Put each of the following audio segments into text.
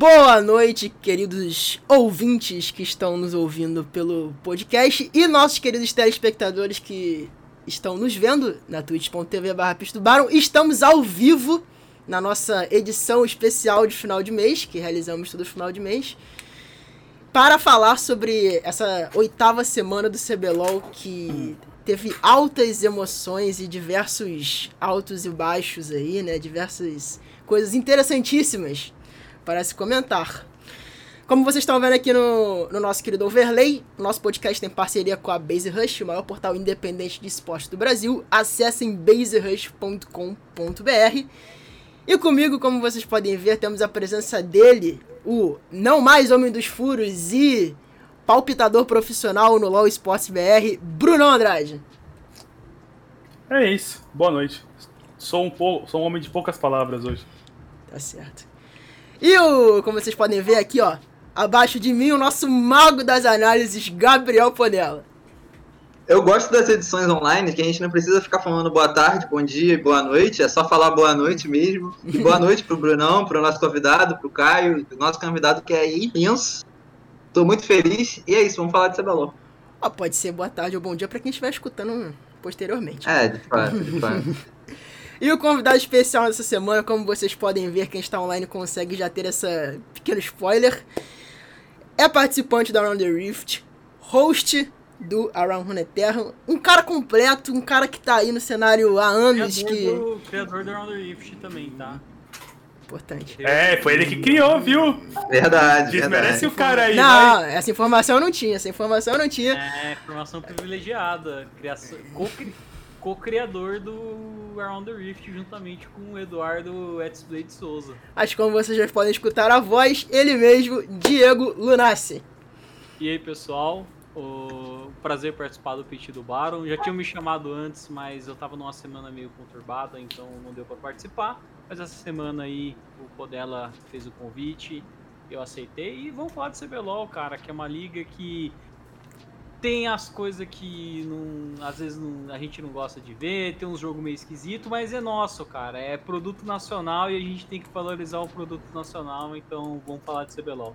Boa noite, queridos ouvintes que estão nos ouvindo pelo podcast e nossos queridos telespectadores que estão nos vendo na twitch.tv barra Estamos ao vivo na nossa edição especial de final de mês, que realizamos todo final de mês, para falar sobre essa oitava semana do CBLOL que teve altas emoções e diversos altos e baixos aí, né? Diversas coisas interessantíssimas para se comentar. Como vocês estão vendo aqui no, no nosso querido Overlay, nosso podcast tem parceria com a Base Rush, o maior portal independente de esporte do Brasil. Acessem baserush.com.br. E comigo, como vocês podem ver, temos a presença dele, o não mais homem dos furos e palpitador profissional no LoL Sports BR, Bruno Andrade. É isso. Boa noite. Sou um, pou... Sou um homem de poucas palavras hoje. Tá certo. E o, como vocês podem ver aqui, ó, abaixo de mim, o nosso mago das análises, Gabriel Ponella. Eu gosto das edições online, que a gente não precisa ficar falando boa tarde, bom dia e boa noite, é só falar boa noite mesmo. E boa noite pro Brunão, pro nosso convidado, pro Caio, pro nosso convidado que é imenso. Tô muito feliz. E é isso, vamos falar de CBLOL. Ah, pode ser boa tarde ou bom dia para quem estiver escutando posteriormente. É, de fato, de fato. E o convidado especial dessa semana, como vocês podem ver, quem está online consegue já ter essa pequeno spoiler. É participante da Around the Rift, host do Around Runeterra, um cara completo, um cara que tá aí no cenário há anos. Criador, que... do, criador do Around the Rift também, tá? Importante. É, foi ele que criou, viu? Verdade. Desmerece verdade. o cara aí. Não, vai. essa informação eu não tinha, essa informação eu não tinha. É, informação privilegiada. Criação, co-criador do Around the Rift juntamente com o Eduardo Etzblade Souza. Acho que como vocês já podem escutar a voz, ele mesmo, Diego Lunassi. E aí, pessoal? O prazer participar do pitch do Baron. Já tinham me chamado antes, mas eu tava numa semana meio conturbada, então não deu pra participar. Mas essa semana aí o Podela fez o convite, eu aceitei. E vamos falar de CBLOL, cara, que é uma liga que tem as coisas que não, às vezes não- a gente não gosta de ver, tem uns jogos meio esquisito, mas é nosso, cara. É produto nacional e a gente tem que valorizar o produto nacional, então vamos falar de CBLOL.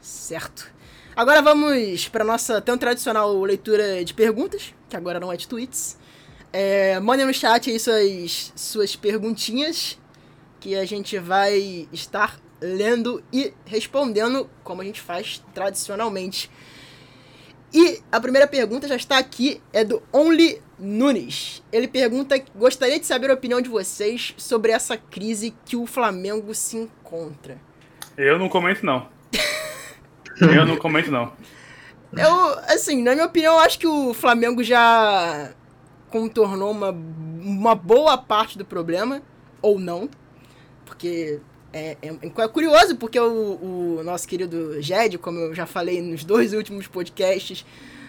Certo. Agora vamos para nossa tão tradicional leitura de perguntas, que agora não é de tweets. É, mandem no chat aí suas, suas perguntinhas, que a gente vai estar lendo e respondendo como a gente faz tradicionalmente. E a primeira pergunta já está aqui, é do Only Nunes. Ele pergunta: gostaria de saber a opinião de vocês sobre essa crise que o Flamengo se encontra. Eu não comento, não. Eu não comento, não. Eu, assim, na minha opinião, eu acho que o Flamengo já contornou uma, uma boa parte do problema, ou não, porque é, é, é curioso, porque o, o nosso querido Jed, como eu já falei nos dois últimos podcasts,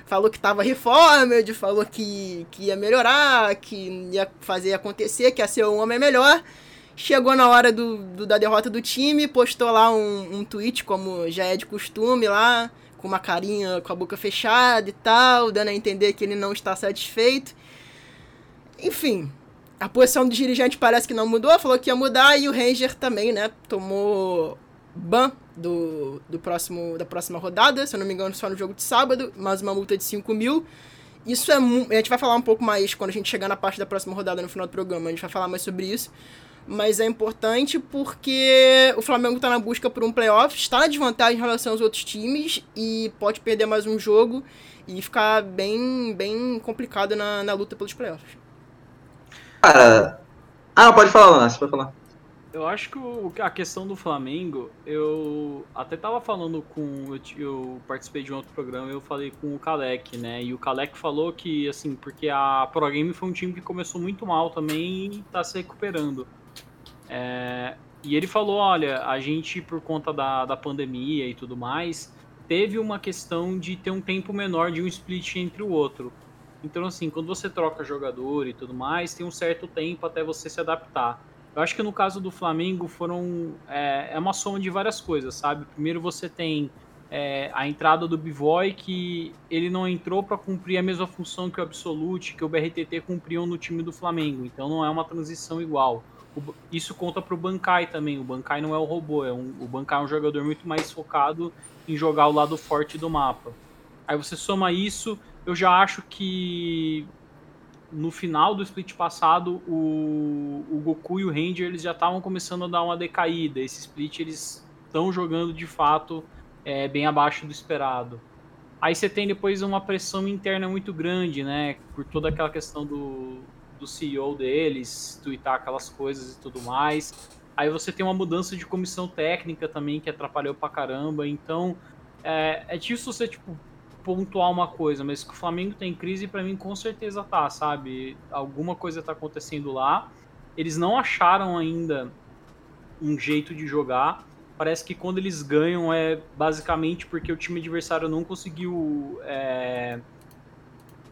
falou que tava reformed, falou que, que ia melhorar, que ia fazer acontecer, que ia ser um homem melhor. Chegou na hora do, do- da derrota do time, postou lá um, um tweet, como já é de costume lá, com uma carinha com a boca fechada e tal, dando a entender que ele não está satisfeito. Enfim, a posição do dirigente parece que não mudou, falou que ia mudar e o Ranger também, né, tomou ban do, do próximo, da próxima rodada, se eu não me engano só no jogo de sábado, mais uma multa de 5 mil. Isso é A gente vai falar um pouco mais quando a gente chegar na parte da próxima rodada no final do programa, a gente vai falar mais sobre isso. Mas é importante porque o Flamengo está na busca por um playoff, está na desvantagem em relação aos outros times e pode perder mais um jogo e ficar bem, bem complicado na, na luta pelos playoffs. Cara. Ah, pode falar, Lance, pode falar. Eu acho que a questão do Flamengo, eu até tava falando com. Eu, eu participei de um outro programa eu falei com o Kalec, né? E o Kalec falou que, assim, porque a Pro Game foi um time que começou muito mal também e tá se recuperando. É, e ele falou: olha, a gente, por conta da, da pandemia e tudo mais, teve uma questão de ter um tempo menor de um split entre o outro. Então, assim, quando você troca jogador e tudo mais, tem um certo tempo até você se adaptar. Eu acho que no caso do Flamengo foram. É, é uma soma de várias coisas, sabe? Primeiro você tem é, a entrada do Bivoy, que ele não entrou para cumprir a mesma função que o Absolute, que o BRTT cumpriam no time do Flamengo. Então não é uma transição igual. isso conta pro Bankai também. O Bankai não é o robô, é um, o Bankai é um jogador muito mais focado em jogar o lado forte do mapa. Aí você soma isso, eu já acho que no final do split passado, o, o Goku e o Ranger eles já estavam começando a dar uma decaída. Esse split eles estão jogando de fato é, bem abaixo do esperado. Aí você tem depois uma pressão interna muito grande, né? Por toda aquela questão do, do CEO deles, twittar aquelas coisas e tudo mais. Aí você tem uma mudança de comissão técnica também que atrapalhou pra caramba. Então é, é difícil você, tipo, pontuar uma coisa, mas que o Flamengo tem crise, para mim com certeza tá, sabe? Alguma coisa tá acontecendo lá. Eles não acharam ainda um jeito de jogar. Parece que quando eles ganham é basicamente porque o time adversário não conseguiu é,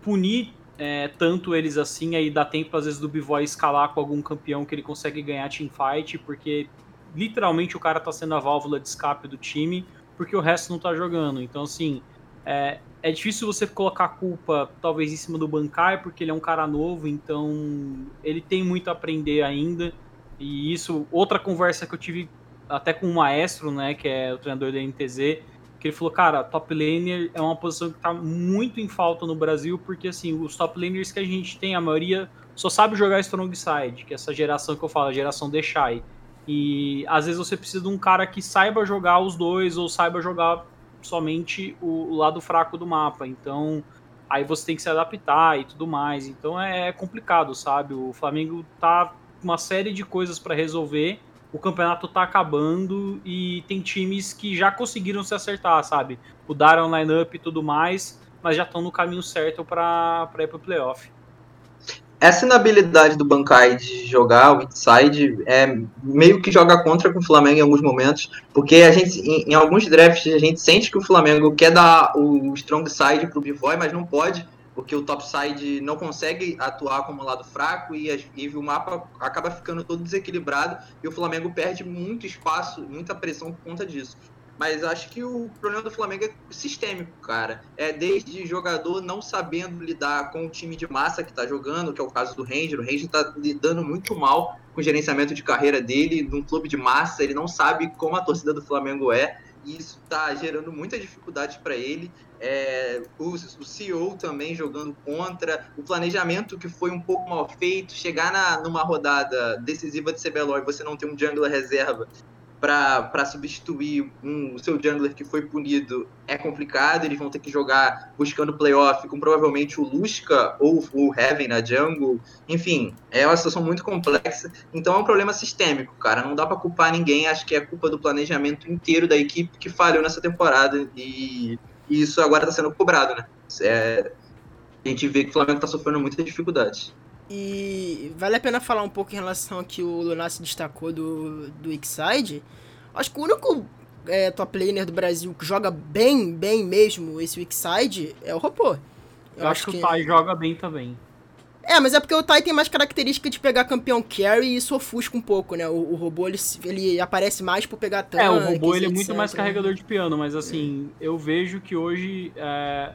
punir é, tanto eles assim, aí dá tempo às vezes do Bivoy escalar com algum campeão que ele consegue ganhar teamfight, porque literalmente o cara tá sendo a válvula de escape do time, porque o resto não tá jogando. Então, assim, é, é difícil você colocar a culpa, talvez, em cima do Bankai, porque ele é um cara novo, então ele tem muito a aprender ainda. E isso, outra conversa que eu tive até com o Maestro, né, que é o treinador da NTZ, que ele falou, cara, top laner é uma posição que tá muito em falta no Brasil, porque assim, os top laners que a gente tem, a maioria só sabe jogar strong side, que é essa geração que eu falo, a geração Deixai. E às vezes você precisa de um cara que saiba jogar os dois ou saiba jogar somente o, o, lado fraco do mapa. Então, aí você tem que se adaptar e tudo mais. Então é, é complicado, sabe? O Flamengo tá uma série de coisas para resolver. O campeonato tá acabando e tem times que já conseguiram se acertar, sabe? Mudaram line-up e tudo mais, mas já estão no caminho certo para ir pro playoff essa inabilidade do Bankai de jogar o inside é meio que joga contra com o Flamengo em alguns momentos, porque a gente em, em alguns drafts a gente sente que o Flamengo quer dar o strong side pro Bivoy, mas não pode, porque o top side não consegue atuar como lado fraco e, e o mapa acaba ficando todo desequilibrado e o Flamengo perde muito espaço, muita pressão por conta disso. Mas acho que o problema do Flamengo é sistêmico, cara. É desde jogador não sabendo lidar com o time de massa que está jogando, que é o caso do Ranger. O Ranger está lidando muito mal com o gerenciamento de carreira dele num clube de massa. Ele não sabe como a torcida do Flamengo é. E isso está gerando muita dificuldade para ele. É, o, o, CEO também jogando contra, o planejamento que foi um pouco mal feito, chegar na, numa rodada decisiva de CBLOL e você não ter um jungler reserva para substituir um, o seu jungler que foi punido é complicado. Eles vão ter que jogar buscando playoff com provavelmente o Lusca ou o Heaven na jungle. Enfim, é uma situação muito complexa. Então é um problema sistêmico, cara. Não dá para culpar ninguém. Acho que é culpa do planejamento inteiro da equipe que falhou nessa temporada. E, e isso agora está sendo cobrado, né? É, a gente vê que o Flamengo está sofrendo muitas dificuldades. E vale a pena falar um pouco em relação ao que o Lunassi destacou do, do X-Side. Acho que o único é, top laner do Brasil que joga bem, bem mesmo esse X-Side é o Robô. Eu, Eu acho, acho que, o Tai joga bem também. É, mas é porque o Tai tem mais característica de pegar campeão carry e isso ofusca um pouco, né? O, o robô, ele, ele aparece mais por pegar tanques, É, o robô ele é muito mais carregador de piano, mas assim, é. eu vejo que hoje... É...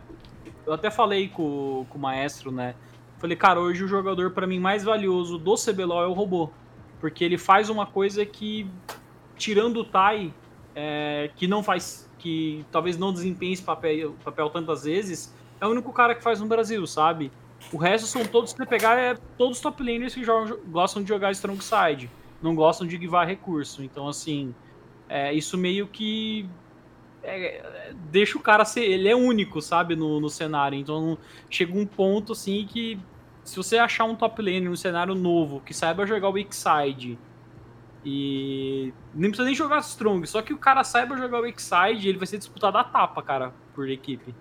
Eu até falei com, com o maestro, né? Falei, cara, hoje o jogador para mim mais valioso do CBLOL é o robô. Porque ele faz uma coisa que, tirando o Tai, é, que não faz. que talvez não desempenhe esse papel, papel tantas vezes, é o único cara que faz no Brasil, sabe? O resto são todos, se pegar, é todos top laners que jogam, gostam de jogar strong side, não gostam de guivar recurso. Então, assim, é, isso meio que é, deixa o cara ser. Ele é único, sabe, no, no cenário. Então chega um ponto assim que se você achar um top lane no cenário novo que saiba jogar o weak side e nem precisa nem jogar strong, só que o cara saiba jogar o weak side, ele vai ser disputado a tapa, cara, por equipe.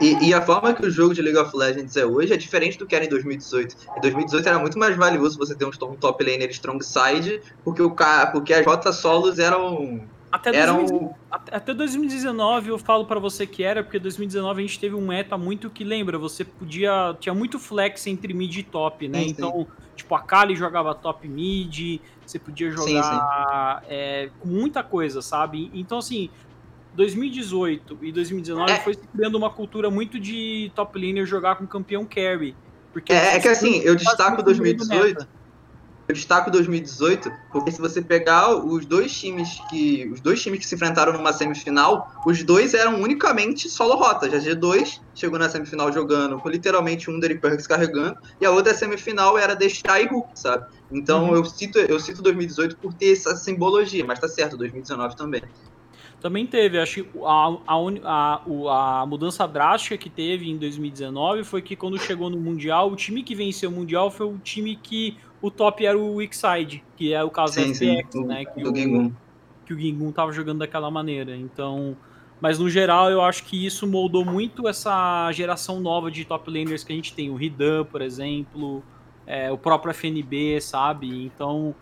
E, e, a forma que o jogo de League of Legends é hoje é diferente do que era em 2018. Em 2018 era muito mais valioso você ter um, top laner strong side, porque, o, porque as rotas solos eram até, 2000, até 2019 eu falo para você que era, porque 2019 a gente teve um meta muito que lembra, você podia. Tinha muito flex entre mid e top, né? Sim, então, sim. tipo, a Kali jogava top mid, você podia jogar sim, é, com muita coisa, sabe? Então, assim, 2018 e 2019 é. foi criando uma cultura muito de top laner jogar com campeão carry. Porque é, é que assim, eu destaco 2018. Eu destaco 2018, porque se você pegar os dois times que os dois times que se enfrentaram numa semifinal, os dois eram unicamente solo rotas. A G2 chegou na semifinal jogando com literalmente um Derek Perkins carregando, e a outra semifinal era Deixar e Hulk, sabe? Então uhum. eu cito eu cito 2018 por ter essa simbologia, mas tá certo, 2019 também. Também teve, acho que a, a, a, a, mudança drástica que teve em 2019 foi que quando chegou no Mundial, o time que venceu o Mundial foi o time que o top era o weak side, que é o caso sim, do FPX, né? Que o, Gingun. que o Gingun tava jogando daquela maneira. Então, mas no geral eu acho que isso moldou muito essa geração nova de top laners que a gente tem. O Ridan, por exemplo, é, o próprio FNB, sabe? Então,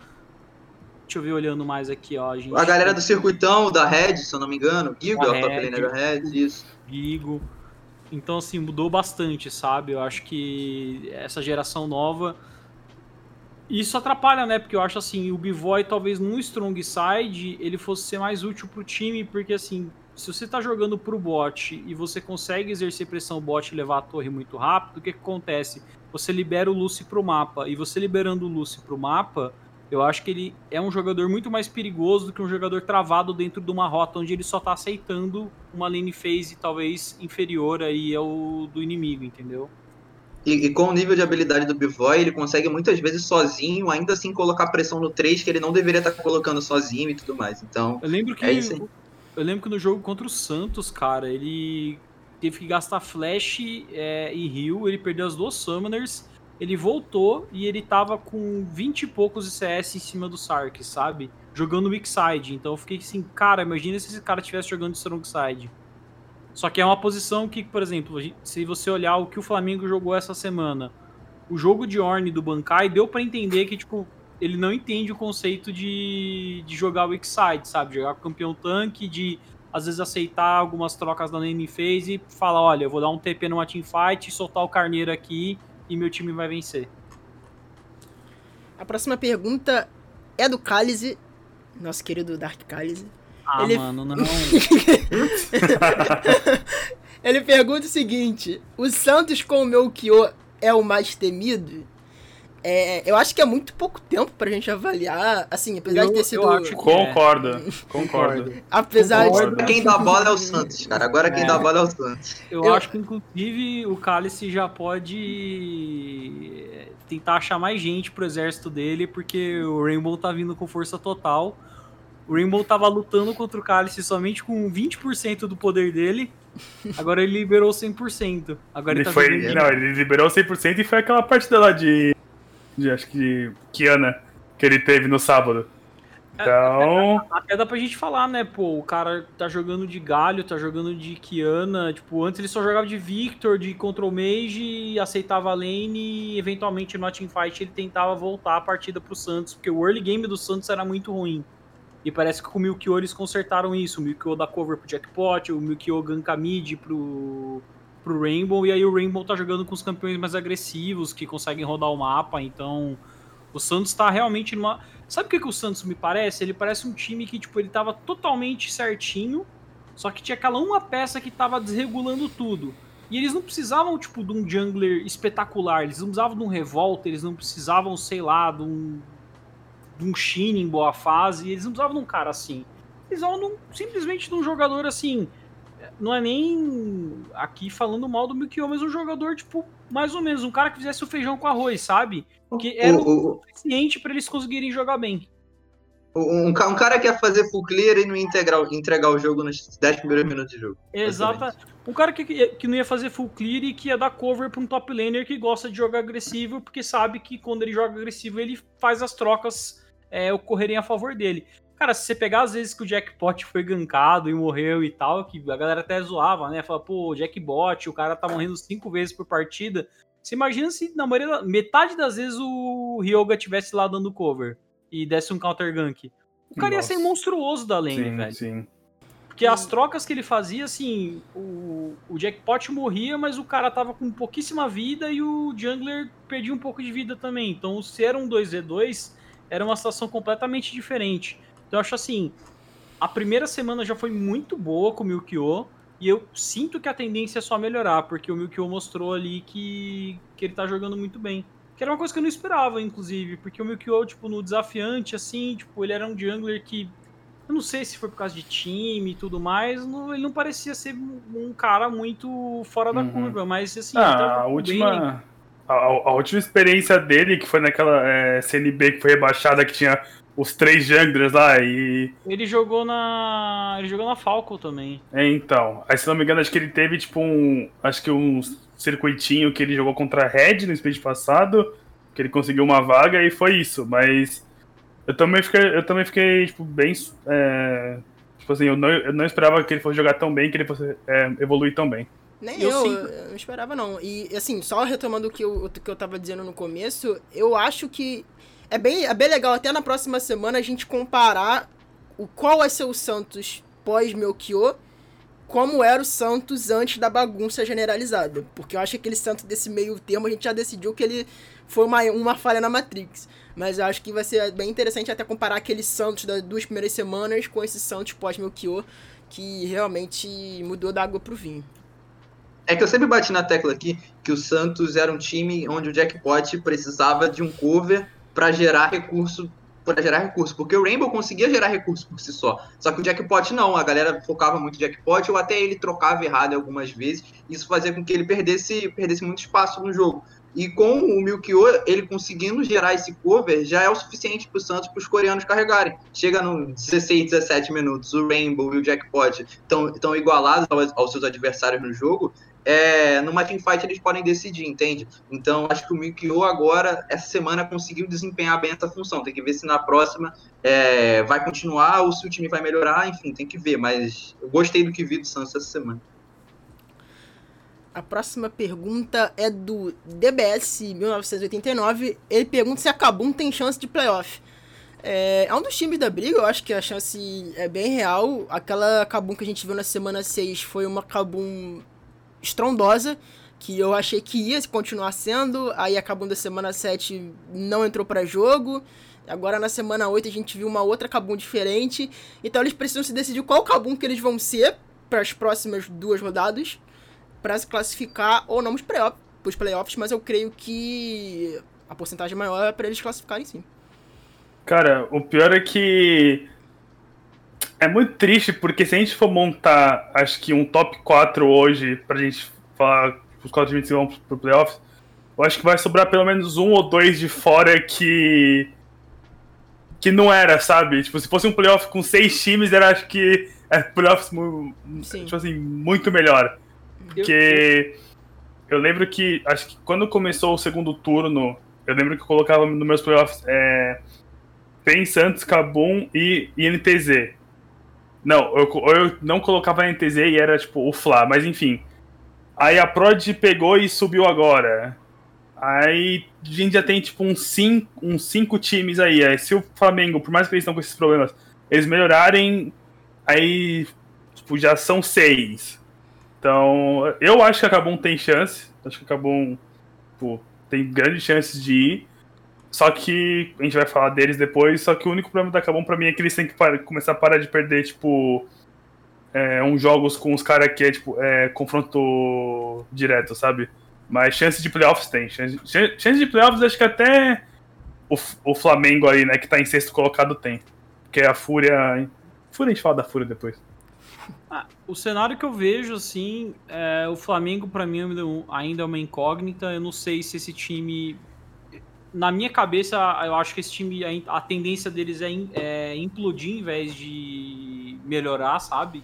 deixa eu ver olhando mais aqui, ó. A, gente a galera do circuitão, da Red, se eu não me engano, Gigo é o top laner da Red, isso. Gigo. Então, assim, mudou bastante, sabe? Eu acho que essa geração nova isso atrapalha, né? Porque eu acho assim, o Bivoy talvez num strong side ele fosse ser mais útil pro time, porque assim, se você tá jogando pro bot e você consegue exercer pressão bot e levar a torre muito rápido, o que, que acontece? Você libera o Lucy pro mapa, e você liberando o Lucy pro mapa, eu acho que ele é um jogador muito mais perigoso do que um jogador travado dentro de uma rota onde ele só tá aceitando uma lane phase talvez inferior aí ao do inimigo, entendeu? E, e, com o nível de habilidade do Bivoy, ele consegue muitas vezes sozinho, ainda assim colocar pressão no 3 que ele não deveria estar colocando sozinho e tudo mais. Então, eu lembro que é eu lembro que no jogo contra o Santos, cara, ele teve que gastar flash é, e heal, ele perdeu as duas summoners, ele voltou e ele tava com 20 e poucos CS em cima do Sark, sabe? Jogando weak side. Então eu fiquei assim, cara, imagina se esse cara estivesse jogando strong side. Só que é uma posição que, por exemplo, se você olhar o que o Flamengo jogou essa semana, o jogo de Orne do Bankai deu para entender que, tipo, ele não entende o conceito de, de jogar o X-Side, sabe? Jogar com campeão tanque, de às vezes aceitar algumas trocas da lane phase e falar, olha, eu vou dar um TP numa teamfight, soltar o carneiro aqui e meu time vai vencer. A próxima pergunta é do Cálice, nosso querido Dark Cálice. Ah, ele... mano, não. ele pergunta o seguinte: o Santos com o Melchior é o mais temido? É, eu acho que é muito pouco tempo pra gente avaliar, assim, apesar eu, de ter sido. Eu acho concordo, é. concordo. Apesar concordo. de. Quem dá bola é o Santos, cara. Agora quem é. dá bola é o Santos. Eu, eu, acho que, inclusive, o Cálice já pode tentar achar mais gente pro exército dele, porque o Rainbow tá vindo com força total. O Rainbow tava lutando contra o Cálice somente com 20% do poder dele. Agora ele liberou 100%. Agora ele, ele tá foi, Não, ele liberou 100% e foi aquela partida lá de, de. Acho que de Kiana que ele teve no sábado. Então. É, até dá pra gente falar, né? Pô, o cara tá jogando de galho, tá jogando de Kiana. Tipo, antes ele só jogava de Victor, de Control Mage, aceitava a lane e eventualmente no Teamfight ele tentava voltar a partida pro Santos, porque o early game do Santos era muito ruim. E parece que com o Milkyo eles consertaram isso. O Milkyo dá cover pro Jackpot, o Milkyo ganka mid pro, pro Rainbow, e aí o Rainbow tá jogando com os campeões mais agressivos, que conseguem rodar o mapa, então o Santos tá realmente numa... Sabe o que, que o Santos me parece? Ele parece um time que, tipo, ele tava totalmente certinho, só que tinha aquela uma peça que tava desregulando tudo. E eles não precisavam, tipo, de um jungler espetacular, eles não precisavam de um revolta, eles não precisavam, sei lá, de um de um Shin em boa fase, eles não precisavam de um cara assim. Eles precisavam simplesmente de um jogador assim. Não é nem aqui falando mal do Milkyo, mas um jogador, tipo, mais ou menos, um cara que fizesse o feijão com arroz, sabe? Que era o, o suficiente para eles conseguirem jogar bem. Um, um, cara que ia fazer full clear e não ia integrar, entregar o jogo nos 10 primeiros minutos de jogo. Exato. Um cara que, que não ia fazer full clear e que ia dar cover para um top laner que gosta de jogar agressivo, porque sabe que quando ele joga agressivo ele faz as trocas é, ocorrerem a favor dele. Cara, se você pegar às vezes que o Jackpot foi gankado e morreu e tal, que a galera até zoava, né? Fala, pô, Jackpot, o cara tá morrendo cinco vezes por partida. Você imagina se na maioria, metade das vezes o Ryoga tivesse lá dando cover e desse um counter gank. O cara Nossa. ia ser monstruoso da lane, sim, velho. Sim. Porque as trocas que ele fazia, assim, o, o Jackpot morria, mas o cara tava com pouquíssima vida e o Jungler perdia um pouco de vida também. Então, se era um 2v2, era uma situação completamente diferente. Então eu acho assim, a primeira semana já foi muito boa com o Milkyo, e eu sinto que a tendência é só melhorar, porque o Milkyo mostrou ali que, que ele tá jogando muito bem. Que era uma coisa que eu não esperava, inclusive, porque o Milkyo, tipo, no desafiante, assim, tipo, ele era um jungler que. Eu não sei se foi por causa de time e tudo mais, não, ele não parecia ser um cara muito fora da Uhum. curva, mas assim. Ah, a bem. A, a última experiência dele, que foi naquela é, CNB que foi rebaixada, que tinha os três junglers lá, e. Ele jogou na. Ele jogou na Falco também. É, então. Aí, se não me engano, acho que ele teve, tipo, um. Acho que um circuitinho que ele jogou contra a Red no split passado, que ele conseguiu uma vaga, e foi isso. Mas. Eu também fiquei, eu também fiquei tipo, bem. é, tipo assim, eu não, eu não esperava que ele fosse jogar tão bem, que ele fosse é, evoluir tão bem. Nem Eu eu, eu não esperava não. E assim, só retomando o que eu, o que eu tava dizendo no começo, eu acho que é bem, é bem legal até na próxima semana a gente comparar o qual vai ser o Santos pós Melchior, como era o Santos antes da bagunça generalizada. Porque eu acho que aquele Santos desse meio termo a gente já decidiu que ele foi uma, uma falha na Matrix. Mas eu acho que vai ser bem interessante até comparar aquele Santos das duas primeiras semanas com esse Santos pós Melchior, que realmente mudou da água pro vinho. É que eu sempre bati na tecla aqui que o Santos era um time onde o jackpot precisava de um cover para gerar recurso para gerar recurso, porque o Rainbow conseguia gerar recurso por si só. Só que o jackpot não, a galera focava muito no jackpot ou até ele trocava errado algumas vezes. Isso fazia com que ele perdesse, perdesse muito espaço no jogo. E com o Milkyo, ele conseguindo gerar esse cover, já é o suficiente para o Santos, para os coreanos carregarem. Chega no 16, 17 minutos, o Rainbow e o Jackpot estão igualados aos, aos seus adversários no jogo. É, numa teamfight eles podem decidir, entende? Então acho que o Milkyo agora, essa semana, conseguiu desempenhar bem essa função. Tem que ver se na próxima é, vai continuar ou se o time vai melhorar, enfim, tem que ver. Mas eu gostei do que vi do Santos essa semana. A próxima pergunta é do DBS 1989. Ele pergunta se a Kabum tem chance de playoff. É, é um dos times da briga, eu acho que a chance é bem real. Aquela Kabum que a gente viu na semana 6 foi uma Kabum estrondosa, que eu achei que ia continuar sendo. Aí a Kabum da semana 7 não entrou para jogo. Agora na semana 8 a gente viu uma outra Kabum diferente. Então eles precisam se decidir qual Kabum que eles vão ser para as próximas duas rodadas para se classificar ou não para os playoffs, mas eu creio que a porcentagem maior é para eles classificarem sim. Cara, o pior é que é muito triste, porque se a gente for montar, acho que um top 4 hoje, pra gente falar os 4 times que vão pro playoffs, eu acho que vai sobrar pelo menos um ou dois de fora que. que não era, sabe? Tipo, se fosse um playoff com seis times, era acho que é playoffs Sim. tipo assim, muito melhor. Porque eu lembro que, acho que quando começou o segundo turno, eu lembro que eu colocava nos meus playoffs é, PEN, Santos, Cabum e, e NTZ. Não, eu, eu não colocava NTZ e era tipo o Fla, mas enfim. Aí a Prod pegou e subiu agora. Aí a gente já tem tipo uns cinco, uns cinco times aí. Aí se o Flamengo, por mais que eles estão com esses problemas, eles melhorarem, aí tipo, já são seis. Então, eu acho que a Cabum tem chance. Acho que a Cabum tipo, tem grandes chances de ir. Só que a gente vai falar deles depois. Só que o único problema da Cabum pra mim é que eles têm que começar a parar de perder, tipo, é, uns jogos com os caras que é, tipo, é, confronto direto, sabe? Mas chance de playoffs tem. Chance, chan- chance de playoffs acho que até o, o Flamengo aí, né, que tá em sexto colocado tem. Porque a Fúria. Fúria a gente fala da Fúria depois. Ah, o cenário que eu vejo, assim, é, o Flamengo, pra mim, é ainda é uma incógnita. Eu não sei se esse time. Na minha cabeça, eu acho que esse time, a, tendência deles é, é implodir em vez de melhorar, sabe?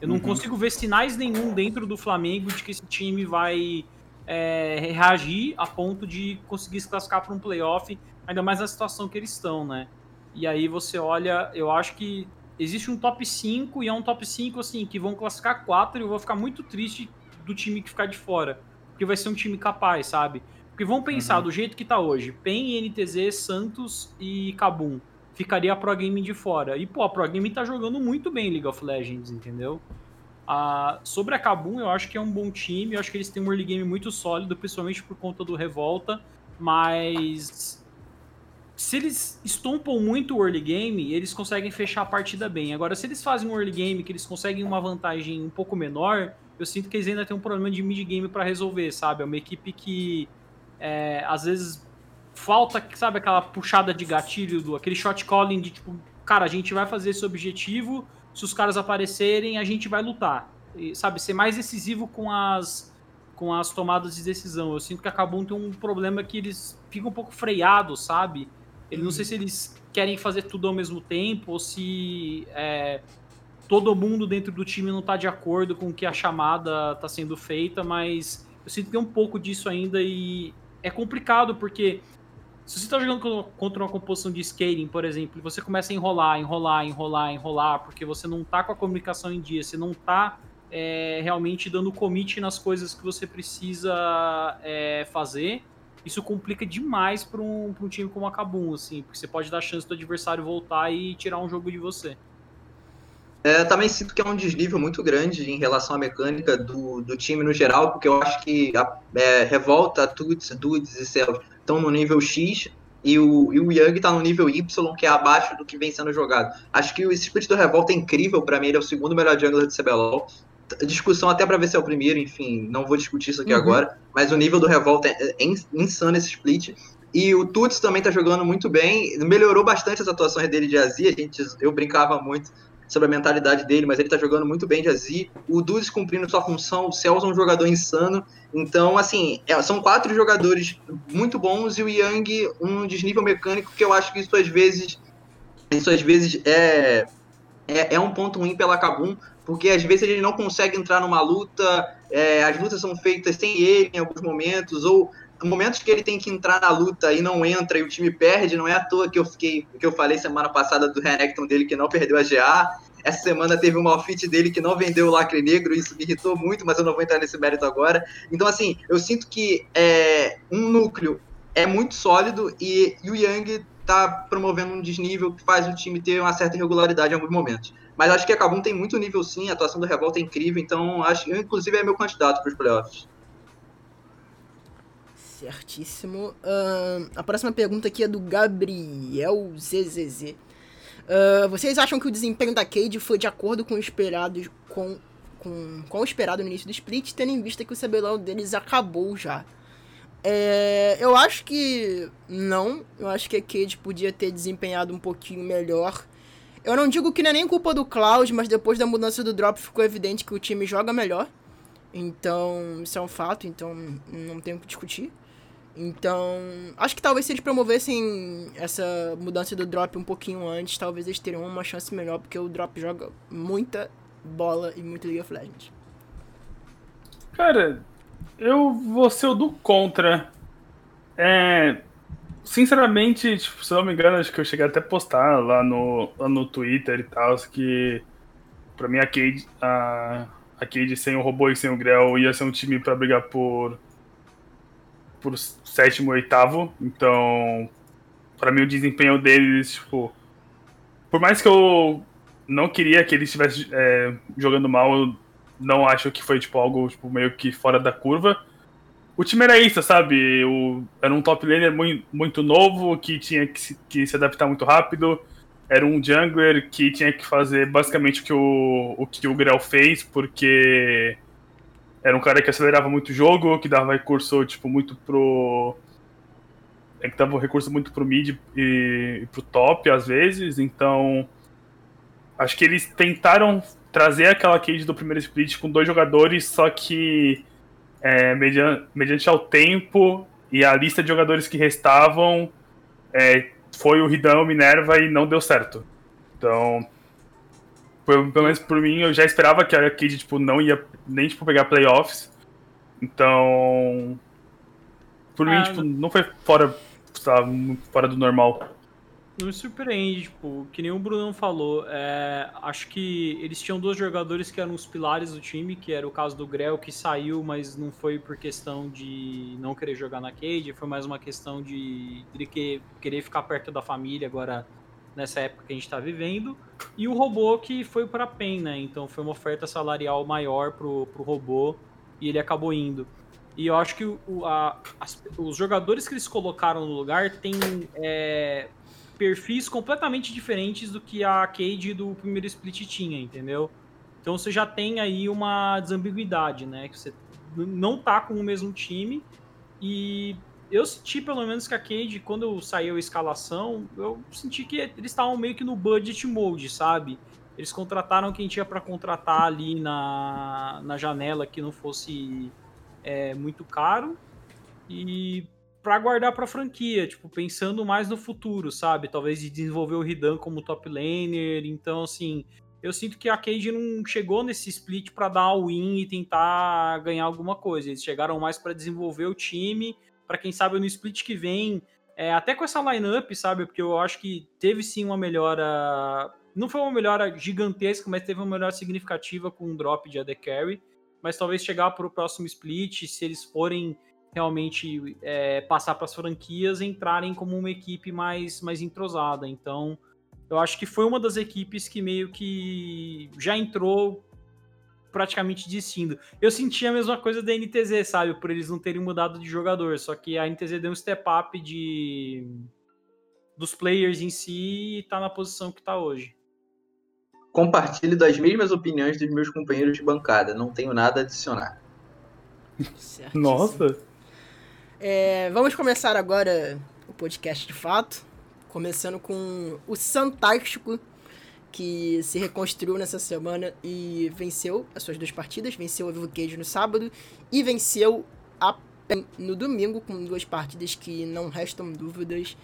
Eu não Uhum. consigo ver sinais nenhum dentro do Flamengo de que esse time vai é, reagir a ponto de conseguir se classificar para um playoff, ainda mais na situação que eles estão, né? E aí você olha, eu acho que existe um top 5 e é um top 5 assim, que vão classificar quatro e eu vou ficar muito triste do time que ficar de fora. Porque vai ser um time capaz, sabe? Porque vão pensar Uhum. do jeito que tá hoje: PEN, NTZ, Santos e Kabum. Ficaria a Pro Game de fora. E, pô, a Pro Game tá jogando muito bem League of Legends, entendeu? Ah, sobre a Kabum, eu acho que é um bom time. Eu acho que eles têm um early game muito sólido, principalmente por conta do Revolta. Mas se eles estompam muito o early game, eles conseguem fechar a partida bem. Agora, se eles fazem um early game que eles conseguem uma vantagem um pouco menor, eu sinto que eles ainda têm um problema de mid game para resolver, sabe? É uma equipe que é, às vezes falta, sabe, aquela puxada de gatilho, do aquele shot calling de tipo, cara, a gente vai fazer esse objetivo, se os caras aparecerem, a gente vai lutar. E, sabe, ser mais decisivo com as com as tomadas de decisão. Eu sinto que a Kabum tem um problema que eles ficam um pouco freados, sabe? Ele não sei se eles querem fazer tudo ao mesmo tempo ou se é, todo mundo dentro do time não está de acordo com que a chamada está sendo feita, mas eu sinto que tem um pouco disso ainda e é complicado porque se você está jogando contra uma composição de skating, por exemplo, e você começa a enrolar, enrolar, enrolar, enrolar, porque você não está com a comunicação em dia, você não está é, realmente dando commit nas coisas que você precisa é, fazer, isso complica demais para um, um time como a Kabum, assim, porque você pode dar chance do adversário voltar e tirar um jogo de você. É, também sinto que é um desnível muito grande em relação à mecânica do, do time no geral, porque eu acho que a é, Revolta, Tuts, Dudes e Cells estão no nível X e o, e o Young está no nível Y, que é abaixo do que vem sendo jogado. Acho que o split do Revolta é incrível, para mim ele é o segundo melhor jungler de CBLOL. Discussão até para ver se é o primeiro, enfim, não vou discutir isso aqui uhum. agora, mas o nível do Revolta é, é insano esse split. E o Tuts também tá jogando muito bem, melhorou bastante as atuações dele de Azia, a gente, eu brincava muito sobre a mentalidade dele, mas ele tá jogando muito bem de Azi. O Dudes cumprindo sua função, o Celso é um jogador insano. Então, assim, é, são quatro jogadores muito bons e o Yang um desnível mecânico que eu acho que isso às vezes, isso às vezes é, é, é um ponto ruim pela Kabum, porque às vezes ele não consegue entrar numa luta, é, as lutas são feitas sem ele em alguns momentos, ou momentos que ele tem que entrar na luta e não entra e o time perde, não é à toa que eu fiquei, que eu falei semana passada do Renekton dele que não perdeu a GA. Essa semana teve uma outfit dele que não vendeu o lacre negro, isso me irritou muito, mas eu não vou entrar nesse mérito agora. Então, assim, eu sinto que é, um núcleo é muito sólido e, e o Yang tá promovendo um desnível que faz o time ter uma certa irregularidade em alguns momentos. Mas acho que a Kabum tem muito nível sim, a atuação do Revolta é incrível, então acho que inclusive é meu candidato para os playoffs. Certíssimo. Uh, a próxima pergunta aqui é do Gabriel ZZZ. Uh, vocês acham que o desempenho da Cade foi de acordo com o esperado, com, com, com esperado no início do split, tendo em vista que o CBLOL deles acabou já? É, eu acho que não. Eu acho que a Cade podia ter desempenhado um pouquinho melhor. Eu não digo que não é nem culpa do Cloud, mas depois da mudança do drop ficou evidente que o time joga melhor. Então, isso é um fato, então não tenho o que discutir. Então, acho que talvez se eles promovessem essa mudança do drop um pouquinho antes, talvez eles teriam uma chance melhor, porque o drop joga muita bola e muito League of Legends. Cara, eu vou ser o do contra. É, sinceramente, tipo, se não me engano, acho que eu cheguei até a postar lá no, lá no Twitter e tal, que pra mim a Cade, a, a Cade sem o robô e sem o Grell ia ser um time para brigar por por sétimo, oitavo. Então, para mim o desempenho deles, tipo, por mais que eu não queria que eles estivessem é, jogando mal, eu não acho que foi tipo algo tipo, meio que fora da curva. O time era isso, sabe? O, era um top laner muito, muito novo que tinha que se, que se adaptar muito rápido. Era um jungler que tinha que fazer basicamente o que o, o que o Grell fez, porque era um cara que acelerava muito o jogo, que dava recurso, tipo, muito pro. É que dava recurso muito pro mid e, e pro top, às vezes, então. Acho que eles tentaram trazer aquela cage do primeiro split com dois jogadores, só que é, mediante, mediante ao tempo e a lista de jogadores que restavam, é, foi o Ridão Minerva e não deu certo. Então, pelo, pelo menos por mim, eu já esperava que a Cade, tipo, não ia nem, tipo, pegar playoffs. Então... Por ah, mim, tipo, não foi fora, sabe, fora do normal. Não me surpreende, tipo, que nem o Brunão falou. É, acho que eles tinham dois jogadores que eram os pilares do time, que era o caso do Grell, que saiu, mas não foi por questão de não querer jogar na Cade, foi mais uma questão de, de querer ficar perto da família agora nessa época que a gente está vivendo, e o robô que foi para a PEN, né? Então foi uma oferta salarial maior pro, pro robô e ele acabou indo. E eu acho que o, a, as, os jogadores que eles colocaram no lugar têm é, perfis completamente diferentes do que a Cade do primeiro split tinha, entendeu? Então você já tem aí uma desambiguidade, né? Que você não tá com o mesmo time e eu senti pelo menos que a Cade, quando saiu a escalação, eu senti que eles estavam meio que no budget mode, sabe? Eles contrataram quem tinha para contratar ali na, na janela que não fosse é, muito caro e para guardar para franquia, tipo, pensando mais no futuro, sabe? Talvez de desenvolver o Ridan como top laner. Então, assim, eu sinto que a Cade não chegou nesse split para dar win e tentar ganhar alguma coisa. Eles chegaram mais para desenvolver o time, para quem sabe no split que vem, é, até com essa lineup, sabe? Porque eu acho que teve sim uma melhora. Não foi uma melhora gigantesca, mas teve uma melhora significativa com o drop de AD Carry. Mas talvez chegar para o próximo split, se eles forem realmente é, passar para as franquias, entrarem como uma equipe mais, mais entrosada. Então, eu acho que foi uma das equipes que meio que já entrou praticamente desistindo. Eu senti a mesma coisa da NTZ, sabe? Por eles não terem mudado de jogador. Só que a NTZ deu um step up de dos players em si e tá na posição que tá hoje. Compartilho das mesmas opiniões dos meus companheiros de bancada. Não tenho nada a adicionar. Nossa! É, vamos começar agora o podcast de fato. Começando com o Santástico, que se reconstruiu nessa semana e venceu as suas duas partidas. Venceu a Vivo Cage no sábado e venceu a PEN no domingo, com duas partidas que não restam dúvidas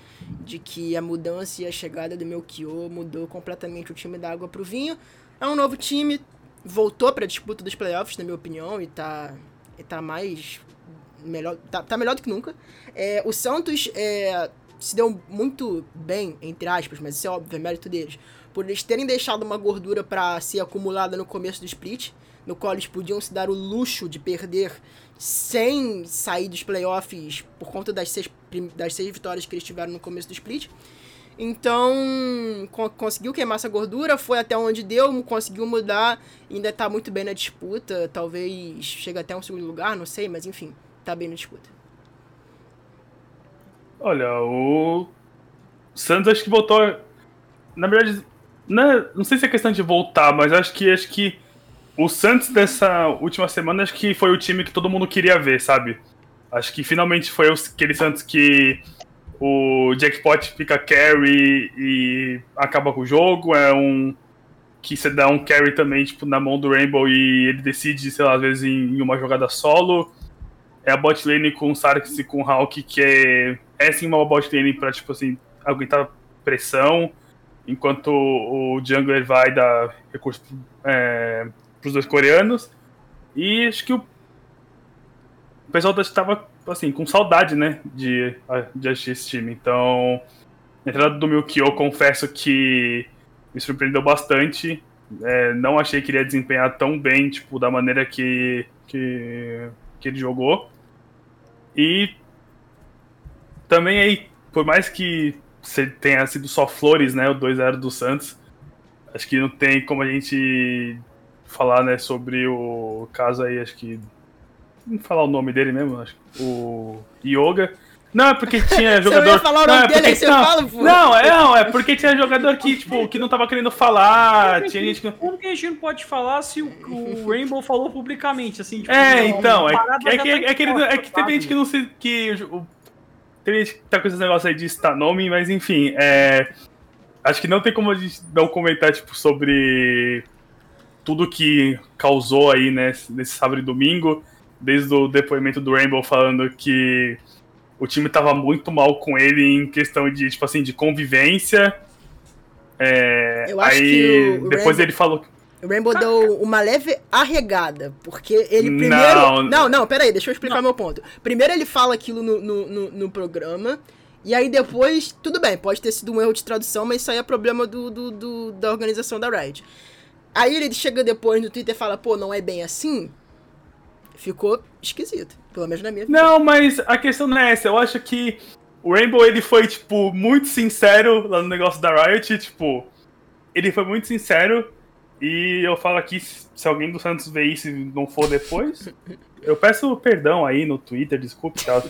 de que a mudança e a chegada do Melchior mudou completamente o time da água pro vinho. É um novo time, voltou para a disputa dos playoffs, na minha opinião, e tá, e tá mais. Melhor, tá, tá melhor do que nunca. É, o Santos é, se deu muito bem, entre aspas, mas isso é óbvio, é mérito deles, por eles terem deixado uma gordura para ser acumulada no começo do split, no qual eles podiam se dar o luxo de perder sem sair dos playoffs por conta das seis, das seis vitórias que eles tiveram no começo do split. Então, co conseguiu queimar essa gordura, foi até onde deu, conseguiu mudar, ainda tá muito bem na disputa, talvez chegue até um segundo lugar, não sei, mas enfim, tá bem na disputa. Olha, o Santos acho que voltou. Na verdade, não, é, não sei se é questão de voltar, mas acho que acho que o Santos dessa última semana acho que foi o time que todo mundo queria ver, sabe? Acho que finalmente foi aquele Santos que o jackpot fica carry e acaba com o jogo. É um que você dá um carry também, tipo, na mão do Rainbow e ele decide, sei lá, às vezes em, uma jogada solo. É a bot lane com o Sarkis e com o Hulk, que é é sim uma bot lane pra, tipo assim, aguentar pressão, enquanto o jungler vai dar recurso é, pros dois coreanos. E acho que o, pessoal estava, assim, com saudade, né, de, de assistir esse time. Então, a entrada do Milkyo, confesso que me surpreendeu bastante. É, não achei que ele ia desempenhar tão bem, tipo, da maneira que, que, que ele jogou. E também aí, por mais que tenha sido só flores, né, o 2-0 do Santos, acho que não tem como a gente falar, né, sobre o caso aí, acho que não falar o nome dele mesmo, acho o Yoga. Não, é porque tinha jogador. Você ia falar o nome não, é dele, aí você não, fala, pô. Não, é, não, é porque tinha jogador que, tipo, que não tava querendo falar. Tinha gente que. Como que a gente não pode falar se o, o Rainbow falou publicamente, assim? Tipo, é, então, é, é, que, é, que, é que teve gente que não se. que o tem gente que tá com esses negócios aí de citar nome, mas enfim, é, acho que não tem como a gente não comentar, tipo, sobre tudo que causou aí, né, nesse sábado e domingo, desde o depoimento do Rainbow falando que o time tava muito mal com ele em questão de, tipo assim, de convivência. É, Eu acho aí que o depois Rainbow- ele falou O Rainbow deu uma leve arregada, porque ele primeiro... Não. Não, não, peraí, deixa eu explicar meu ponto. Primeiro ele fala aquilo no, no, no, no programa, e aí depois, tudo bem, pode ter sido um erro de tradução, mas isso aí é problema do, do, do- da organização da Riot. Aí ele chega depois no Twitter e fala, pô, não é bem assim? Ficou esquisito, pelo menos na minha visão. Não, mas a questão não é essa. Eu acho que o Rainbow ele foi, tipo, muito sincero lá no negócio da Riot. Tipo, ele foi muito sincero. E eu falo aqui, se alguém do Santos ver isso e não for depois, eu peço perdão aí no Twitter, desculpe e tal.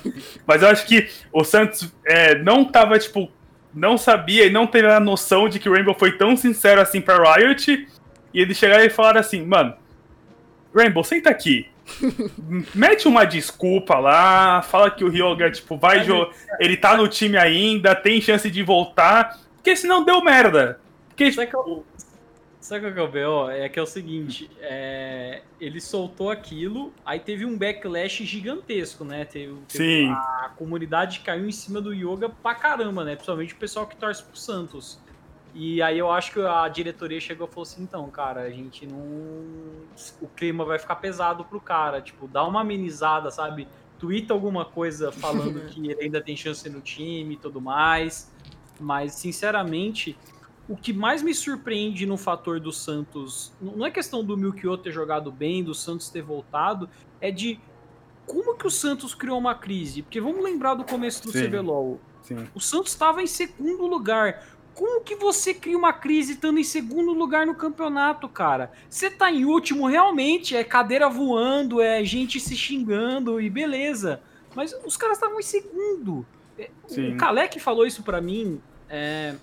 Mas eu acho que o Santos é, não tava, tipo, não sabia e não teve a noção de que o Rainbow foi tão sincero assim pra Riot. E eles chegaram e falaram assim, mano, Rainbow, senta aqui. mete uma desculpa lá, fala que o Ryoga, tipo, vai jogar. Ele tá no time ainda, tem chance de voltar, porque senão deu merda. Porque, Sabe qual, sabe qual que é o B.O.? É que é o seguinte, é, ele soltou aquilo, aí teve um backlash gigantesco, né? Teve, teve Sim. A comunidade caiu em cima do Yoga pra caramba, né? Principalmente o pessoal que torce pro Santos. E aí eu acho que a diretoria chegou e falou assim, então, cara, a gente não. O clima vai ficar pesado pro cara. Tipo, dá uma amenizada, sabe? Twitta alguma coisa falando que ele ainda tem chance no time e tudo mais. Mas, sinceramente, o que mais me surpreende no fator do Santos, não é questão do Milkio ter jogado bem, do Santos ter voltado, é de como que o Santos criou uma crise. Porque vamos lembrar do começo do Sim. CBLOL. Sim. O Santos estava em segundo lugar. Como que você cria uma crise estando em segundo lugar no campeonato, cara? Você tá em último, realmente, é cadeira voando, é gente se xingando e beleza. Mas os caras estavam em segundo. É, Sim. O Kalec falou isso pra mim é,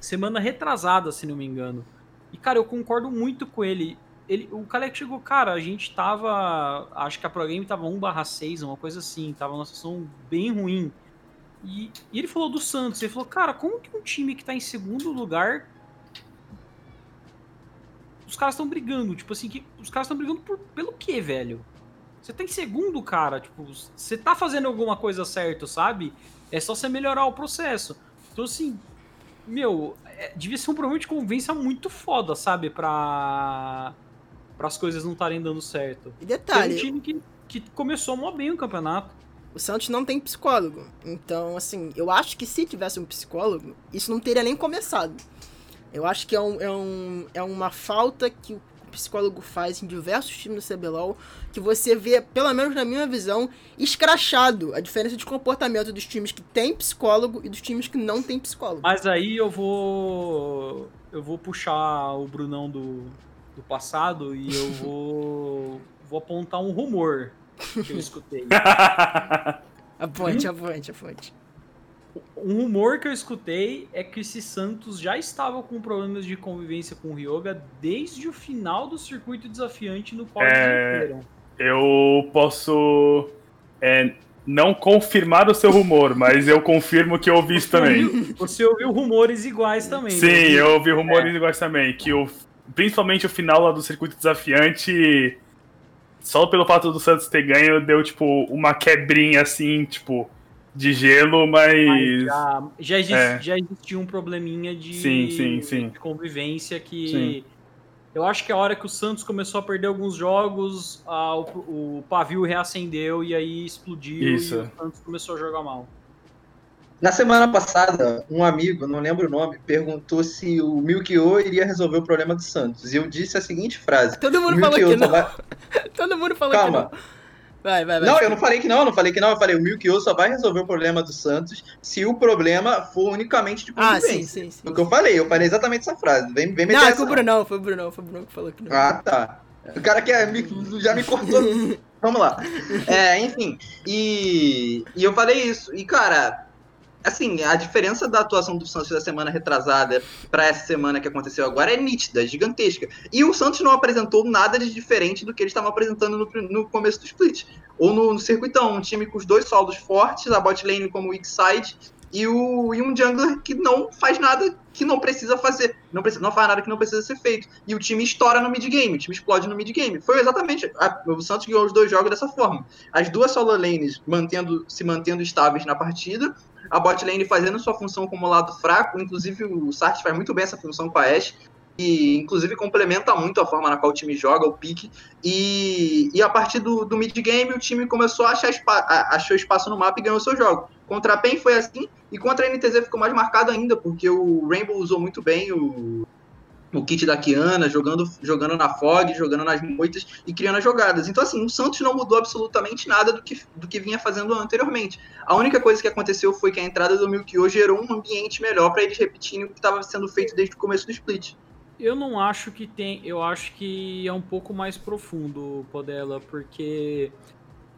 semana retrasada, se não me engano. E, cara, eu concordo muito com ele. ele o Kalec chegou, cara, a gente tava. Acho que a Pro Game tava 1/6, uma coisa assim. Tava numa situação bem ruim. E, e ele falou do Santos. Ele falou, cara, como que um time que tá em segundo lugar. Os caras estão brigando. Tipo assim, que, os caras estão brigando por, pelo quê, velho? Você tá em segundo, cara. Tipo, você tá fazendo alguma coisa certa, sabe? É só você melhorar o processo. Então, assim, meu, é, devia ser um problema de convivência muito foda, sabe? Pra. Para as coisas não estarem dando certo. E Tem detalhe, um time que, que começou mó bem o campeonato. o Santos não tem psicólogo. Então, assim, eu acho que se tivesse um psicólogo, isso não teria nem começado. Eu acho que é, um, é, um, é uma falta que o psicólogo faz em diversos times do CBLOL, que você vê, pelo menos na minha visão, escrachado a diferença de comportamento dos times que têm psicólogo e dos times que não têm psicólogo. Mas aí eu vou. Eu vou puxar o Brunão do, do passado e eu vou. vou apontar um rumor que eu escutei. A fonte, a fonte, a fonte. Um rumor que eu escutei é que esse Santos já estava com problemas de convivência com o Ryoga desde o final do circuito desafiante no qual É. eles. Eu posso é, não confirmar o seu rumor, mas eu confirmo que eu ouvi isso também. Você ouviu rumores iguais também. Sim, né? eu ouvi rumores iguais também. Que o, principalmente o final lá do circuito desafiante, só pelo fato do Santos ter ganho, deu tipo uma quebrinha assim, tipo, de gelo, Mas mas. já, já, exist- É. já existia um probleminha de, Sim, sim, sim. de convivência que Sim. eu acho que a hora que o Santos começou a perder alguns jogos, a- o, o pavio reacendeu e aí explodiu Isso. e o Santos começou a jogar mal. Na semana passada, um amigo, não lembro o nome, perguntou se o Milkyo iria resolver o problema do Santos. E eu disse a seguinte frase. Todo mundo falou que não. vai... Todo mundo falou Calma. que não. Vai, vai, vai. Não, eu não falei que não, eu não falei que não. Eu falei o Milkyo só vai resolver o problema do Santos se o problema for unicamente de Ah, convivência. sim, sim, sim. Foi o que eu falei, eu falei exatamente essa frase. Vem, vem meter Não, essa, foi o não. Brunão, foi o Brunão, foi o Brunão que falou que não. Ah, tá. O cara que é, já me cortou. Vamos lá. É, enfim. E, e eu falei isso. E, cara, assim, a diferença da atuação do Santos da semana retrasada pra essa semana que aconteceu agora é nítida, gigantesca. E o Santos não apresentou nada de diferente do que eles estavam apresentando no, no começo do split. Ou no, no circuitão, um time com os dois solos fortes, a bot lane como weak side, e, o, e um jungler que não faz nada que não precisa fazer. Não, precisa, não faz nada que não precisa ser feito. E o time estoura no mid-game, o time explode no mid-game. Foi exatamente. a- o Santos ganhou os dois jogos dessa forma. As duas solo lanes mantendo, se mantendo estáveis na partida, a bot lane fazendo sua função como lado fraco, inclusive o Sart faz muito bem essa função com a Ashe. Inclusive complementa muito a forma na qual o time joga, o pique. E, e a partir do, do mid-game, o time começou a achar espa achou espaço no mapa e ganhou seu jogo. Contra a PEN foi assim, e contra a NTZ ficou mais marcado ainda, porque o Rainbow usou muito bem o, o kit da Kiana, jogando, jogando na Fog, jogando nas moitas e criando as jogadas. Então, assim, o Santos não mudou absolutamente nada do que, do que vinha fazendo anteriormente. A única coisa que aconteceu foi que a entrada do Milkyo gerou um ambiente melhor para eles repetirem o que estava sendo feito desde o começo do split. Eu não acho que tem. Eu acho que é um pouco mais profundo, Podela, porque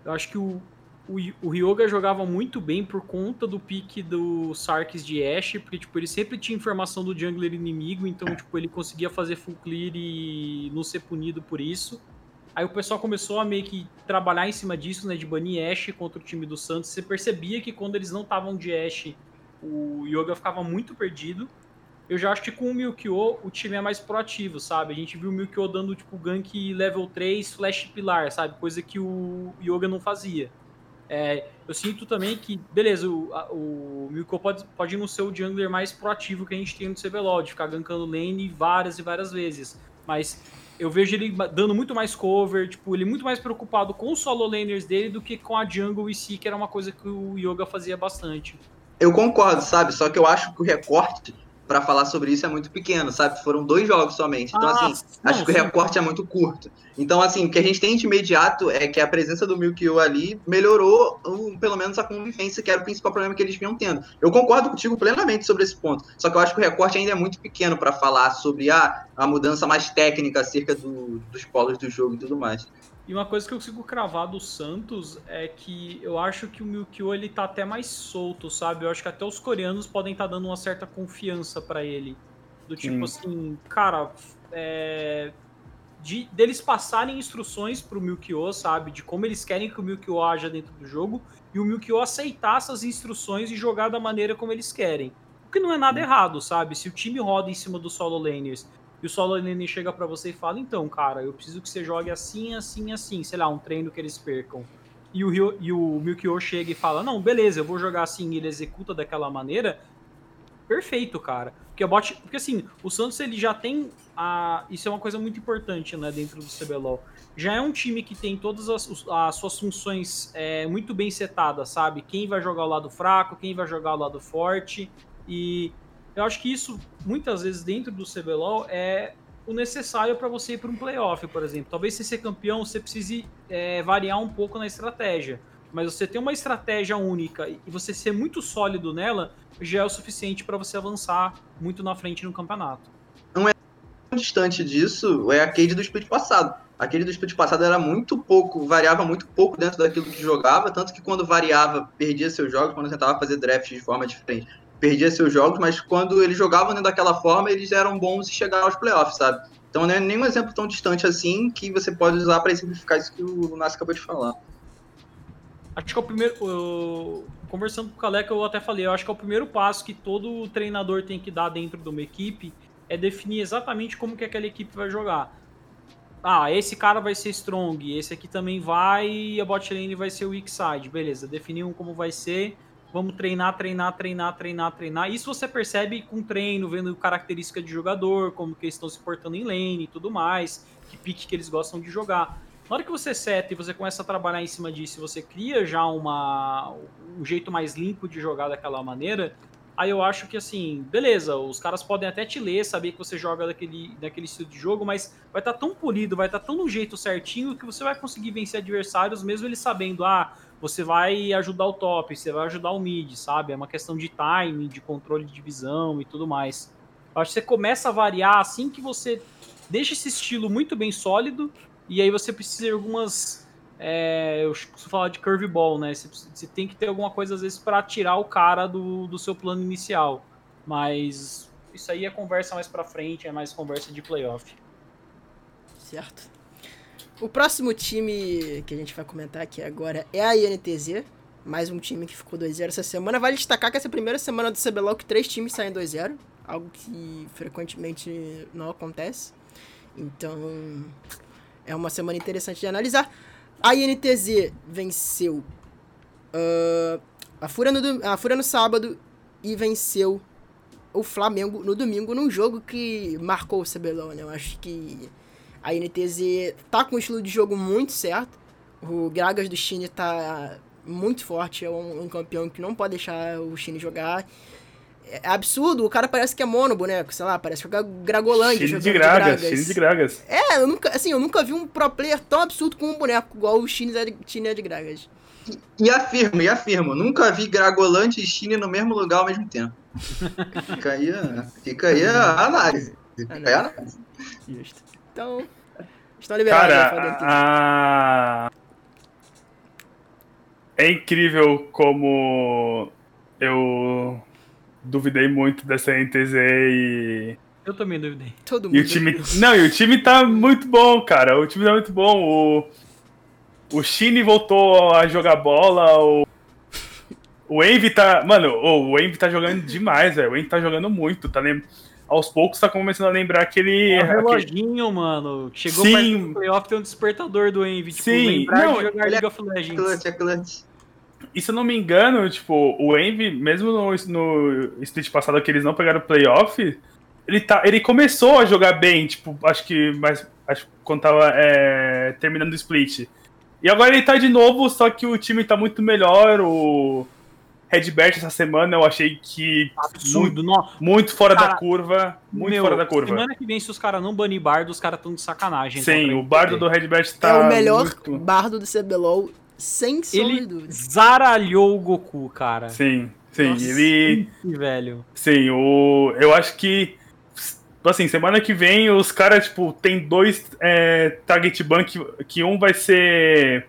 eu acho que o, o, o Ryoga jogava muito bem por conta do pique do Sarkis de Ashe, porque tipo, ele sempre tinha informação do jungler inimigo, então tipo, ele conseguia fazer full clear e não ser punido por isso. Aí o pessoal começou a meio que trabalhar em cima disso, né? De banir Ashe contra o time do Santos. Você percebia que quando eles não estavam de Ashe, o Yoga ficava muito perdido. Eu já acho que com o Milkyo o time é mais proativo, sabe? A gente viu o Milkyo dando tipo gank level 3, flash pilar, sabe? Coisa que o Yoga não fazia. É, eu sinto também que, beleza, o, a, o pode, pode não ser o jungler mais proativo que a gente tem no CBLOL, de ficar gankando lane várias e várias vezes. Mas eu vejo ele dando muito mais cover, tipo, ele muito mais preocupado com os solo laners dele do que com a jungle e si, que era uma coisa que o Yoga fazia bastante. Eu concordo, sabe? Só que eu acho que o recorte para falar sobre isso é muito pequeno, sabe? Foram dois jogos somente. Então, ah, assim, não, acho que o recorte é muito curto. Então, assim, o que a gente tem de imediato é que a presença do Milkyo ali melhorou, um, pelo menos, a convivência, que era o principal problema que eles vinham tendo. Eu concordo contigo plenamente sobre esse ponto. Só que eu acho que o recorte ainda é muito pequeno para falar sobre a, a mudança mais técnica acerca do, dos polos do jogo e tudo mais. E uma coisa que eu consigo cravar do Santos é que eu acho que o Milkyo ele tá até mais solto, sabe? Eu acho que até os coreanos podem estar tá dando uma certa confiança para ele. Do tipo Sim. assim, cara, é, de deles passarem instruções pro Milkyo, sabe? De como eles querem que o Milkyo haja dentro do jogo e o Milkyo aceitar essas instruções e jogar da maneira como eles querem. O que não é nada errado, sabe? Se o time roda em cima dos solo laners e o solo lane chega para você e fala: então, cara, eu preciso que você jogue assim, assim, assim, sei lá, um treino que eles percam. E o, Rio, e o Milkyo chega e fala: não, beleza, eu vou jogar assim, e ele executa daquela maneira. Perfeito, cara. Porque, bot, porque assim, o Santos ele já tem. A, isso é uma coisa muito importante né, dentro do CBLOL. Já é um time que tem todas as, as suas funções é, muito bem setadas, sabe? Quem vai jogar o lado fraco, quem vai jogar o lado forte. E eu acho que isso, muitas vezes, dentro do CBLOL, é o necessário para você ir para um playoff, por exemplo. Talvez você ser campeão, você precise é, variar um pouco na estratégia. Mas você ter uma estratégia única e você ser muito sólido nela já é o suficiente para você avançar muito na frente no campeonato. Não é distante disso, é a Cade do split passado. Aquele do split passado era muito pouco, variava muito pouco dentro daquilo que jogava, tanto que quando variava, perdia seus jogos, quando tentava fazer draft de forma diferente, perdia seus jogos, mas quando eles jogavam né, daquela forma, eles eram bons e chegaram aos playoffs, sabe? Então não é nenhum exemplo tão distante assim que você pode usar para exemplificar isso que o Nassi acabou de falar. Acho que é o primeiro. Eu, conversando com o Caleca, eu até falei, eu acho que é o primeiro passo que todo treinador tem que dar dentro de uma equipe é definir exatamente como que aquela equipe vai jogar. Ah, esse cara vai ser strong, esse aqui também vai, e a bot lane vai ser weak side. Beleza, definir um como vai ser Vamos treinar, treinar, treinar, treinar, treinar. Isso você percebe com treino, vendo característica de jogador, como que eles estão se portando em lane e tudo mais, que pique que eles gostam de jogar. Na hora que você seta e você começa a trabalhar em cima disso, você cria já uma, um jeito mais limpo de jogar daquela maneira, aí eu acho que assim, beleza, os caras podem até te ler, saber que você joga daquele, daquele estilo de jogo, mas vai estar tá tão polido, vai estar tá tão no jeito certinho que você vai conseguir vencer adversários, mesmo eles sabendo, ah, você vai ajudar o top, você vai ajudar o mid, sabe? É uma questão de timing, de controle de visão e tudo mais. Eu acho que você começa a variar assim que você deixa esse estilo muito bem sólido e aí você precisa de algumas. É, eu preciso falar de curveball, né? Você, você, tem que ter alguma coisa às vezes para tirar o cara do, do seu plano inicial. Mas isso aí é conversa mais para frente, é mais conversa de playoff. Certo. O próximo time que a gente vai comentar aqui agora é a INTZ. Mais um time que ficou 2-0 essa semana. Vale destacar que essa primeira semana do CBLOL que três times saem 2-0. Algo que frequentemente não acontece. Então, é uma semana interessante de analisar. A INTZ venceu uh, a, Fúria no, a Fúria no sábado e venceu o Flamengo no domingo num jogo que marcou o CBLOL, né? Eu acho que a NTZ tá com um estilo de jogo muito certo. O Gragas do Chine tá muito forte, é um, um campeão que não pode deixar o Chine jogar. É absurdo, o cara parece que é mono boneco, sei lá, parece jogar Gragolândia. Chine de Gragas, Chine de Gragas. É, eu nunca, assim, eu nunca vi um pro player tão absurdo com um boneco, igual o Chine é de, Chine é de Gragas. E afirmo, e afirmo, nunca vi Gragolândia e Chine no mesmo lugar ao mesmo tempo. fica aí, fica aí a análise. Fica aí a análise. Justo. Então, estão liberados. Cara, a... é incrível como eu duvidei muito dessa NTZ e Eu também duvidei. Todo mundo. E o time. Não, e o time tá muito bom, cara. O time tá muito bom. O. O Shine voltou a jogar bola. O. O Envy tá. Mano, o Envy tá jogando demais, velho. O Envy tá jogando muito. Tá lem... Aos poucos tá começando a lembrar aquele. É um aquele... reloginho, mano. Chegou Sim. do playoff, tem um despertador do Envy. Tipo, Sim. lembrar Não, de jogar é League of Legends. Clutch, é clutch. E se eu não me engano, tipo, o Envy, mesmo no, no split passado que eles não pegaram o playoff, ele, tá, ele começou a jogar bem, tipo, acho que mais. Acho que quando tava é, terminando o split. E agora ele tá de novo, só que o time tá muito melhor. O Redbert essa semana eu achei que muito, Absurdo. Não, muito fora Cara, da curva. Muito meu, fora da curva. Semana que vem, se os caras não banir bardo, os caras tão de sacanagem. Sim, contra o bardo do Redbert tá. é o melhor muito- bardo do CBLOL, sem sombra de Ele dúvida. zaralhou o Goku, cara. Sim, sim. Nossa, ele. sim, velho. Sim, o, eu acho que. Assim, semana que vem os caras, tipo, tem dois é, target ban que, que um vai ser.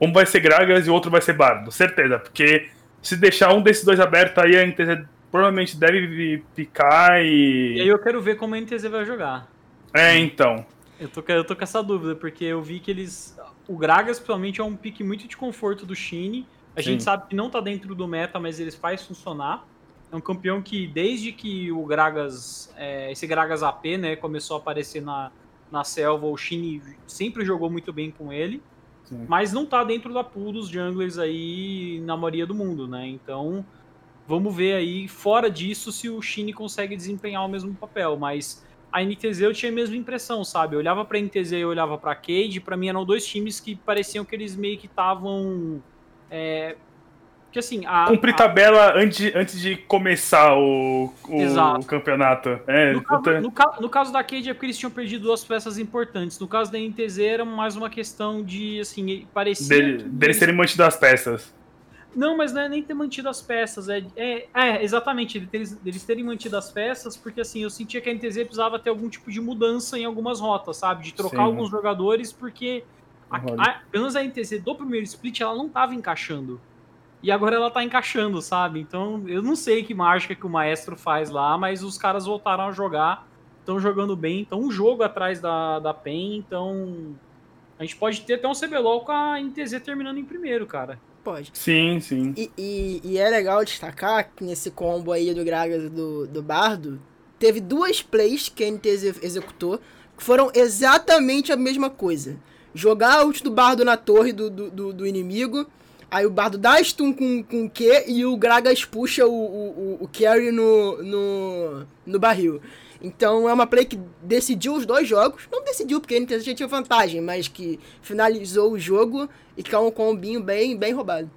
Um vai ser Gragas e o outro vai ser Bardo, certeza. Porque se deixar um desses dois aberto aí, a NTZ provavelmente deve picar E aí e. eu quero ver como a NTZ vai jogar. É, então. Eu tô, com- eu tô com essa dúvida, porque eu vi que eles. O Gragas, principalmente, é um pique muito de conforto do Shine. A Sim. gente sabe que não tá dentro do meta, mas eles faz funcionar. É um campeão que, desde que o Gragas. é, esse Gragas AP, né, começou a aparecer na, na selva, o Shine sempre jogou muito bem com ele. Mas não tá dentro da pool dos junglers aí na maioria do mundo, né? Então. Vamos ver aí, fora disso, se o Shine consegue desempenhar o mesmo papel. Mas a NTZ eu tinha a mesma impressão, sabe? Eu olhava pra NTZ e olhava pra Cade, pra mim eram dois times que pareciam que eles meio que estavam. É... Que assim, a, Cumprir a- tabela antes, antes de começar o, o Exato. campeonato. É, no, caso, no no caso da Cade é porque eles tinham perdido duas peças importantes. No caso da NTZ era mais uma questão de, assim, parecia. dele, deles eles- terem mantido as peças. Não, mas não é nem ter mantido as peças. É, é, é exatamente, ele- eles, eles terem mantido as peças, porque assim, eu sentia que a NTZ precisava ter algum tipo de mudança em algumas rotas, sabe? De trocar Sim. alguns jogadores, porque a, a, pelo menos a NTZ do primeiro split ela não tava encaixando. E agora ela tá encaixando, sabe? Então eu não sei que mágica que o maestro faz lá, mas os caras voltaram a jogar, estão jogando bem, estão um jogo atrás da, da PEN, então. A gente pode ter até um CBLOL com a NTZ terminando em primeiro, cara. Pode. Sim, sim. E, e- e é legal destacar que nesse combo aí do Gragas e do, do Bardo, teve duas plays que a NTZ executou que foram exatamente a mesma coisa. Jogar a ult do Bardo na torre do, do, do- do inimigo, aí o Bardo dá stun com, com o Q e o Gragas puxa o, o, o- o carry no, no, no barril. Então é uma play que decidiu os dois jogos. Não decidiu porque a NTZ já tinha vantagem, mas que finalizou o jogo e que é um combinho bem, bem roubado.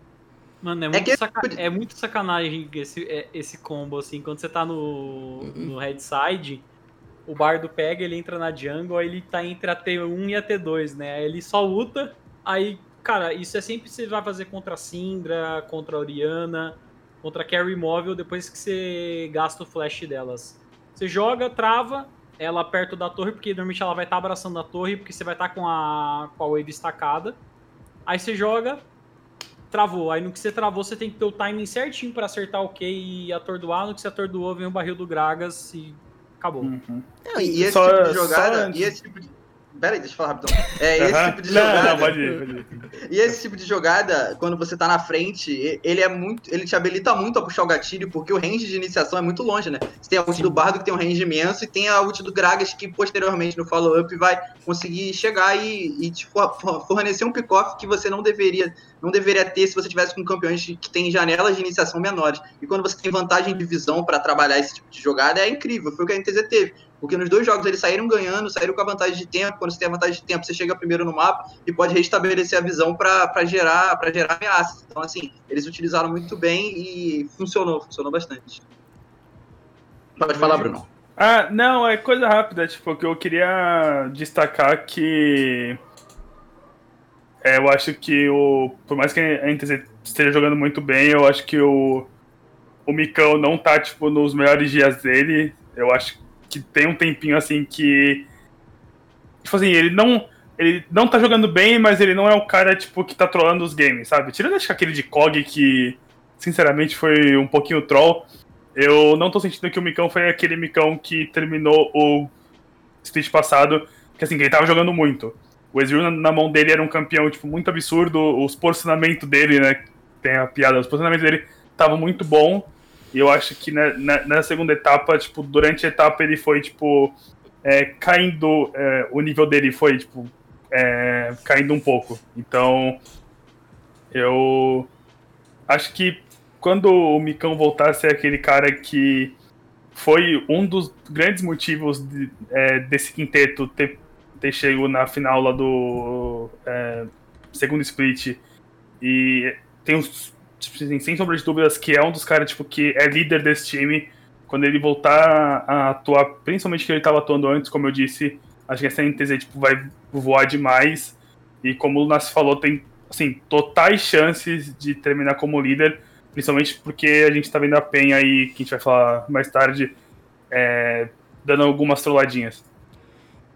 Mano, é É muito, que- saca- é muito sacanagem esse, é- esse combo, assim. Quando você tá no, no headside, o bardo pega, ele entra na jungle, aí ele tá entre a T1 e a T2, né? Aí ele só luta, aí, cara, isso é sempre que você vai fazer contra a Syndra, contra a Oriana, contra a Carry Móvel, depois que você gasta o flash delas. Você joga, trava, ela perto da torre, porque normalmente ela vai estar abraçando a torre, porque você vai estar com a, com a wave estacada. Aí você joga, travou. Aí no que você travou, você tem que ter o timing certinho pra acertar o Q e atordoar. No que você atordoou, vem o barril do Gragas e acabou. Uhum. Não, E, esse só- tipo de só jogada. antes. E esse tipo de. Pera aí, deixa eu falar rapidão. É, esse tipo de Não, jogada. Não, pode ir, pode ir. E esse tipo de jogada, quando você tá na frente, ele é muito. Ele te habilita muito a puxar o gatilho, porque o range de iniciação é muito longe, né? Você tem a ult do Bardo que tem um range imenso, e tem a ult do Gragas que posteriormente no follow-up vai conseguir chegar e, e te for- for- fornecer um pick-off que você não deveria, não deveria ter se você tivesse com campeões que tem janelas de iniciação menores. E quando você tem vantagem de visão pra trabalhar esse tipo de jogada, é incrível. Foi o que a NTZ teve. Porque nos dois jogos eles saíram ganhando, saíram com a vantagem de tempo. Quando você tem a vantagem de tempo, você chega primeiro no mapa e pode restabelecer a visão para gerar, pra gerar ameaças. Então, assim, eles utilizaram muito bem e funcionou, funcionou bastante. Pode falar, Bruno. Ah, não, é coisa rápida, tipo, que eu queria destacar que. É, eu acho que o. Por mais que a NTZ esteja jogando muito bem, eu acho que o. O Micão não tá, tipo, nos melhores dias dele. Eu acho que tem um tempinho assim que. Tipo assim, ele não. Ele não tá jogando bem, mas ele não é o cara, tipo, que tá trollando os games, sabe? Tirando acho que aquele de COG que, sinceramente, foi um pouquinho troll. eu não tô sentindo que o Micão foi aquele Micão que terminou o split passado, que assim, que ele tava jogando muito. O Ezreal na mão dele era um campeão, tipo, muito absurdo, os posicionamentos dele, né, tem a piada, os posicionamentos dele estavam muito bom, e eu acho que na, na, na, segunda etapa, tipo, durante a etapa ele foi, tipo, é, caindo, é, o nível dele foi, tipo, é, caindo um pouco. Então, eu acho que quando o Micão voltar a ser aquele cara que foi um dos grandes motivos de, é, desse quinteto ter, ter chegado na final lá do é, segundo split e tem uns assim, sem sombra de dúvidas que é um dos caras tipo que é líder desse time quando ele voltar a atuar principalmente que ele estava atuando antes como eu disse acho que essa NTZ tipo vai voar demais e como o Nassi falou tem assim totais chances de terminar como líder Principalmente porque a gente tá vendo a Penha aí, que a gente vai falar mais tarde, é, dando algumas trolladinhas.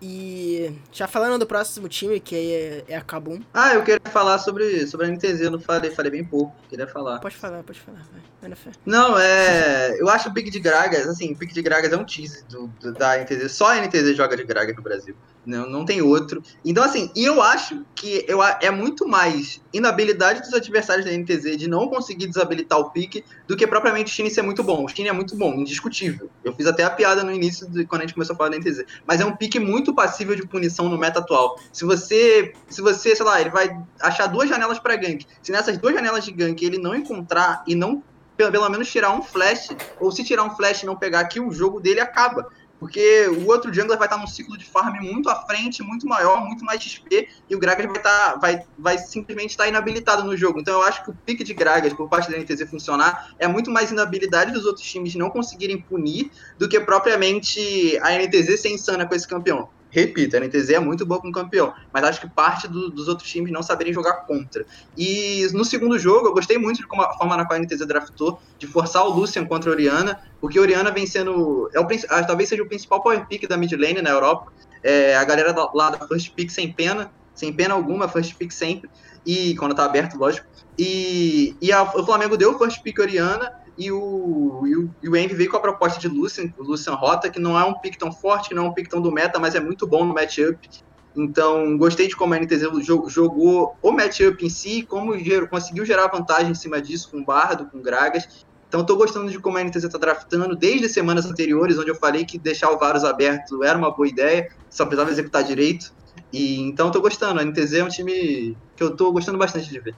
E já falando do próximo time, que é, é a Kabum. Ah, eu queria falar sobre, sobre a NTZ, eu não falei, falei bem pouco, queria falar. Pode falar, pode falar, vai, vai Não, é. Eu acho o Big de Gragas, assim, o Big de Gragas é um tease do, do, da NTZ, só a NTZ joga de Gragas no Brasil. Não, não tem outro. Então, assim, e eu acho que eu, é muito mais inabilidade dos adversários da NTZ de não conseguir desabilitar o pique do que propriamente o Chine ser muito bom. O Chine é muito bom, indiscutível. Eu fiz até a piada no início, de, quando a gente começou a falar da NTZ. Mas é um pique muito passível de punição no meta atual. Se você, se você, sei lá, ele vai achar duas janelas para gank. Se nessas duas janelas de gank ele não encontrar e não pelo menos tirar um flash, ou se tirar um flash e não pegar aqui, o jogo dele acaba. Porque o outro jungler vai estar num ciclo de farm muito à frente, muito maior, muito mais XP, e o Gragas vai, estar, vai, vai simplesmente estar inabilitado no jogo. Então eu acho que o pique de Gragas por parte da NTZ funcionar é muito mais inabilidade dos outros times não conseguirem punir do que propriamente a NTZ ser insana com esse campeão. Repito, a NTZ é muito boa com campeão, mas acho que parte do, dos outros times não saberem jogar contra. E no segundo jogo, eu gostei muito de como a forma na qual a NTZ draftou, de forçar o Lucian contra a Oriana, porque a Oriana vem sendo. É o, ah, talvez seja o principal power pick da mid lane na Europa. É, a galera lá da first pick sem pena, sem pena alguma, first pick sempre. E quando tá aberto, lógico. E, e a, o Flamengo deu first pick Oriana e o, e o, e o Envy veio com a proposta de Lucian, o Lucian Rota, que não é um pick tão forte, que não é um pick tão do meta, mas é muito bom no matchup. Então, gostei de como a NTZ jogou o matchup em si, como ger conseguiu gerar vantagem em cima disso com Bardo, com Gragas. Então, estou gostando de como a NTZ está draftando desde semanas anteriores, onde eu falei que deixar o Varus aberto era uma boa ideia, só precisava executar direito. E então, estou gostando. A NTZ é um time que eu estou gostando bastante de ver.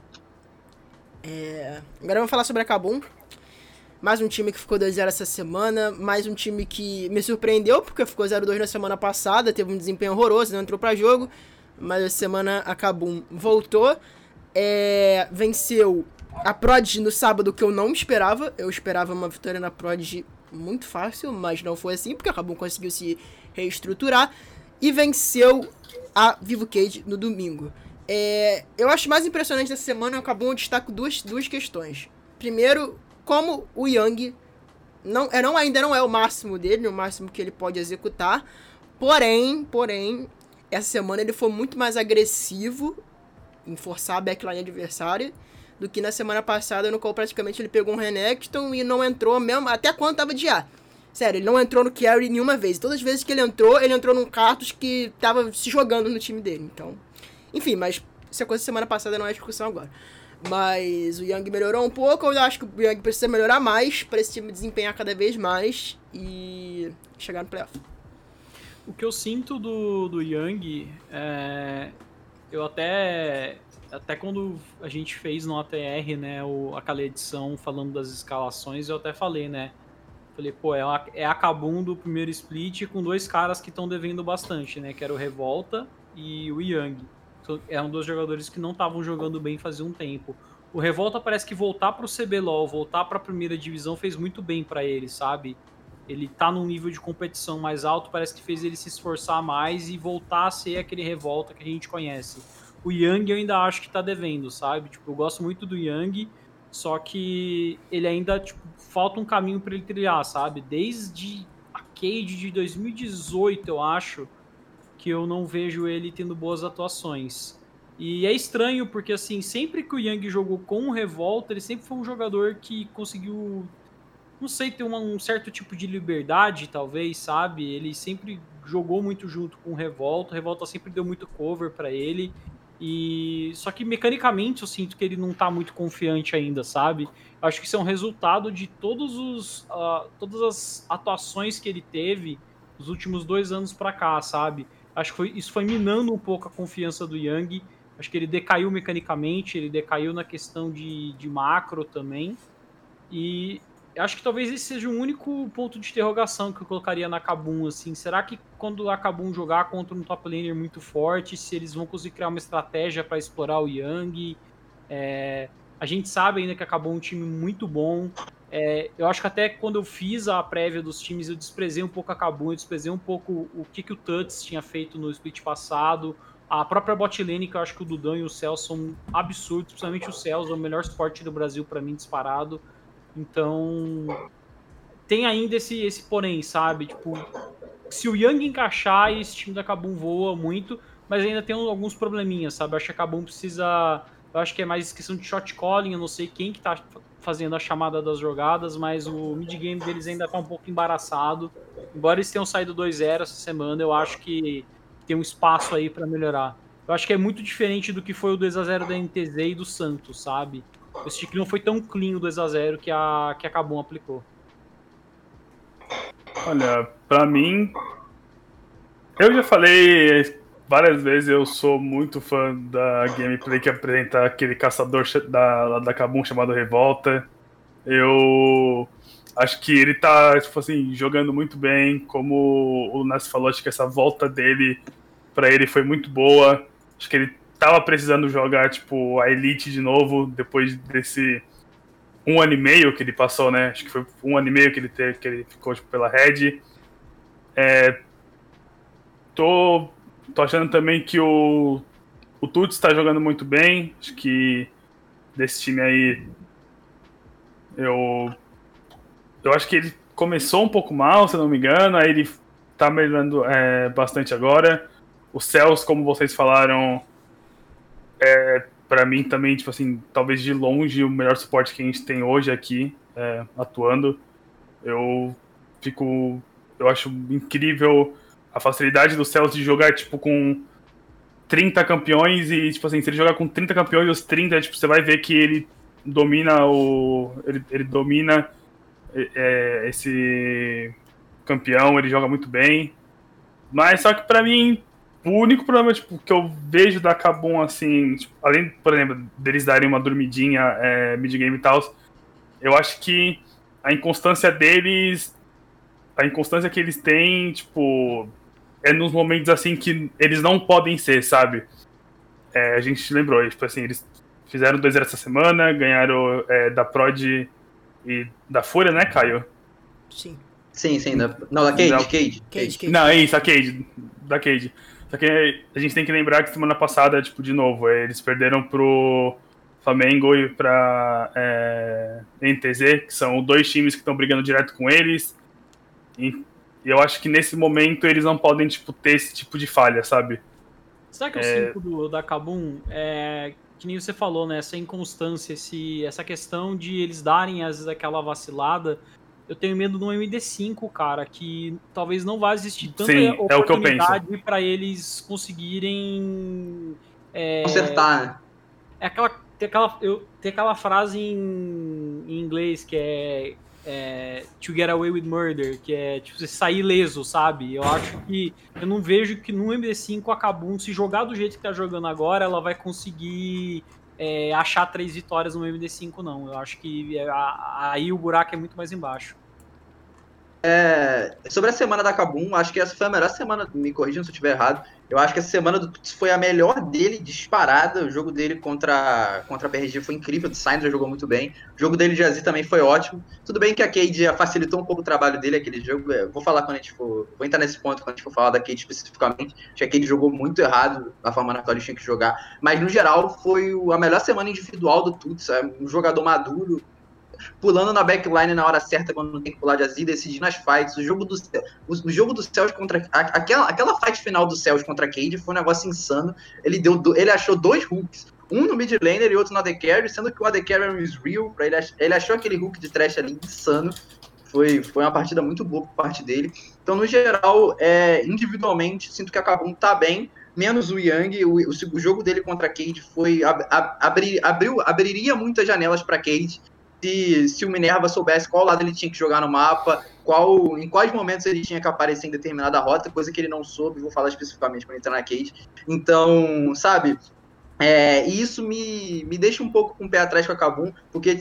É... Agora vamos falar sobre a Kabum. Mais um time que ficou 2-0 essa semana. Mais um time que me surpreendeu, porque ficou 0-2 na semana passada. Teve um desempenho horroroso, não entrou para jogo. Mas essa semana a Kabum voltou. É, venceu a Prodigy no sábado, que eu não esperava. Eu esperava uma vitória na Prodigy muito fácil, mas não foi assim, porque a Kabum conseguiu se reestruturar. E venceu a Vivo Cage no domingo. É, eu acho mais impressionante dessa semana, a Kabum eu destaco duas, duas questões. Primeiro, como o Young não, é, não ainda não é o máximo dele, o máximo que ele pode executar. Porém, porém, essa semana ele foi muito mais agressivo em forçar a backline adversária do que na semana passada, no qual praticamente ele pegou um Renekton e não entrou mesmo, até quando tava de A. Sério, ele não entrou no carry nenhuma vez. Todas as vezes que ele entrou, ele entrou num Cartus que tava se jogando no time dele. Então, enfim, mas essa é coisa semana passada não é discussão agora. Mas o Young melhorou um pouco. Eu acho que o Young precisa melhorar mais para esse time desempenhar cada vez mais e chegar no playoff. O que eu sinto do, do Young é. Eu até. Até quando a gente fez no ATR, né, o, aquela edição falando das escalações, eu até falei, né? Falei, pô, é, a, é a Kabum do primeiro split com dois caras que estão devendo bastante, né? Que era o Revolta e o Young eram dois jogadores que não estavam jogando bem fazia um tempo. O Revolta parece que voltar para o CBLOL, voltar para a primeira divisão fez muito bem para ele, sabe? Ele tá num nível de competição mais alto, parece que fez ele se esforçar mais e voltar a ser aquele Revolta que a gente conhece. O Yang eu ainda acho que tá devendo, sabe? Tipo, eu gosto muito do Yang, só que ele ainda tipo, falta um caminho para ele trilhar, sabe? Desde a Cade de 2018, eu acho, que eu não vejo ele tendo boas atuações. E é estranho porque assim, sempre que o Yang jogou com o Revolta, ele sempre foi um jogador que conseguiu não sei, ter uma, um certo tipo de liberdade, talvez, sabe? Ele sempre jogou muito junto com o Revolta, o Revolta sempre deu muito cover para ele. E só que mecanicamente eu sinto que ele não tá muito confiante ainda, sabe? Acho que isso é um resultado de todos os uh, todas as atuações que ele teve nos últimos dois anos para cá, sabe? Acho que foi, isso foi minando um pouco a confiança do Yang. Acho que ele decaiu mecanicamente, ele decaiu na questão de, de macro também. E acho que talvez esse seja o único ponto de interrogação que eu colocaria na Kabum, assim. Será que quando a Kabum jogar contra um top laner muito forte, se eles vão conseguir criar uma estratégia para explorar o Yang? É, a gente sabe ainda que a Kabum é um time muito bom. É, eu acho que até quando eu fiz a prévia dos times, eu desprezei um pouco a Kabum, eu desprezei um pouco o que, que o Tuts tinha feito no split passado. A própria bot lane, que eu acho que o Dudan e o Celso são absurdos, principalmente o Celso, é o melhor suporte do Brasil para mim disparado. Então, tem ainda esse, esse porém, sabe? Tipo, se o Young encaixar, esse time da Kabum voa muito, mas ainda tem alguns probleminhas, sabe? Eu acho que a Kabum precisa. Eu acho que é mais questão de shot calling, eu não sei quem que tá fazendo a chamada das jogadas, mas o mid game deles ainda tá um pouco embaraçado. Embora eles tenham saído 2-0 essa semana, eu acho que tem um espaço aí para melhorar. Eu acho que é muito diferente do que foi o 2x0 da NTZ e do Santos, sabe? Esse stick não foi tão clean o 2x0 que a, que a Kabum aplicou. Olha, pra mim. Eu já falei várias vezes, eu sou muito fã da gameplay que apresenta aquele caçador da, da Kabum chamado Revolta. Eu acho que ele tá, tipo assim, jogando muito bem. Como o Nassi falou, acho que essa volta dele para ele foi muito boa. Acho que ele tava precisando jogar, tipo, a Elite de novo, depois desse um ano e meio que ele passou, né? Acho que foi um ano e meio que ele, teve, que ele ficou tipo, pela Red. É, tô, tô achando também que o, o Tuts está jogando muito bem. Acho que desse time aí. Eu. Eu acho que ele começou um pouco mal, se não me engano. Aí ele tá melhorando é, bastante agora. O Céus, como vocês falaram, é, para mim também, tipo assim, talvez de longe o melhor suporte que a gente tem hoje aqui, é, atuando. Eu fico. Eu acho incrível a facilidade do Celso de jogar, tipo, com 30 campeões e, tipo assim, se ele jogar com 30 campeões, os 30, tipo, você vai ver que ele domina o. Ele, ele domina é, esse campeão, ele joga muito bem. Mas só que para mim, o único problema tipo, que eu vejo da Kabum, assim, tipo, além, por exemplo, deles darem uma dormidinha é, mid-game e tal, eu acho que a inconstância deles, a inconstância que eles têm, tipo, é nos momentos assim que eles não podem ser, sabe? É, a gente lembrou, tipo assim, eles fizeram 2 essa semana, ganharam é, da Prod e da Fúria, né, Caio? Sim. Sim, sim. Da... Não, da Cade, Cade. Cade, Cade. Não, é isso, a Cade. Da Cade. Só que a gente tem que lembrar que semana passada, tipo, de novo, eles perderam pro Flamengo e pra é, NTZ, que são dois times que estão brigando direto com eles. E eu acho que nesse momento eles não podem, tipo, ter esse tipo de falha, sabe? Será que é... o 5 do, da Kabum é que nem você falou, né? Essa inconstância, esse, essa questão de eles darem, às vezes, aquela vacilada eu tenho medo do MD5, cara, que talvez não vá existir tanta Sim, oportunidade é para eles conseguirem é, consertar, né? É aquela tem aquela eu tem aquela frase em, em inglês que é, é, to get away with murder, que é tipo você sair leso, sabe? Eu acho que eu não vejo que no MD5 a Kabum se jogar do jeito que tá jogando agora, ela vai conseguir é, achar três vitórias no MD5, não. Eu acho que é, aí o buraco é muito mais embaixo. É, sobre a semana da Kabum, acho que essa foi a melhor semana, me corrijam se eu estiver errado. Eu acho que essa semana do Tuts foi a melhor dele, disparada. O jogo dele contra, contra a PRG foi incrível, o Sainz jogou muito bem. O jogo dele de Azir também foi ótimo. Tudo bem que a Cade facilitou um pouco o trabalho dele, aquele jogo. É, vou falar quando a gente for. Vou entrar nesse ponto quando a gente for falar da Cade especificamente. Acho que a Cade jogou muito errado da forma na qual ele tinha que jogar. Mas no geral foi a melhor semana individual do Tuts. É um jogador maduro, pulando na backline na hora certa quando tem que pular de Azir, decidindo as fights. O jogo do, o, o jogo do Cells contra. Aquela, aquela fight final do Cells contra a Cade foi um negócio insano. Ele, deu, ele achou dois hooks. Um no mid laner e outro no AD Carry, sendo que o AD Carry é um pra ele, ele achou aquele hook de trash ali insano. Foi, foi uma partida muito boa por parte dele. Então, no geral, é, individualmente, sinto que a Kabum tá bem, menos o Yang. O, o, o jogo dele contra a Cade foi. Ab, ab, abri, abriu, abriria muitas janelas para Cade se, se o Minerva soubesse qual lado ele tinha que jogar no mapa, qual, em quais momentos ele tinha que aparecer em determinada rota, coisa que ele não soube, vou falar especificamente quando entrar na Cade. Então, sabe, é, e isso me, me deixa um pouco com o pé atrás com a Kabum, porque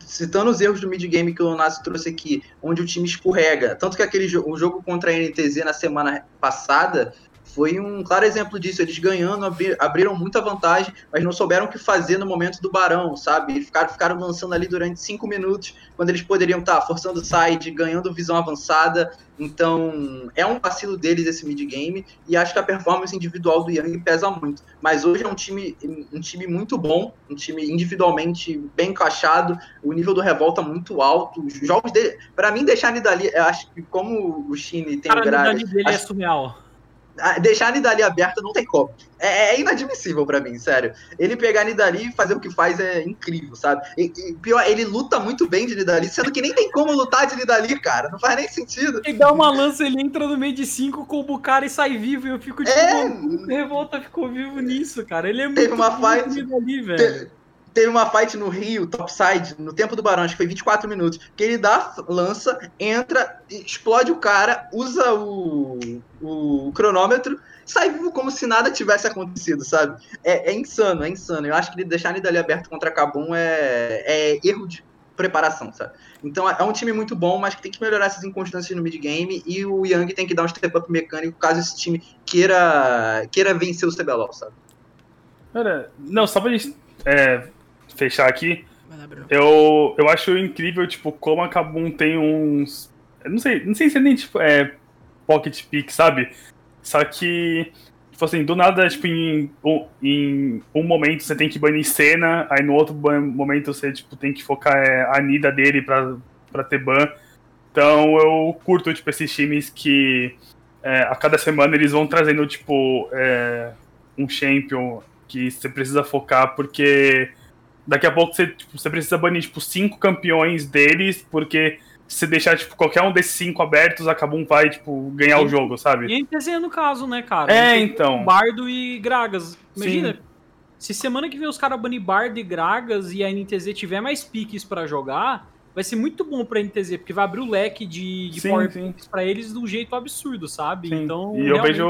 citando os erros do mid-game que o Nassi trouxe aqui, onde o time escorrega, tanto que aquele o jogo contra a NTZ na semana passada foi um claro exemplo disso. Eles ganhando, abri, abriram muita vantagem, mas não souberam o que fazer no momento do Barão, sabe? Ficaram, ficaram lançando ali durante cinco minutos, quando eles poderiam estar tá forçando side, ganhando visão avançada. Então, é um vacilo deles esse mid-game, e acho que a performance individual do Yang pesa muito. Mas hoje é um time, um time muito bom, um time individualmente bem encaixado, o nível do revolta muito alto. Os jogos dele, para mim, deixar ele dali, acho que como o Shine tem Cara, o grade. dele é acho, é surreal deixar a Nidali aberta não tem como. É, é inadmissível para mim, sério. Ele pegar a Nidali e fazer o que faz é incrível, sabe? E, e, pior, ele luta muito bem de Nidali, sendo que nem tem como lutar de Nidali, cara. Não faz nem sentido. Ele dá uma lança, ele entra no meio de cinco, com o cara e sai vivo. E eu fico tipo, é... revolta ficou vivo nisso, cara. Ele é muito Teve uma fight, Nidali, velho. Teve uma fight no Rio, topside, no tempo do Barão, acho que foi 24 minutos, que ele dá lança, entra, explode o cara, usa o, o cronômetro, sai vivo como se nada tivesse acontecido, sabe? É, é insano, é insano. Eu acho que deixar ele dali aberto contra a Kabum é, é erro de preparação, sabe? Então é um time muito bom, mas que tem que melhorar essas inconstâncias no mid-game e o Young tem que dar um step-up mecânico caso esse time queira, queira vencer o CBLOL, sabe? Cara, não, só pra gente é, fechar aqui, eu, eu acho incrível, tipo, como a Kabum tem uns. Não sei, não sei se é nem tipo, é pocket pick, sabe? Só que, tipo assim, do nada, tipo, em, em um momento você tem que banir cena, aí no outro momento você, tipo, tem que focar é, a Nida dele pra, pra ter ban. Então eu curto, tipo, esses times que é, a cada semana eles vão trazendo, tipo, é, um champion que você precisa focar, porque daqui a pouco você, tipo, você precisa banir, tipo, cinco campeões deles, porque se deixar, tipo, qualquer um desses cinco abertos, a Kabum vai, tipo, ganhar e, o jogo, sabe? E a NTZ no caso, né, cara? É, então. Bardo e Gragas. Imagina, Sim. se semana que vem os caras banir Bardo e Gragas e a NTZ tiver mais piques para jogar, vai ser muito bom pra NTZ, porque vai abrir o leque de, de sim, power sim. pra eles de um jeito absurdo, sabe? Sim. Então, e eu vejo,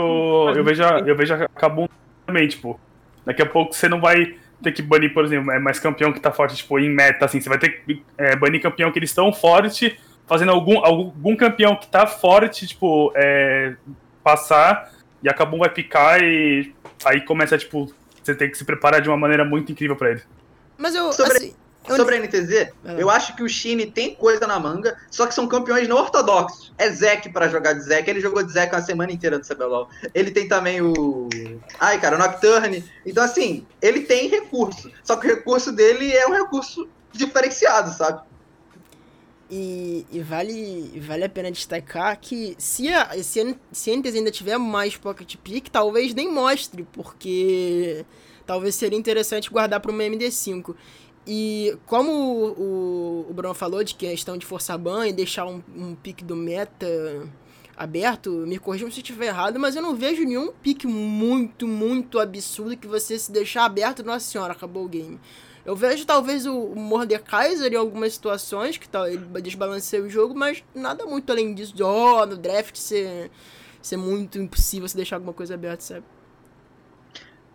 eu vejo, eu vejo a Kabum também, tipo, daqui a pouco você não vai ter que banir, por exemplo, é mais campeão que tá forte, tipo, em meta, assim, você vai ter que é, banir campeão que eles estão forte, fazendo algum, algum campeão que tá forte, tipo, é, passar, e a Kabum vai picar e aí começa, tipo, você tem que se preparar de uma maneira muito incrível para ele. Mas eu, Sobre... assim, Sobre a NTZ, é. eu acho que o Shine tem coisa na manga, só que são campeões não ortodoxos. É Zek para jogar de Zek. Ele jogou de Zek uma semana inteira do CBLOL. Ele tem também o. Ai, cara, o Nocturne. Então, assim, ele tem recurso. Só que o recurso dele é um recurso diferenciado, sabe? E, e, vale, vale a pena destacar que se a, se a, se a NTZ ainda tiver mais Pocket Pick, talvez nem mostre, porque talvez seria interessante guardar para uma MD5. E como o, o, Bruno falou de questão de forçar ban e deixar um, um pique do meta aberto, me corrijam se estiver errado, mas eu não vejo nenhum pique muito, muito absurdo que você se deixar aberto, nossa senhora, acabou o game. Eu vejo talvez o, o Mordekaiser em algumas situações, que tal, ele desbalanceia o jogo, mas nada muito além disso, de, oh, no draft ser, ser muito impossível se deixar alguma coisa aberta, sabe?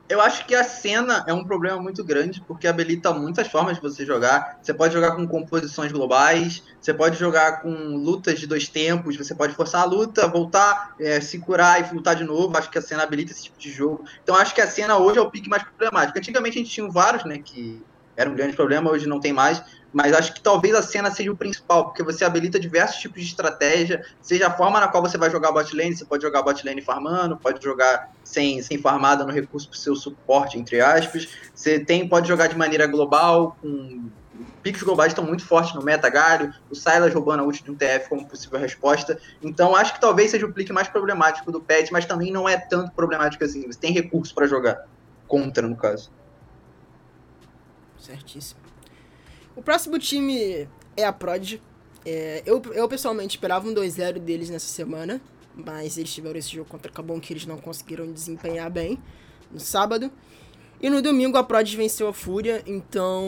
Eu acho que a cena é um problema muito grande, porque habilita muitas formas de você jogar. Você pode jogar com composições globais, você pode jogar com lutas de dois tempos, você pode forçar a luta, voltar, é, se curar e lutar de novo. Acho que a cena habilita esse tipo de jogo. Então acho que a cena hoje é o pique mais problemático. Antigamente a gente tinha vários, né, que era um grande problema, hoje não tem mais. Mas acho que talvez a cena seja o principal, porque você habilita diversos tipos de estratégia, seja a forma na qual você vai jogar bot lane, você pode jogar bot lane farmando, pode jogar sem, sem farmada no recurso para o seu suporte, entre aspas. Você tem, pode jogar de maneira global, com piques globais estão muito fortes no meta galho, o Silas roubando a ult de um TF como possível resposta. Então acho que talvez seja o pique mais problemático do patch, mas também não é tanto problemático assim. Você tem recurso para jogar contra, no caso. Certíssimo. O próximo time é a Prod. É, eu, eu pessoalmente esperava um 2-0 deles nessa semana, mas eles tiveram esse jogo contra o Cabon que eles não conseguiram desempenhar bem no sábado. E no domingo a Prod venceu a Fúria, então.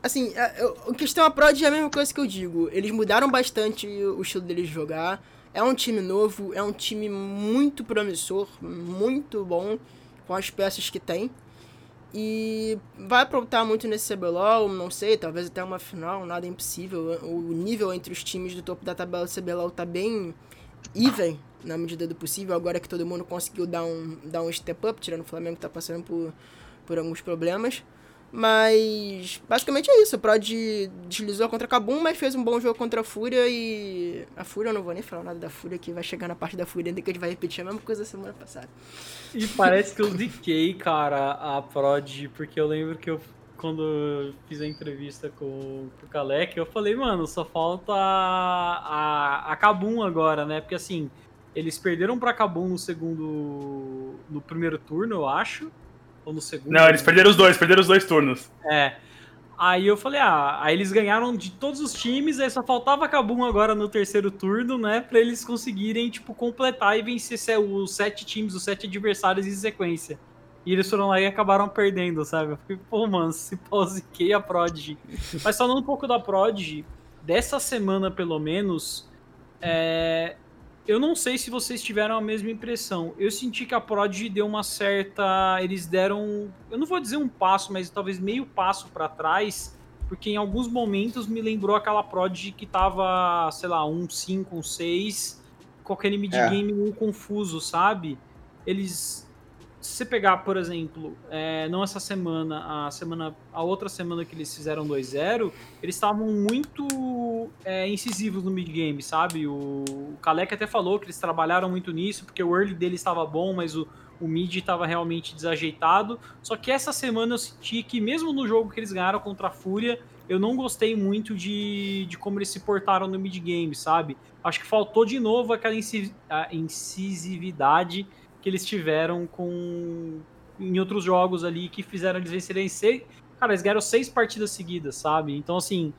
Assim, a, questão a Prod é a mesma coisa que eu digo. Eles mudaram bastante o estilo deles de jogar. É um time novo, é um time muito promissor, muito bom com as peças que tem. E vai aprontar muito nesse CBLOL, não sei, talvez até uma final, nada impossível. O nível entre os times do topo da tabela do CBLOL tá bem even, na medida do possível, agora que todo mundo conseguiu dar um, dar um step up, tirando o Flamengo que tá passando por, por alguns problemas. Mas basicamente é isso. O Prod deslizou contra a Kabum, mas fez um bom jogo contra a Fúria e. A Fúria, eu não vou nem falar nada da Fúria, que vai chegar na parte da Fúria ainda que a gente vai repetir a mesma coisa semana passada. E parece que eu ziquei, cara, a Prod, porque eu lembro que eu. Quando fiz a entrevista com, com o Kalec, eu falei, mano, só falta a, a, a Kabum agora, né? Porque assim, eles perderam pra Kabum no segundo. no primeiro turno, eu acho. Ou no segundo? Não, eles perderam os dois, perderam os dois turnos. É. Aí eu falei, ah, aí eles ganharam de todos os times, aí só faltava Kabum agora no terceiro turno, né? Pra eles conseguirem, tipo, completar e vencer os sete times, os sete adversários em sequência. E eles foram lá e acabaram perdendo, sabe? Eu fiquei, pô, mano, se pausiquei a Prodigy. Mas falando um pouco da Prodigy, dessa semana pelo menos, é, eu não sei se vocês tiveram a mesma impressão. Eu senti que a Prod deu uma certa. Eles deram. Eu não vou dizer um passo, mas talvez meio passo para trás. Porque em alguns momentos me lembrou aquela Prod que tava, sei lá, um 5, um 6, com aquele mid-game é. meio confuso, sabe? Eles se você pegar, por exemplo, é, não essa semana, a semana, a outra semana que eles fizeram 2-0, eles estavam muito é, incisivos no mid-game, sabe? O, o Kalec até falou que eles trabalharam muito nisso, porque o early dele estava bom, mas o, o mid estava realmente desajeitado. Só que essa semana eu senti que, mesmo no jogo que eles ganharam contra a Fúria, eu não gostei muito de, de como eles se portaram no mid-game, sabe? Acho que faltou de novo aquela incisividade que eles tiveram com em outros jogos ali que fizeram eles vencerem seis. Cara, eles ganharam seis partidas seguidas, sabe? Então, assim,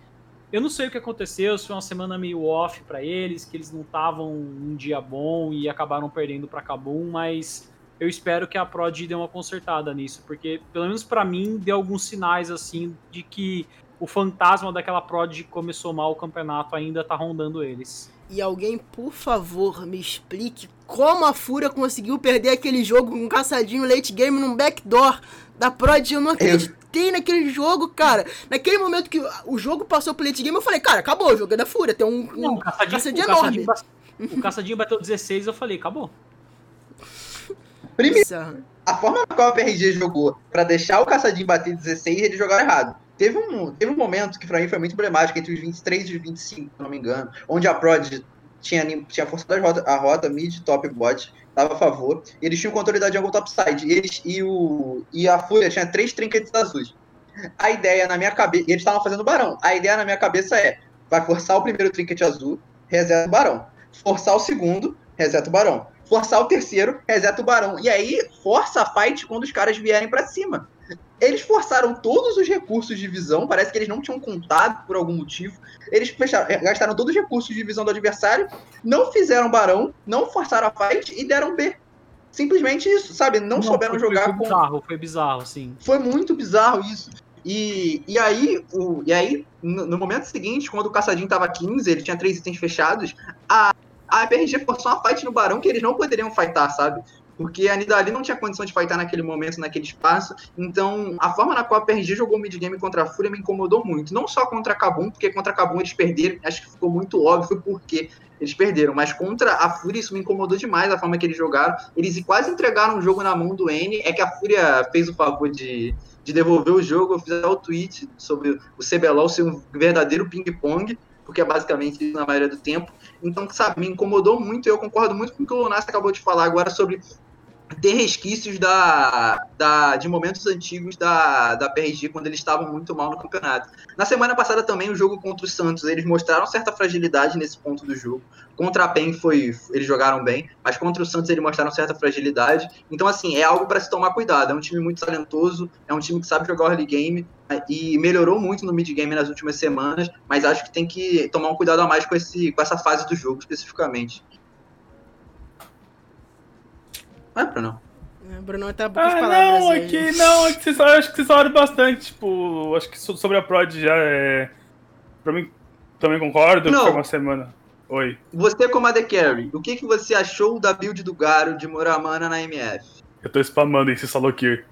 eu não sei o que aconteceu, se foi uma semana meio off para eles, que eles não estavam um dia bom e acabaram perdendo para Kabum, mas eu espero que a Prod dê uma consertada nisso, porque pelo menos para mim deu alguns sinais assim de que o fantasma daquela Prod que começou mal o campeonato ainda tá rondando eles. E alguém, por favor, me explique como a Fúria conseguiu perder aquele jogo com um caçadinho late game num backdoor da Prod. Eu não acreditei eu... naquele jogo, cara. Naquele momento que o jogo passou pro late game, eu falei, cara, acabou, o jogo é da Fúria. Tem um, não, um caçadinho, caçadinho enorme. Caçadinho, o caçadinho bateu 16, eu falei, acabou. Primeiro, a forma qual a PRG jogou para deixar o caçadinho bater 16, eles jogaram errado. Teve um, teve um momento que pra mim foi muito emblemático, entre os 23 e os 25, se não me engano, onde a Prod tinha, tinha forçado a rota, a rota mid, top bot, tava a favor, e eles tinham controle da jungle topside, e, eles, e, o, e a Fúria tinha três trinkets azuis. A ideia na minha cabeça, eles estavam fazendo barão, a ideia na minha cabeça é, vai forçar o primeiro trinket azul, reseta o barão, forçar o segundo, reseta o barão, forçar o terceiro, reseta o barão, e aí força a fight quando os caras vierem para cima. Eles forçaram todos os recursos de visão, parece que eles não tinham contado por algum motivo. Eles fecharam, eh, gastaram todos os recursos de visão do adversário, não fizeram barão, não forçaram a fight e deram B. Simplesmente isso, sabe? Não, não souberam foi, jogar foi com. Bizarro, foi bizarro, sim. Foi muito bizarro isso. E, e aí, o, e aí no, no momento seguinte, quando o Caçadinho tava 15, ele tinha três itens fechados, a, a PRG forçou uma fight no Barão que eles não poderiam fightar, sabe? Porque a Nidali não tinha condição de fightar naquele momento, naquele espaço. Então, a forma na qual a PRG jogou o mid-game contra a Fúria me incomodou muito. Não só contra a Kabum, porque contra a Kabum eles perderam, acho que ficou muito óbvio porque eles perderam, mas contra a Fúria isso me incomodou demais a forma que eles jogaram. Eles quase entregaram o jogo na mão do N. É que a Fúria fez o favor de, de devolver o jogo. Eu fiz o tweet sobre o CBLOL ser um verdadeiro ping-pong porque é basicamente isso na maioria do tempo. Então, sabe, me incomodou muito e eu concordo muito com o que o Lunas acabou de falar agora sobre ter resquícios da, da, de momentos antigos da, da PRG quando eles estavam muito mal no campeonato. Na semana passada também, o jogo contra o Santos, eles mostraram certa fragilidade nesse ponto do jogo. Contra a PEN foi, eles jogaram bem, mas contra o Santos eles mostraram certa fragilidade. Então, assim, é algo para se tomar cuidado. É um time muito talentoso, é um time que sabe jogar early game e melhorou muito no mid game nas últimas semanas, mas acho que tem que tomar um cuidado a mais com, esse, com essa fase do jogo especificamente. Vai, Bruno. É, Bruno tá poucas Ah, palavras não, aí. é que não, é que vocês, acho que vocês falaram bastante, tipo, acho que so- sobre a Prod já é. Pra mim, também concordo, Não. foi uma semana. Oi. Você como AD Carry, o que, que você achou da build do Garo de Muramana na MF? Eu tô spamando esse Salokir.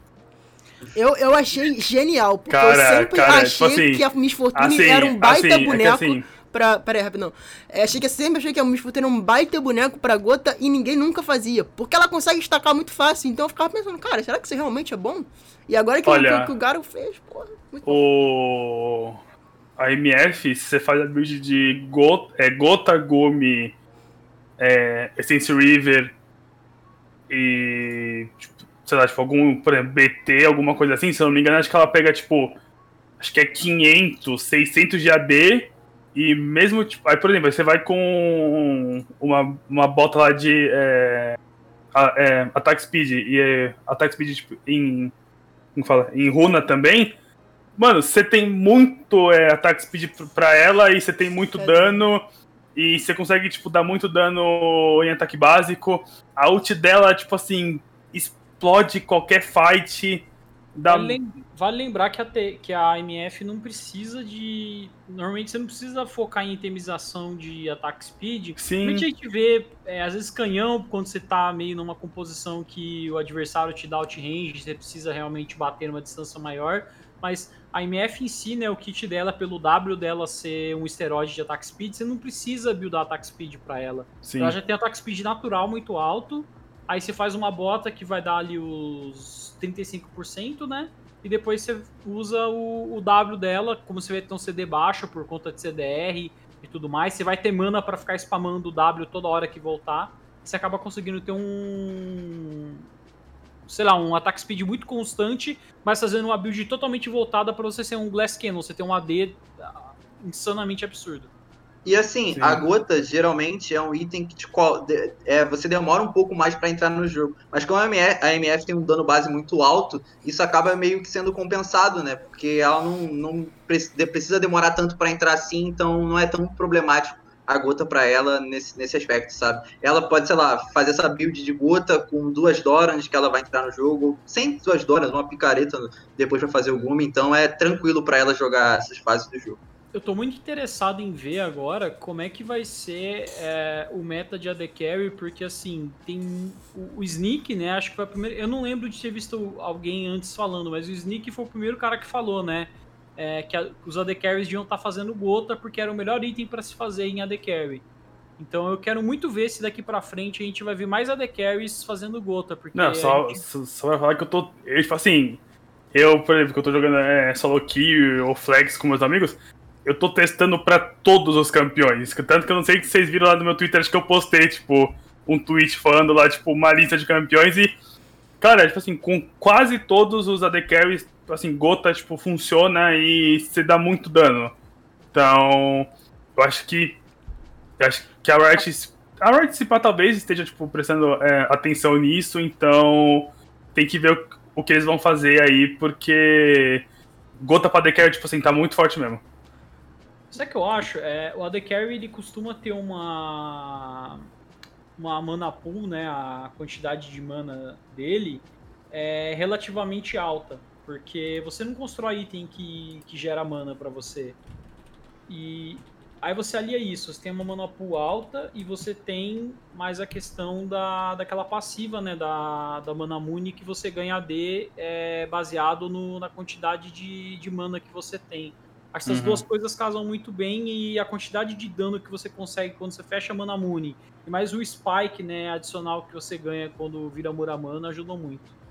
Eu, eu achei genial, porque eu Cara, sempre cara, achei tipo assim, que a Miss Fortune Assim, era um baita assim, é que boneco assim, pra... Peraí, rapidão. É, achei que sempre achei que a Miss Fortune era um baita boneco pra gota e ninguém nunca fazia. Porque ela consegue destacar muito fácil. Então eu ficava pensando, cara, será que isso realmente é bom? E agora que, Olha, que, que o Garo fez, porra, muito bom. o. A MF, se você faz a build de Gota, é, Gota Gumi, é, Essence River e. Tipo, sei lá, tipo, algum, por exemplo, BT, alguma coisa assim, se eu não me engano, acho que ela pega, tipo. Acho que é 500, 600 de AD. E mesmo, tipo, aí, por exemplo, você vai com uma, uma bota lá de é, a- é, Attack Speed e é, Attack Speed tipo, em. Como fala? Em runa também. Mano, você tem muito é, Attack Speed pr- pra ela e você tem muito É. dano. E você consegue, tipo, dar muito dano em ataque básico. A ult dela, tipo assim, explode qualquer fight. Dá... Vale, lem- vale lembrar que a, T- que a MF não precisa de. Normalmente você não precisa focar em itemização de ataque speed. Sim. Normalmente a gente vê, é, às vezes, canhão, quando você tá meio numa composição que o adversário te dá outrange, você precisa realmente bater numa distância maior. Mas a MF em si, né, o kit dela, pelo W dela ser um esteroide de ataque speed, você não precisa buildar ataque speed pra ela. Sim. Ela já tem ataque speed natural muito alto. Aí você faz uma bota que vai dar ali os 35%, né? E depois você usa o, o W dela, como você vai ter um CD baixo por conta de CDR e tudo mais. Você vai ter mana pra ficar spamando o W toda hora que voltar. Você acaba conseguindo ter um. Sei lá, um ataque speed muito constante, mas fazendo uma build totalmente voltada pra você ser um Glass Cannon, você ter um AD ah, insanamente absurdo. E assim, Sim. a gota geralmente é um item que te é, você demora um pouco mais para entrar no jogo. Mas como a MF, a MF tem um dano base muito alto, isso acaba meio que sendo compensado, né? Porque ela não, não precisa demorar tanto para entrar assim, então não é tão problemático a gota para ela nesse, nesse aspecto, sabe? Ela pode, sei lá, fazer essa build de gota com duas Dorans que ela vai entrar no jogo, sem duas Dorans, uma picareta depois para fazer o Gumi, então é tranquilo para ela jogar essas fases do jogo. Eu tô muito interessado em ver agora como é que vai ser é, o meta de AD Carry, porque assim, tem o, o Sneak, né? Acho que foi a primeira. Eu não lembro de ter visto alguém antes falando, mas o Sneak foi o primeiro cara que falou, né? É, que a- os AD Carries deviam estar fazendo gota porque era o melhor item para se fazer em AD Carry. Então eu quero muito ver se daqui pra frente a gente vai ver mais AD Carries fazendo gota, porque Não, só, gente- só, só vai falar que eu tô. Eu, tipo assim, eu, por exemplo, que eu tô jogando é, solo kill ou flex com meus amigos, eu tô testando pra todos os campeões. Tanto que eu não sei se vocês viram lá no meu Twitter, acho que eu postei, tipo, um tweet falando lá, tipo, uma lista de campeões e. Cara, tipo assim, com quase todos os AD Carries, assim, gota, tipo, funciona e você dá muito dano. Então, eu acho que. Eu acho que a Riot. A Riot se pá, talvez esteja, tipo, prestando é, atenção nisso, então tem que ver o, o que eles vão fazer aí, porque gota pra AD Carry, tipo assim, tá muito forte mesmo. Sabe o que eu acho? É, o AD Carry ele costuma ter uma uma mana pool, né? A quantidade de mana dele é relativamente alta, porque você não constrói item que, que gera mana pra você. E aí você alia isso, você tem uma mana pool alta e você tem mais a questão da, daquela passiva, né? Da, da mana muni que você ganha AD é, baseado no, na quantidade de, de mana que você tem. Acho que essas Uhum. duas coisas casam muito bem e a quantidade de dano que você consegue quando você fecha a Mana Muni e mais o Spike, né, adicional que você ganha quando vira Muramana ajudam muito.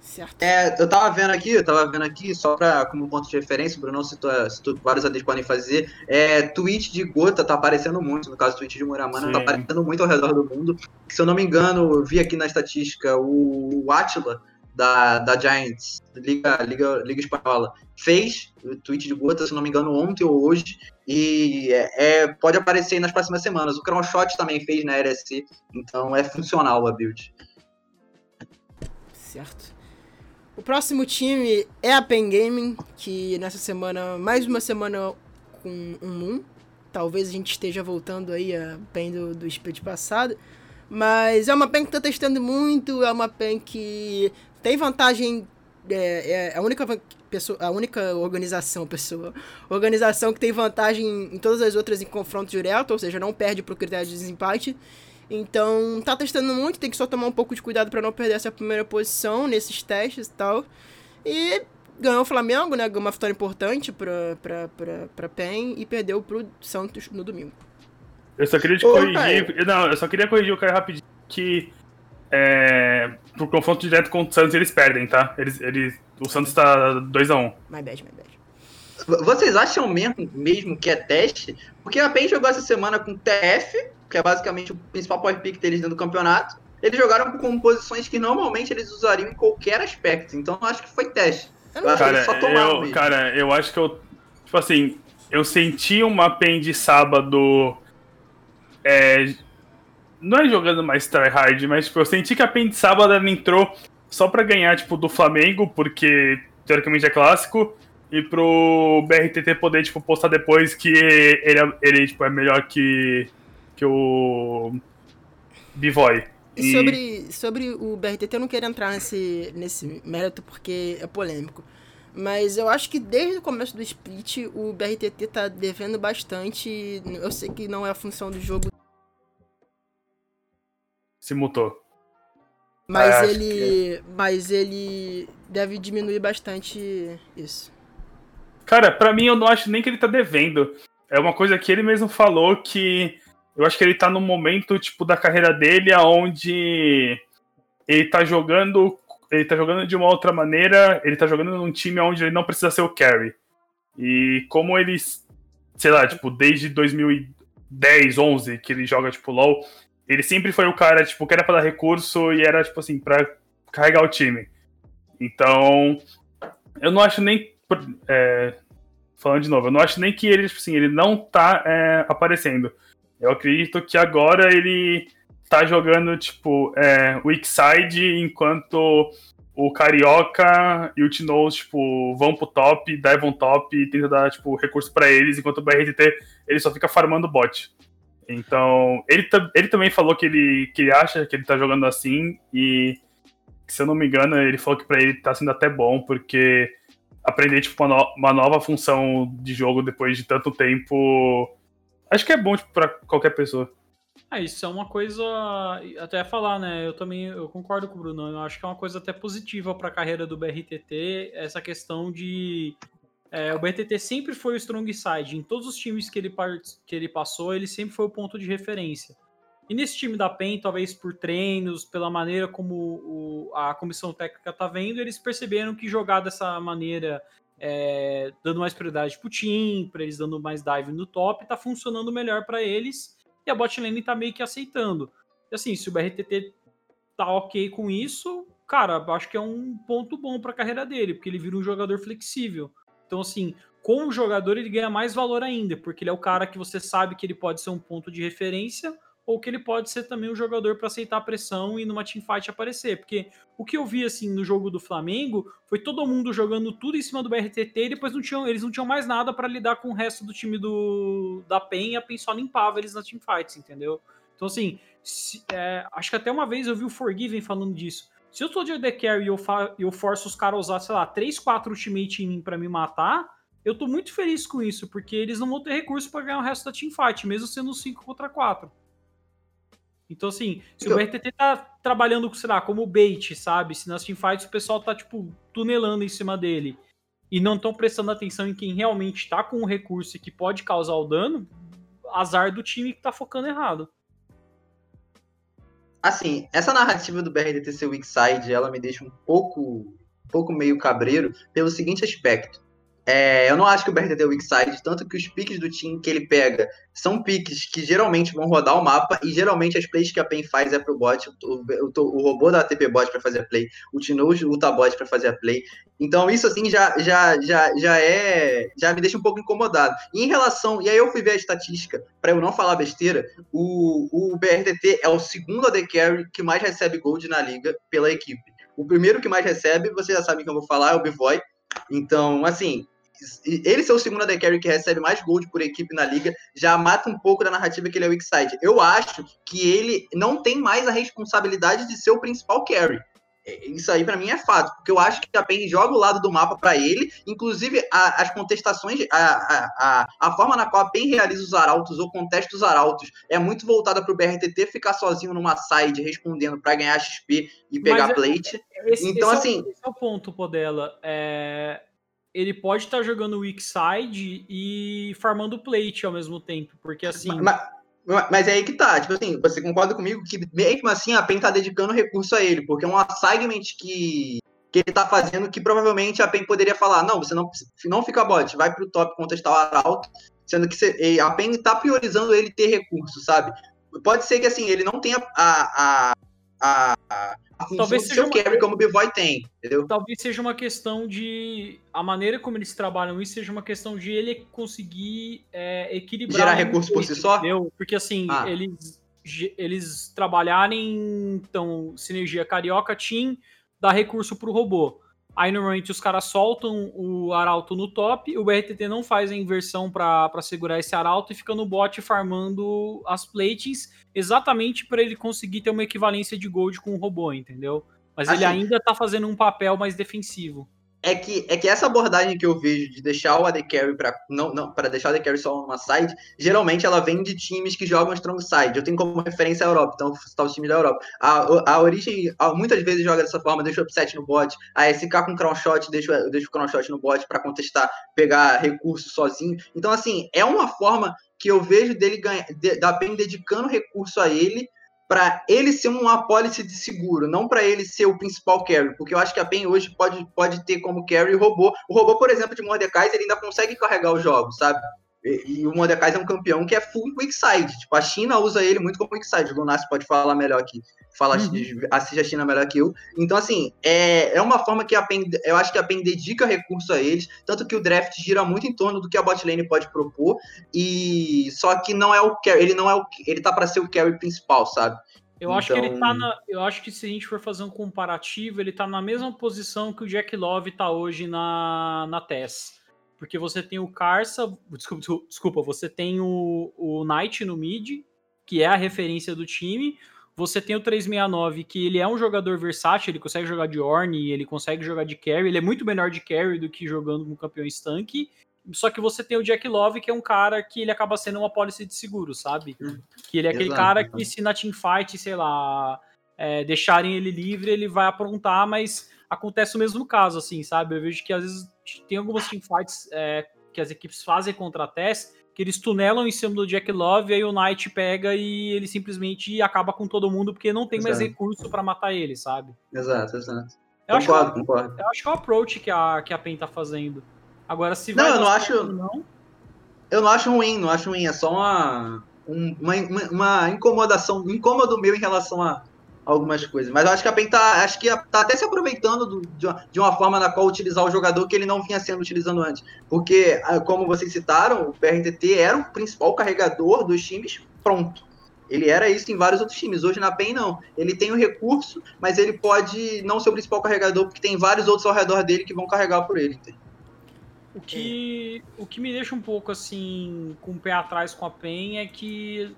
Certo. É, eu tava vendo aqui, eu tava vendo aqui, só pra, como ponto de referência, o Bruno citou, citou vários adeptos podem fazer. É, tweet de Gota tá aparecendo muito, no caso, tweet de Muramana Sim. tá aparecendo muito ao redor do mundo. Se eu não me engano, eu vi aqui na estatística o, o Atila da, da Giants, Liga, Liga, Liga Espanhola, fez o tweet de Gota, se não me engano, ontem ou hoje. E é, é, pode aparecer nas próximas semanas. O Cronshot também fez na LSC, então é funcional a build. Certo. O próximo time é a Pen Gaming, que nessa semana, mais uma semana com um Moon. Talvez a gente esteja voltando aí a Pen do, do split passado. Mas é uma pen que tá testando muito, é uma pen que tem vantagem. É, é a única pessoa, a única organização, pessoa, organização que tem vantagem em todas as outras em confronto direto, ou seja, não perde pro critério de desempate. Então, tá testando muito, tem que só tomar um pouco de cuidado para não perder essa primeira posição nesses testes e tal. E ganhou o Flamengo, né? Ganhou uma vitória importante pra, pra, pra, pra PEN e perdeu pro Santos no domingo. Eu só queria te Ô, corrigir. Não, eu só queria corrigir o cara rapidinho que é, pro confronto direto com o Santos eles perdem, tá? Eles, eles, o Santos tá 2x1. My bad, my bad. Vocês acham mesmo, mesmo que é teste? Porque a PEN jogou essa semana com TF, que é basicamente o principal power pick deles dentro do campeonato. Eles jogaram com posições que normalmente eles usariam em qualquer aspecto. Então eu acho que foi teste. Eu Cara, só tomaram eu, mesmo. cara, eu acho que eu. Tipo assim, eu senti uma pen de sábado. É, não é jogando mais tryhard, mas tipo, eu senti que a pen de sábado ela entrou só pra ganhar, tipo, do Flamengo, porque teoricamente é clássico, e pro BRTT poder, tipo, postar depois que ele, é- ele tipo, é melhor que, que o Bivoy. E sobre, sobre o BRTT, eu não quero entrar nesse, nesse mérito porque é polêmico. Mas eu acho que desde o começo do split, o BRTT tá devendo bastante. Eu sei que não é a função do jogo, Se mutou. mas Ah, acho ele. Mas ele deve diminuir bastante isso. Cara, pra mim eu não acho nem que ele tá devendo. É uma coisa que ele mesmo falou que eu acho que ele tá num momento, tipo, da carreira dele onde ele tá jogando. Ele tá jogando de uma outra maneira, ele tá jogando num time onde ele não precisa ser o carry. E como ele, sei lá, tipo, desde 2010, 11, que ele joga, tipo, LoL, ele sempre foi o cara, tipo, que era pra dar recurso e era, tipo assim, pra carregar o time. Então, eu não acho nem é, falando de novo, eu não acho nem que ele, tipo assim, ele não tá é, aparecendo. Eu acredito que agora ele tá jogando, tipo, é, weak side, enquanto o Carioca e o Tinoz, tipo, vão pro top, divam top e tenta dar, tipo, recurso pra eles, enquanto o BRTT, ele só fica farmando bot. Então, ele, ele também falou que ele, que ele acha que ele tá jogando assim, e se eu não me engano, ele falou que pra ele tá sendo até bom, porque aprender tipo, uma, no- uma nova função de jogo depois de tanto tempo. Acho que é bom tipo, pra qualquer pessoa. Ah, isso é uma coisa. Até falar, né? Eu também eu concordo com o Bruno. Eu acho que é uma coisa até positiva para a carreira do BRTT, essa questão de. É, o BRTT sempre foi o strong side. Em todos os times que ele, que ele passou, ele sempre foi o ponto de referência. E nesse time da PEN, talvez por treinos, pela maneira como o- a comissão técnica tá vendo, eles perceberam que jogar dessa maneira, é, dando mais prioridade pro time, para eles dando mais dive no top, tá funcionando melhor para eles e a bot lane tá meio que aceitando. E assim, se o BRTT tá ok com isso, cara, acho que é um ponto bom pra carreira dele, porque ele vira um jogador flexível. Então, assim, como jogador, ele ganha mais valor ainda, porque ele é o cara que você sabe que ele pode ser um ponto de referência, ou que ele pode ser também um jogador para aceitar a pressão e numa teamfight aparecer. Porque o que eu vi assim no jogo do Flamengo foi todo mundo jogando tudo em cima do BRTT e depois não tinham, eles não tinham mais nada para lidar com o resto do time do da PEN e a PEN só limpava eles nas teamfights, entendeu? Então assim, se- é, acho que até uma vez eu vi o Forgiven falando disso. Se eu sou de AD Carry e eu, eu forço os caras a usar, sei lá, 3, 4 ultimate em mim pra me matar, eu tô muito feliz com isso, porque eles não vão ter recurso pra ganhar o resto da teamfight, mesmo sendo 5 contra 4. Então, assim, se o BRTT tá trabalhando, sei lá, como bait, sabe? Se nas teamfights o pessoal tá, tipo, tunelando em cima dele e não estão prestando atenção em quem realmente tá com o recurso e que pode causar o dano, azar do time que tá focando errado. Assim, essa narrativa do BRDT ser weak side, ela me deixa um pouco, um pouco meio cabreiro pelo seguinte aspecto. É, eu não acho que o BRTT é weak side, tanto que os piques do time que ele pega são piques que geralmente vão rodar o mapa e geralmente as plays que a PEN faz é pro bot, o, o, o robô da ATP bot para fazer a play, o Tinoz luta bot para fazer a play. Então isso assim já, já, já, já é já me deixa um pouco incomodado. E em relação, e aí eu fui ver a estatística para eu não falar besteira, o, o BRTT é o segundo AD carry que mais recebe gold na liga pela equipe. O primeiro que mais recebe, você já sabe que eu vou falar, é o Bivoy. Então, assim, ele ser o segundo AD Carry que recebe mais gold por equipe na liga já mata um pouco da narrativa que ele é weak side. Eu acho que ele não tem mais a responsabilidade de ser o principal carry. É, isso aí para mim é fato, porque eu acho que a PEN joga o lado do mapa para ele, inclusive a, as contestações, a, a, a, forma na qual a PEN realiza os arautos ou contesta os arautos é muito voltada para o BRTT ficar sozinho numa side respondendo para ganhar XP e pegar Mas é, plate. Esse, então, esse assim. É o, esse é o ponto, Podela. É, ele pode estar tá jogando weak side e farmando plate ao mesmo tempo, porque assim. Mas, mas é aí que tá, tipo assim, você concorda comigo que mesmo assim a PEN tá dedicando recurso a ele, porque é um assignment que, que ele tá fazendo que provavelmente a PEN poderia falar, não, você não, não fica bot, vai pro top contestar o Arauto, sendo que a PEN tá priorizando ele ter recurso, sabe? Pode ser que assim, ele não tenha a, a, a, a talvez seja uma... carry como o Bivoy tem, entendeu? Talvez seja uma questão de a maneira como eles trabalham isso seja uma questão de ele conseguir é, equilibrar gerar recursos por si só, entendeu? Porque assim ah. eles eles trabalharem então sinergia carioca team dá recurso para o robô. Aí normalmente os caras soltam o arauto no top, o BRTT não faz a inversão para segurar esse arauto e fica no bot farmando as plates exatamente para ele conseguir ter uma equivalência de gold com o robô, entendeu? Mas assim, ele ainda tá fazendo um papel mais defensivo é que, é que essa abordagem que eu vejo de deixar o AD Carry para não, não, para deixar o AD Carry só numa side, geralmente ela vem de times que jogam strong side. Eu tenho como referência a Europa, então está os times da Europa. A, a origem a, muitas vezes joga dessa forma, deixa o upset no bot, a SK com crown shot, deixa, deixa o crown shot no bot para contestar, pegar recurso sozinho. Então, assim, é uma forma que eu vejo dele ganhar, de, da PEN dedicando recurso a ele para ele ser uma policy de seguro, não para ele ser o principal carry, porque eu acho que a PEN hoje pode, pode ter como carry o robô. O robô, por exemplo, de Mordecai, ele ainda consegue carregar os jogos, sabe? E, e o Mordecai é um campeão que é full quick side. Tipo, a China usa ele muito como quick side. O Lunassi pode falar melhor aqui. Fala, uhum. assiste a China melhor que eu. Então, assim, é, é uma forma que a PEN, eu acho que a PEN dedica recurso a eles, tanto que o draft gira muito em torno do que a botlane pode propor, e só que não é o ele não é o ele tá para ser o carry principal, sabe? Eu então... acho que ele tá então na. Eu acho que se a gente for fazer um comparativo, ele tá na mesma posição que o Jack Love tá hoje na, na TES. Porque você tem o Carça. Desculpa, desculpa, você tem o, o Knight no mid, que é a referência do time. Você tem o 369, que ele é um jogador versátil, ele consegue jogar de Orne, ele consegue jogar de carry, ele é muito melhor de carry do que jogando com campeão tanque. Só que você tem o Jack Love, que é um cara que ele acaba sendo uma policy de seguro, sabe? Hum. Que ele é aquele Exato. cara que se na teamfight, sei lá, é, deixarem ele livre, ele vai aprontar, mas acontece o mesmo caso, assim, sabe? Eu vejo que às vezes tem algumas teamfights é, que as equipes fazem contra a Tess, que eles tunelam em cima do Jack Love, e aí o Knight pega e ele simplesmente acaba com todo mundo porque não tem exato. mais recurso para matar ele, sabe? Exato, exato. Eu concordo, acho que, concordo. Eu acho que é o approach que a, que a PEN tá fazendo. Agora, se vai. Não, eu não acho. Não... Eu não acho ruim, não acho ruim. É só uma, uma, uma incomodação, um incômodo meu em relação a, algumas coisas. Mas eu acho que a PEN tá, acho que tá até se aproveitando do, de, uma, de, uma, forma na qual utilizar o jogador que ele não vinha sendo utilizando antes. Porque, ah, como vocês citaram, o PRTT era o principal carregador dos times pronto. Ele era isso em vários outros times. Hoje na PEN não. Ele tem o recurso, mas ele pode não ser o principal carregador, porque tem vários outros ao redor dele que vão carregar por ele. O que, o que me deixa um pouco assim, com o pé atrás com a PEN é que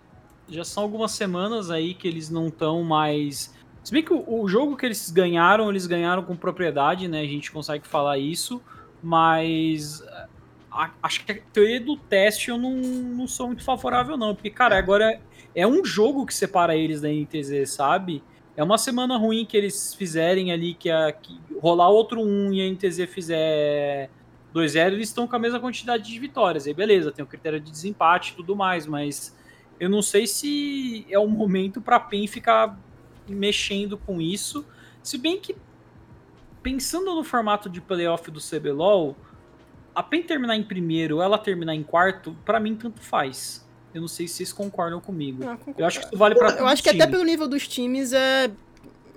já são algumas semanas aí que eles não estão mais. Se bem que o, o, jogo que eles ganharam, eles ganharam com propriedade, né? A gente consegue falar isso, mas a, acho que a teoria do teste eu não, não sou muito favorável, não. Porque, cara, agora é, é um jogo que separa eles da NTZ, sabe? É uma semana ruim que eles fizerem ali, que, a, que rolar outro 1 e a NTZ fizer 2-0, eles estão com a mesma quantidade de vitórias. Aí beleza, tem o critério de desempate e tudo mais, mas eu não sei se é o momento para a PEN ficar mexendo com isso. Se bem que, pensando no formato de playoff do CBLOL, a PEN terminar em primeiro ou ela terminar em quarto, para mim tanto faz. Eu não sei se vocês concordam comigo. Não, eu acho que isso vale para Eu acho que times. até pelo nível dos times é,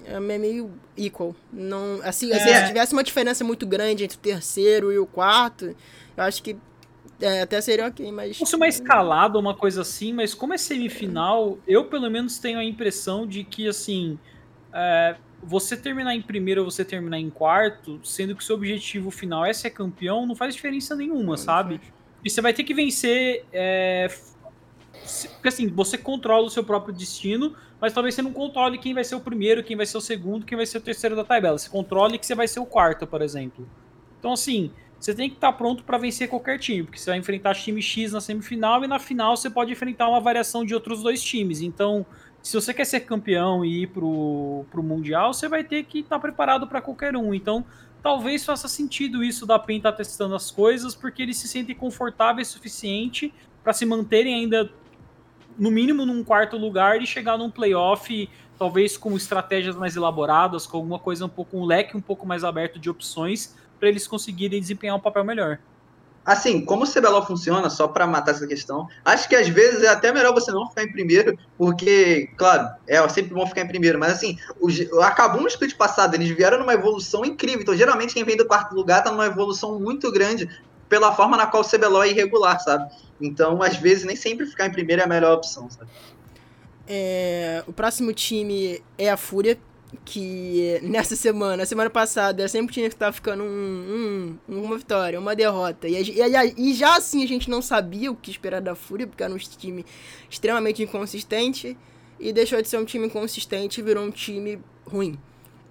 é meio equal. Não, assim, é. assim, se tivesse uma diferença muito grande entre o terceiro e o quarto, eu acho que é, até seria ok, mas. Fosse uma escalada, uma coisa assim, mas como é semifinal, eu pelo menos tenho a impressão de que, assim. É, você terminar em primeiro ou você terminar em quarto, sendo que seu objetivo final é ser campeão, não faz diferença nenhuma, não, sabe? Não e você vai ter que vencer. É, porque assim, você controla o seu próprio destino, mas talvez você não controle quem vai ser o primeiro, quem vai ser o segundo, quem vai ser o terceiro da tabela. Você controle que você vai ser o quarto, por exemplo. Então, assim, você tem que estar pronto para vencer qualquer time, porque você vai enfrentar time X na semifinal e na final você pode enfrentar uma variação de outros dois times. Então, se você quer ser campeão e ir pro, pro Mundial, você vai ter que estar preparado para qualquer um. Então, talvez faça sentido isso da PEN estar tá testando as coisas, porque eles se sentem confortáveis o suficiente para se manterem ainda, no mínimo, num quarto lugar e chegar num playoff, talvez com estratégias mais elaboradas, com alguma coisa um pouco, um leque um pouco mais aberto de opções para eles conseguirem desempenhar um papel melhor. Assim, como o CBLOL funciona, só para matar essa questão, acho que às vezes é até melhor você não ficar em primeiro, porque, claro, é sempre bom ficar em primeiro, mas assim, o, acabou no split passado, eles vieram numa evolução incrível, então geralmente quem vem do quarto lugar tá numa evolução muito grande pela forma na qual o CBLOL é irregular, sabe? Então, às vezes, nem sempre ficar em primeiro é a melhor opção, sabe? É, o próximo time é a Fúria, que nessa semana, semana passada, sempre tinha que estar ficando um, um, uma vitória, uma derrota. E, e, e, já assim a gente não sabia o que esperar da Fúria, porque era um time extremamente inconsistente. E deixou de ser um time inconsistente e virou um time ruim.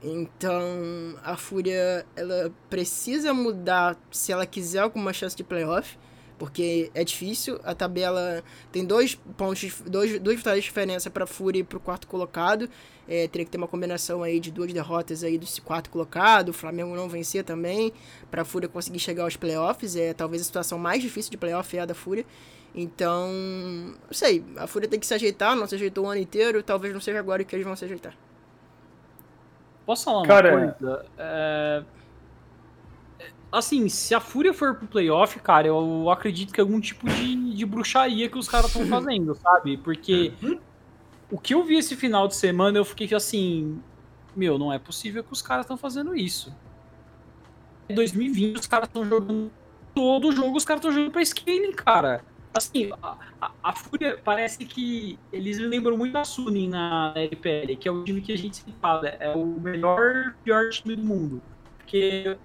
Então a Fúria ela precisa mudar se ela quiser alguma chance de playoff porque é difícil. A tabela tem dois pontos, dois, duas vitórias de diferença para Fúria e para o quarto colocado. É, teria que ter uma combinação aí de duas derrotas aí desse quarto colocado. O Flamengo não vencer também para a Fúria conseguir chegar aos playoffs. É talvez a situação mais difícil de playoff é a da Fúria. Então, não sei. A Fúria tem que se ajeitar. Não se ajeitou o ano inteiro. Talvez não seja agora que eles vão se ajeitar. Posso falar uma Cara, coisa? É assim, se a Fúria for pro playoff, cara, eu acredito que é algum tipo de, de bruxaria que os caras estão fazendo, sabe? Porque o que eu vi esse final de semana, eu fiquei assim, meu, não é possível que os caras estão fazendo isso. Em 2020, os caras estão jogando todo jogo, os caras estão jogando pra scaling, cara. Assim, a, a, a, Fúria parece que eles lembram muito da Suning na LPL, que é o time que a gente se fala, é o melhor, pior time do mundo. Porque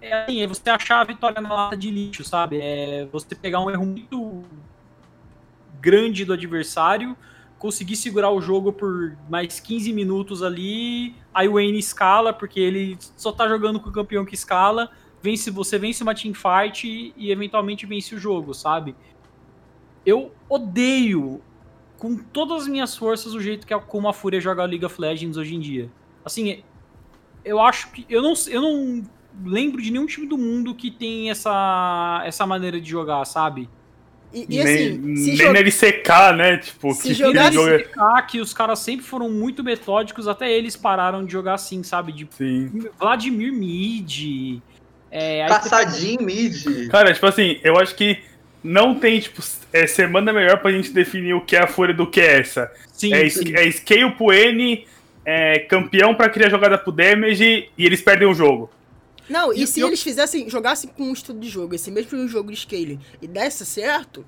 é assim, é você achar a vitória na lata de lixo, sabe? É você pegar um erro muito grande do adversário, conseguir segurar o jogo por mais 15 minutos ali, aí o Wayne escala, porque ele só tá jogando com o campeão que escala, vence, você vence uma teamfight e, eventualmente vence o jogo, sabe? Eu odeio com todas as minhas forças o jeito que a, como a Fúria joga a League of Legends hoje em dia. Assim, eu acho que eu não, eu não lembro de nenhum time do mundo que tem essa, essa maneira de jogar, sabe? E, e assim, nem, se nem na LCK, né? Tipo, se que jogar joga... LCK, que os caras sempre foram muito metódicos, até eles pararam de jogar assim, sabe? De Sim. Vladimir Mid. É, Caçadinho Mid. Cara, tipo assim, eu acho que não tem, tipo, é, semana melhor pra gente definir o que é a Fúria do que é essa. Sim, é, sim. é scale pro N, é, campeão pra criar jogada pro damage e eles perdem o jogo. Não, e, e se eu... eles fizessem, jogassem com um estudo de jogo, esse mesmo jogo de scaling, e desse certo,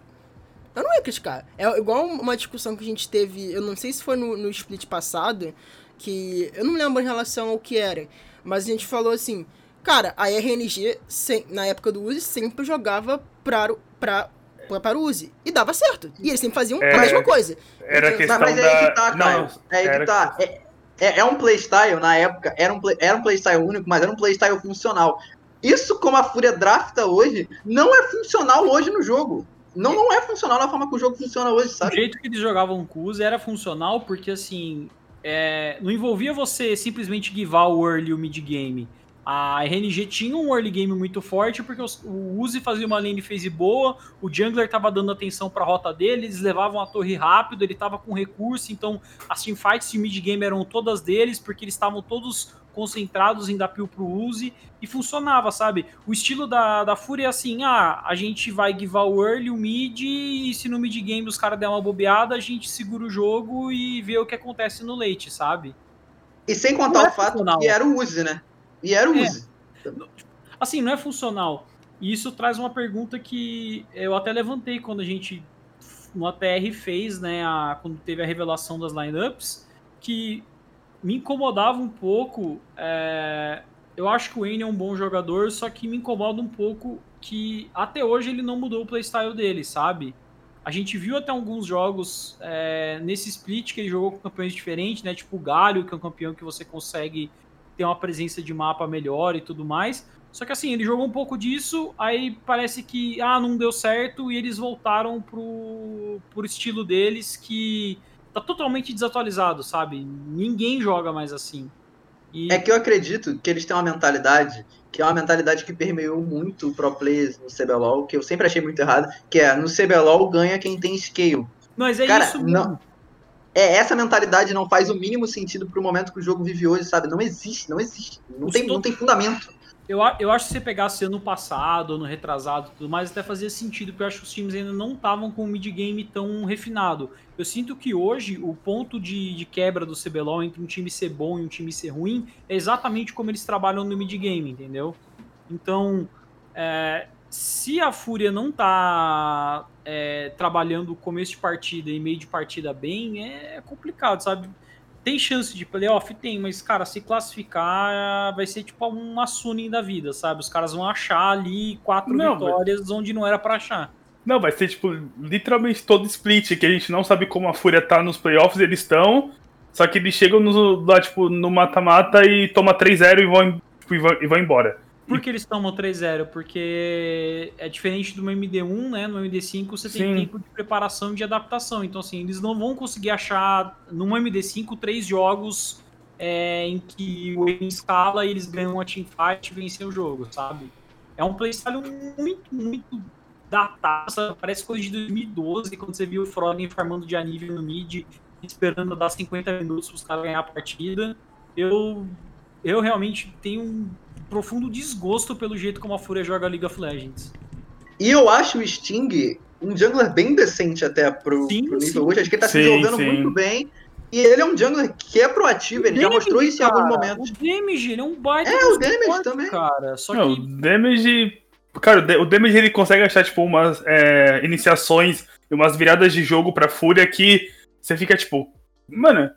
eu não ia criticar. É igual uma discussão que a gente teve, eu não sei se foi no, no split passado, que eu não lembro em relação ao que era, mas a gente falou assim, cara, a RNG, sem, na época do Uzi, sempre jogava pra, pra, para o Uzi. E dava certo. E eles sempre faziam é, a mesma coisa. Era então, questão mas é que tá, Não, é que tá. É, é, é um playstyle, na época, era um, play, era um playstyle único, mas era um playstyle funcional. Isso, como a Fúria drafta hoje, não é funcional hoje no jogo. Não, não é funcional na forma que o jogo funciona hoje, sabe? O jeito que eles jogavam o era funcional porque, assim, é, não envolvia você simplesmente givar o early e o mid game. A RNG tinha um early game muito forte, porque os, o Uzi fazia uma lane phase boa, o jungler tava dando atenção pra rota dele, eles levavam a torre rápido, ele tava com recurso, então as teamfights de mid game eram todas deles, porque eles estavam todos concentrados em dar peel pro Uzi, e funcionava, sabe? O estilo da, da Fúria é assim, ah, a gente vai givar o early, o mid, e se no mid game os caras der uma bobeada, a gente segura o jogo e vê o que acontece no late, sabe? E sem contar é o fato que era o Uzi, né? E era o é. Uzi. Assim, não é funcional. E isso traz uma pergunta que eu até levantei quando a gente no ATR fez, né, a, quando teve a revelação das lineups, que me incomodava um pouco. É, eu acho que o Wayne é um bom jogador, só que me incomoda um pouco que até hoje ele não mudou o playstyle dele, sabe? A gente viu até alguns jogos é, nesse split que ele jogou com campeões diferentes, né? Tipo o Galho, que é um campeão que você consegue ter uma presença de mapa melhor e tudo mais. Só que assim, ele jogou um pouco disso, aí parece que ah, não deu certo e eles voltaram pro, pro estilo deles que tá totalmente desatualizado, sabe? Ninguém joga mais assim. E... É que eu acredito que eles têm uma mentalidade, que é uma mentalidade que permeou muito o pro players no CBLOL, que eu sempre achei muito errado, que é no CBLOL ganha quem tem scale. Mas é Cara, isso mesmo. Não, é, essa mentalidade não faz o mínimo sentido pro momento que o jogo vive hoje, sabe? Não existe, não existe. Não, tem, não tem fundamento. Eu, eu acho que se você pegasse ano passado, ano retrasado tudo mais, até fazia sentido, porque eu acho que os times ainda não estavam com o mid-game tão refinado. Eu sinto que hoje o ponto de, de, quebra do CBLOL entre um time ser bom e um time ser ruim é exatamente como eles trabalham no mid-game, entendeu? Então, é, se a Fúria não tá é, trabalhando começo de partida e meio de partida bem, é complicado, sabe? Tem chance de playoff? Tem, mas, cara, se classificar vai ser tipo uma Suning da vida, sabe? Os caras vão achar ali quatro não, vitórias mas... onde não era para achar. Não, vai ser tipo literalmente todo split, que a gente não sabe como a Fúria tá nos playoffs, eles estão. Só que eles chegam no, lá, tipo, no mata-mata e toma 3-0 e vão, tipo, e, vão, e vão embora. Por que eles tomam 3-0? Porque é diferente do MD1, né? No MD5 você tem Sim. tempo de preparação e de adaptação. Então, assim, eles não vão conseguir achar no MD5 três jogos é, em que o Aim escala e eles ganham uma teamfight e vencem o jogo, sabe? É um playstyle muito, muito datado. Parece coisa de 2012, quando você viu o Froggen farmando de nível no mid, esperando dar 50 minutos para os caras ganhar a partida. Eu, eu realmente tenho um profundo desgosto pelo jeito como a Fúria joga League of Legends. E eu acho o Sting um jungler bem decente até pro, sim, pro nível sim. hoje. Acho que ele tá sim, se jogando muito bem. E ele é um jungler que é proativo, ele já mostrou isso cara, em alguns momentos. O Damage, ele é um baita. É, o Damage também. Cara, só Não, que... O Damage. Cara, o Damage ele consegue achar, tipo, umas é, iniciações e umas viradas de jogo pra Fúria que você fica, tipo, mano,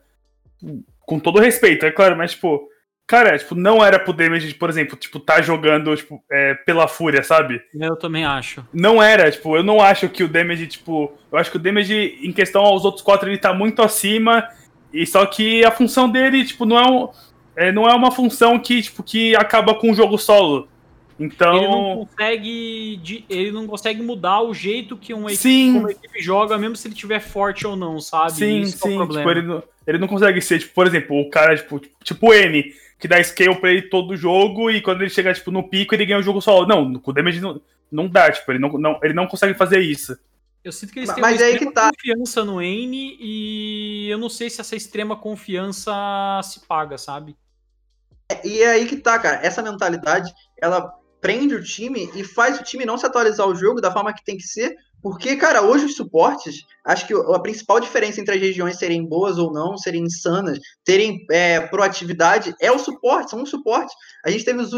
com todo respeito, é claro, mas, tipo, Cara, tipo, não era pro Damage, por exemplo, tipo, tá jogando, tipo, é, pela fúria, sabe? Eu também acho. Não era, tipo, eu não acho que o Damage, tipo, eu acho que o Damage, em questão aos outros quatro, ele tá muito acima, e só que a função dele, tipo, não é, um, é, não é uma função que, tipo, que acaba com o jogo solo. Então. Ele não consegue. Ele não consegue mudar o jeito que uma equipe, uma equipe joga, mesmo se ele tiver forte ou não, sabe? Sim, Isso sim. É tipo, ele, não, ele não consegue ser, tipo, por exemplo, o cara, tipo, tipo o N que dá scale pra ele todo jogo e quando ele chega tipo, no pico ele ganha o jogo solo. Não, com o damage não, não dá, tipo, ele não, não, ele não consegue fazer isso. Eu sinto que eles têm Mas uma extrema tá. confiança no N e eu não sei se essa extrema confiança se paga, sabe? É, e é aí que tá, cara. Essa mentalidade, ela prende o time e faz o time não se atualizar o jogo da forma que tem que ser, porque, cara, hoje os suportes, acho que a principal diferença entre as regiões serem boas ou não, serem insanas, terem é, proatividade, é o suporte, são os suportes. A gente teve os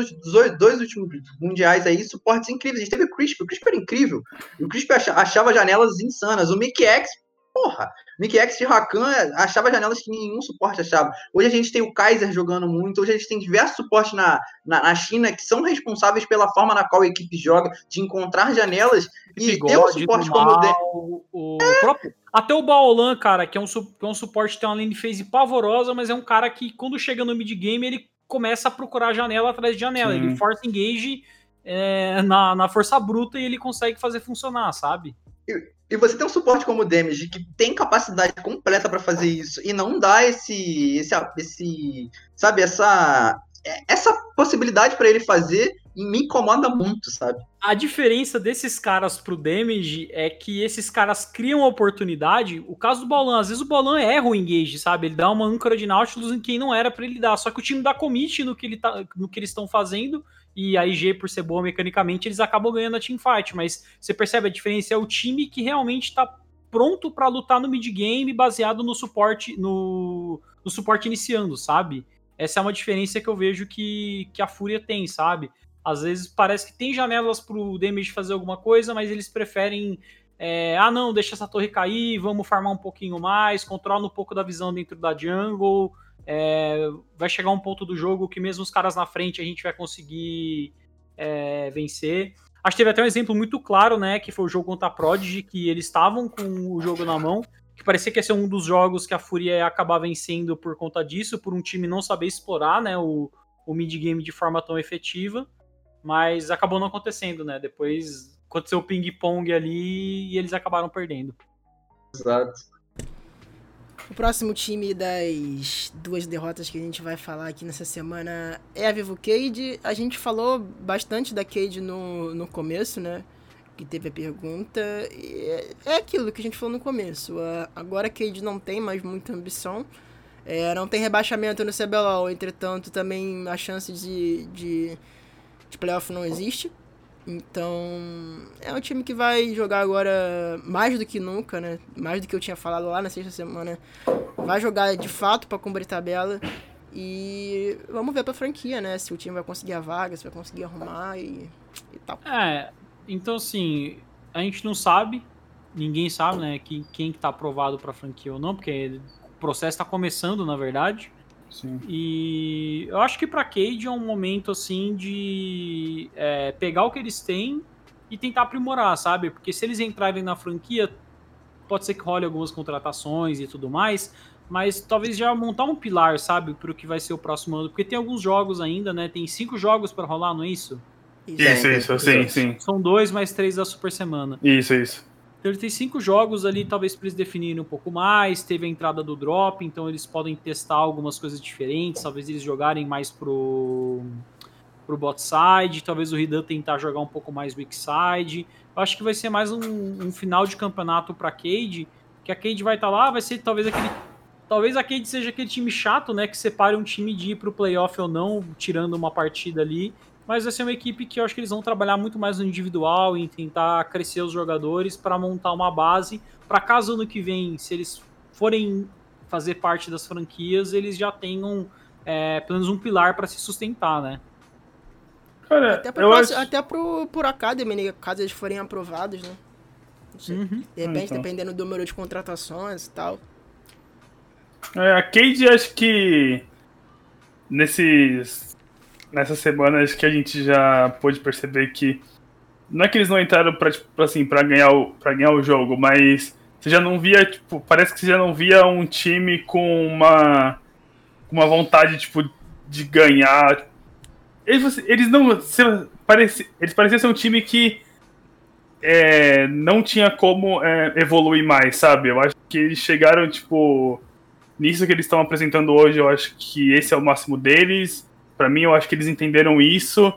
dois últimos mundiais aí, suportes incríveis. A gente teve o Crisp, o Crisp era incrível. O Crisp achava janelas insanas. O Mickey X, porra, Nick X de Rakan achava janelas que nenhum suporte achava. Hoje a gente tem o Kaiser jogando muito, hoje a gente tem diversos suportes na, na, na China que são responsáveis pela forma na qual a equipe joga, de encontrar janelas e Bigode, ter um suporte como o, o é. próprio. Até o Baolan, cara, que é um, que é um suporte que tem uma lane phase pavorosa, mas é um cara que quando chega no mid game ele começa a procurar janela atrás de janela. Sim. Ele force engage é, na, na força bruta e ele consegue fazer funcionar, sabe? E você tem um suporte como o Damage que tem capacidade completa para fazer isso e não dá esse, esse, esse, sabe, essa essa possibilidade para ele fazer me incomoda muito, sabe? A diferença desses caras pro Damage é que esses caras criam oportunidade. O caso do Bolan, às vezes o Bolan erra o engage, sabe? Ele dá uma âncora de Nautilus em quem não era para ele dar. Só que o time dá commit no que, ele tá, no que eles estão fazendo. E a IG, por ser boa mecanicamente, eles acabam ganhando a teamfight. Mas você percebe a diferença? É o time que realmente tá pronto para lutar no mid game baseado no suporte no, no suporte iniciando, sabe? Essa é uma diferença que eu vejo que, que a Fúria tem, sabe? Às vezes parece que tem janelas pro Damage fazer alguma coisa, mas eles preferem. É, ah, não, deixa essa torre cair, vamos farmar um pouquinho mais, controla um pouco da visão dentro da jungle. É, vai chegar um ponto do jogo que mesmo os caras na frente a gente vai conseguir é, vencer. Acho que teve até um exemplo muito claro, né? Que foi o jogo contra a Prodigy, que eles estavam com o jogo na mão, que parecia que ia ser um dos jogos que a Fúria ia acabar vencendo por conta disso, por um time não saber explorar né, o, o mid-game de forma tão efetiva, mas acabou não acontecendo, né? Depois aconteceu o ping-pong ali e eles acabaram perdendo. Exato. O próximo time das duas derrotas que a gente vai falar aqui nessa semana é a Vivo Cade. A gente falou bastante da Cade no, no começo, né? que teve a pergunta. É, é aquilo que a gente falou no começo. agora a Cade não tem mais muita ambição. É, não tem rebaixamento no CBLOL, entretanto, também a chance de, de, de playoff não existe. Então, é um time que vai jogar agora mais do que nunca, né? Mais do que eu tinha falado lá na sexta semana. Vai jogar de fato para cumprir tabela. E vamos ver pra franquia, né? Se o time vai conseguir a vaga, se vai conseguir arrumar e, e tal. É, então, assim, a gente não sabe, ninguém sabe, né, que, quem que tá aprovado pra franquia ou não, porque o processo tá começando, na verdade. Sim. E eu acho que pra Cade é um momento, assim, de é, pegar o que eles têm e tentar aprimorar, sabe? Porque se eles entrarem na franquia, pode ser que role algumas contratações e tudo mais, mas talvez já montar um pilar, sabe, para o que vai ser o próximo ano, porque tem alguns jogos ainda, né? Tem cinco jogos para rolar, não é isso? Isso, isso, sim, sim. São dois mais três da Super Semana. Isso, isso. Então ele tem cinco jogos ali, talvez para eles definirem um pouco mais. Teve a entrada do drop, então eles podem testar algumas coisas diferentes. Talvez eles jogarem mais pro, pro bot side. Talvez o Ridan tentar jogar um pouco mais weak side. Eu acho que vai ser mais um, um final de campeonato para Cade. Que a Cade vai estar tá lá, vai ser talvez aquele. Talvez a Cade seja aquele time chato, né? Que separe um time de ir pro playoff ou não, tirando uma partida ali mas vai ser uma equipe que eu acho que eles vão trabalhar muito mais no individual, em tentar crescer os jogadores para montar uma base, para caso ano que vem, se eles forem fazer parte das franquias, eles já tenham é, pelo menos um pilar para se sustentar, né? Cara, até, pro, acho... até pro, por Academy, né? caso eles forem aprovados, né? Uhum. De repente, então. dependendo do número de contratações e tal. É, a Cade, acho que nesses nessas semanas que a gente já pôde perceber que não é que eles não entraram pra, tipo, assim, pra, ganhar o, pra ganhar o jogo, mas você já não via, tipo, parece que você já não via um time com uma, uma vontade, tipo, de ganhar. Eles, eles não. Parece, eles pareciam ser um time que é, não tinha como é, evoluir mais, sabe? Eu acho que eles chegaram, tipo, nisso que eles estão apresentando hoje, eu acho que esse é o máximo deles. Para mim, eu acho que eles entenderam isso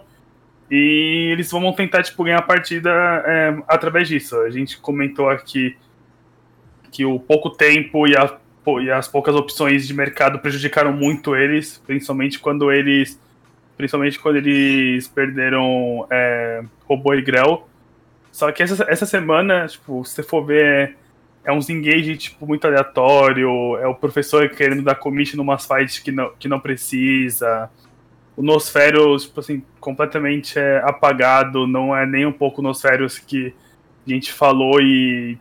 e eles vão tentar tipo, ganhar a partida é, através disso. A gente comentou aqui que o pouco tempo e, a, e, as poucas opções de mercado prejudicaram muito eles, principalmente quando eles principalmente quando eles perderam é, Robô e Grell. Só que essa, essa semana, tipo, se você for ver, é uns engage tipo, muito aleatório, é o professor querendo dar commit numas fights que não, que não precisa o Nosferos, tipo assim, completamente é, apagado, não é nem um pouco o Nosferos que a gente falou e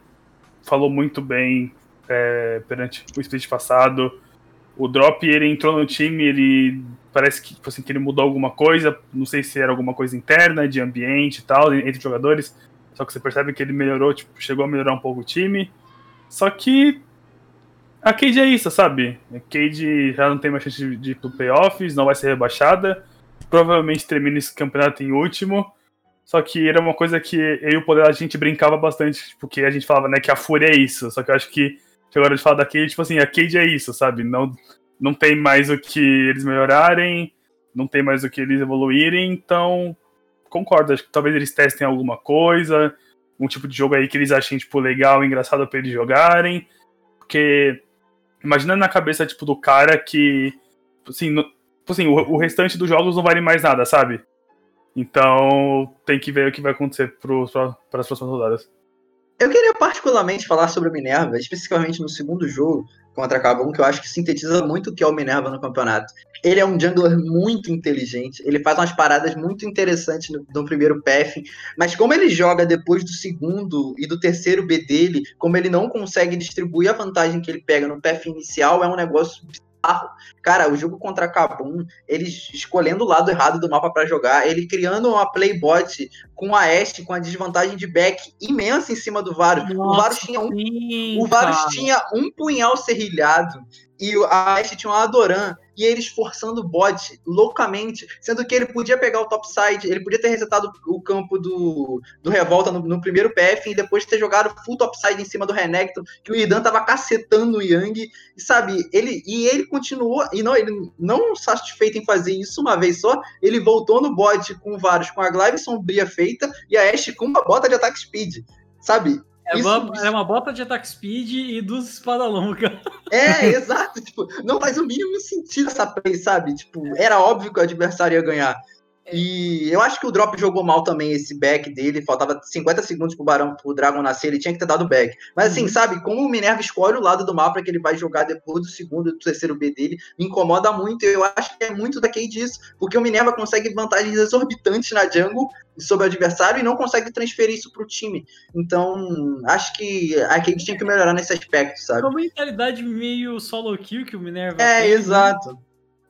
falou muito bem é, perante o split passado. O Drop, ele entrou no time, ele parece que, tipo assim, que ele mudou alguma coisa, não sei se era alguma coisa interna, de ambiente e tal, entre jogadores, só que você percebe que ele melhorou, tipo, chegou a melhorar um pouco o time. Só que a Cade é isso, sabe? A Cade já não tem mais chance de ir pro playoffs, não vai ser rebaixada. Provavelmente termina esse campeonato em último. Só que era uma coisa que eu e o Poder a gente brincava bastante, porque a gente falava, né, que a Fúria é isso. Só que eu acho que agora de falar da Cade, tipo assim, a Cade é isso, sabe? Não, não tem mais o que eles melhorarem, não tem mais o que eles evoluírem, então concordo, acho que talvez eles testem alguma coisa, um tipo de jogo aí que eles achem, tipo, legal, engraçado pra eles jogarem, porque imaginando na cabeça, tipo, do cara que, assim, no, assim o, o, restante dos jogos não vale mais nada, sabe? Então, tem que ver o que vai acontecer para as próximas rodadas. Eu queria particularmente falar sobre o Minerva, especificamente no segundo jogo contra a Cabum, que eu acho que sintetiza muito o que é o Minerva no campeonato. Ele é um jungler muito inteligente, ele faz umas paradas muito interessantes no, no primeiro PF, mas como ele joga depois do segundo e do terceiro B dele, como ele não consegue distribuir a vantagem que ele pega no PF inicial, é um negócio bizarro. Cara, o jogo contra a Kabum, ele escolhendo o lado errado do mapa para jogar, ele criando uma playbot com a Ashe com a desvantagem de back imensa em cima do Varus. Nossa, o Varus tinha um, sim, o Varus tinha um punhal serrilhado e a Ashe tinha um Adoran e eles forçando o bot loucamente, sendo que ele podia pegar o topside, ele podia ter resetado o campo do, do Revolta no, no, primeiro PF e depois ter jogado full topside em cima do Renekton, que o Idan tava cacetando o Yang, e sabe, ele e ele continuou, e não, ele não satisfeito em fazer isso uma vez só, ele voltou no bot com vários, com a Glaive sombria feita e a Ashe com uma bota de ataque speed, sabe? É uma, é uma bota de ataque speed e duas espadas longas. É, exato. Tipo, não faz o mínimo sentido essa play, sabe? Tipo, era óbvio que o adversário ia ganhar. E eu acho que o Drop jogou mal também esse back dele. Faltava 50 segundos pro Barão, pro Dragon nascer, ele tinha que ter dado back. Mas assim, uhum. sabe, como o Minerva escolhe o lado do mapa que ele vai jogar depois do segundo e do terceiro B dele, me incomoda muito. Eu acho que é muito daquele disso, porque o Minerva consegue vantagens exorbitantes na jungle sobre o adversário e não consegue transferir isso pro time. Então, acho que a Cade tinha que melhorar nesse aspecto, sabe? É uma mentalidade meio solo kill que o Minerva É, tem, né? exato. Né?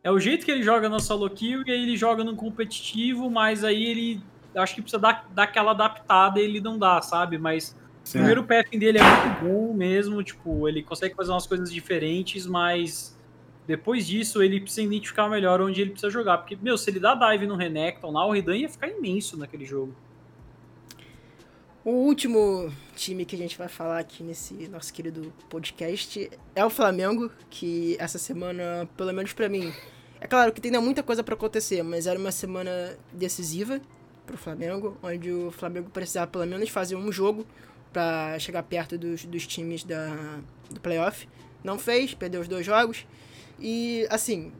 É o jeito que ele joga no solo kill e aí ele joga no competitivo, mas aí ele acho que precisa dar, dar aquela adaptada e ele não dá, sabe? Mas Sim. o primeiro path dele é muito bom mesmo, tipo, ele consegue fazer umas coisas diferentes, mas depois disso ele precisa identificar melhor onde ele precisa jogar, porque meu, se ele dá dive no Renekton lá, o Redan ia ficar imenso naquele jogo. O último time que a gente vai falar aqui nesse nosso querido podcast é o Flamengo, que essa semana, pelo menos para mim, é claro que tem muita coisa para acontecer, mas era uma semana decisiva para o Flamengo, onde o Flamengo precisava pelo menos fazer um jogo para chegar perto dos, dos times da, do playoff. Não fez, perdeu os dois jogos. E, assim,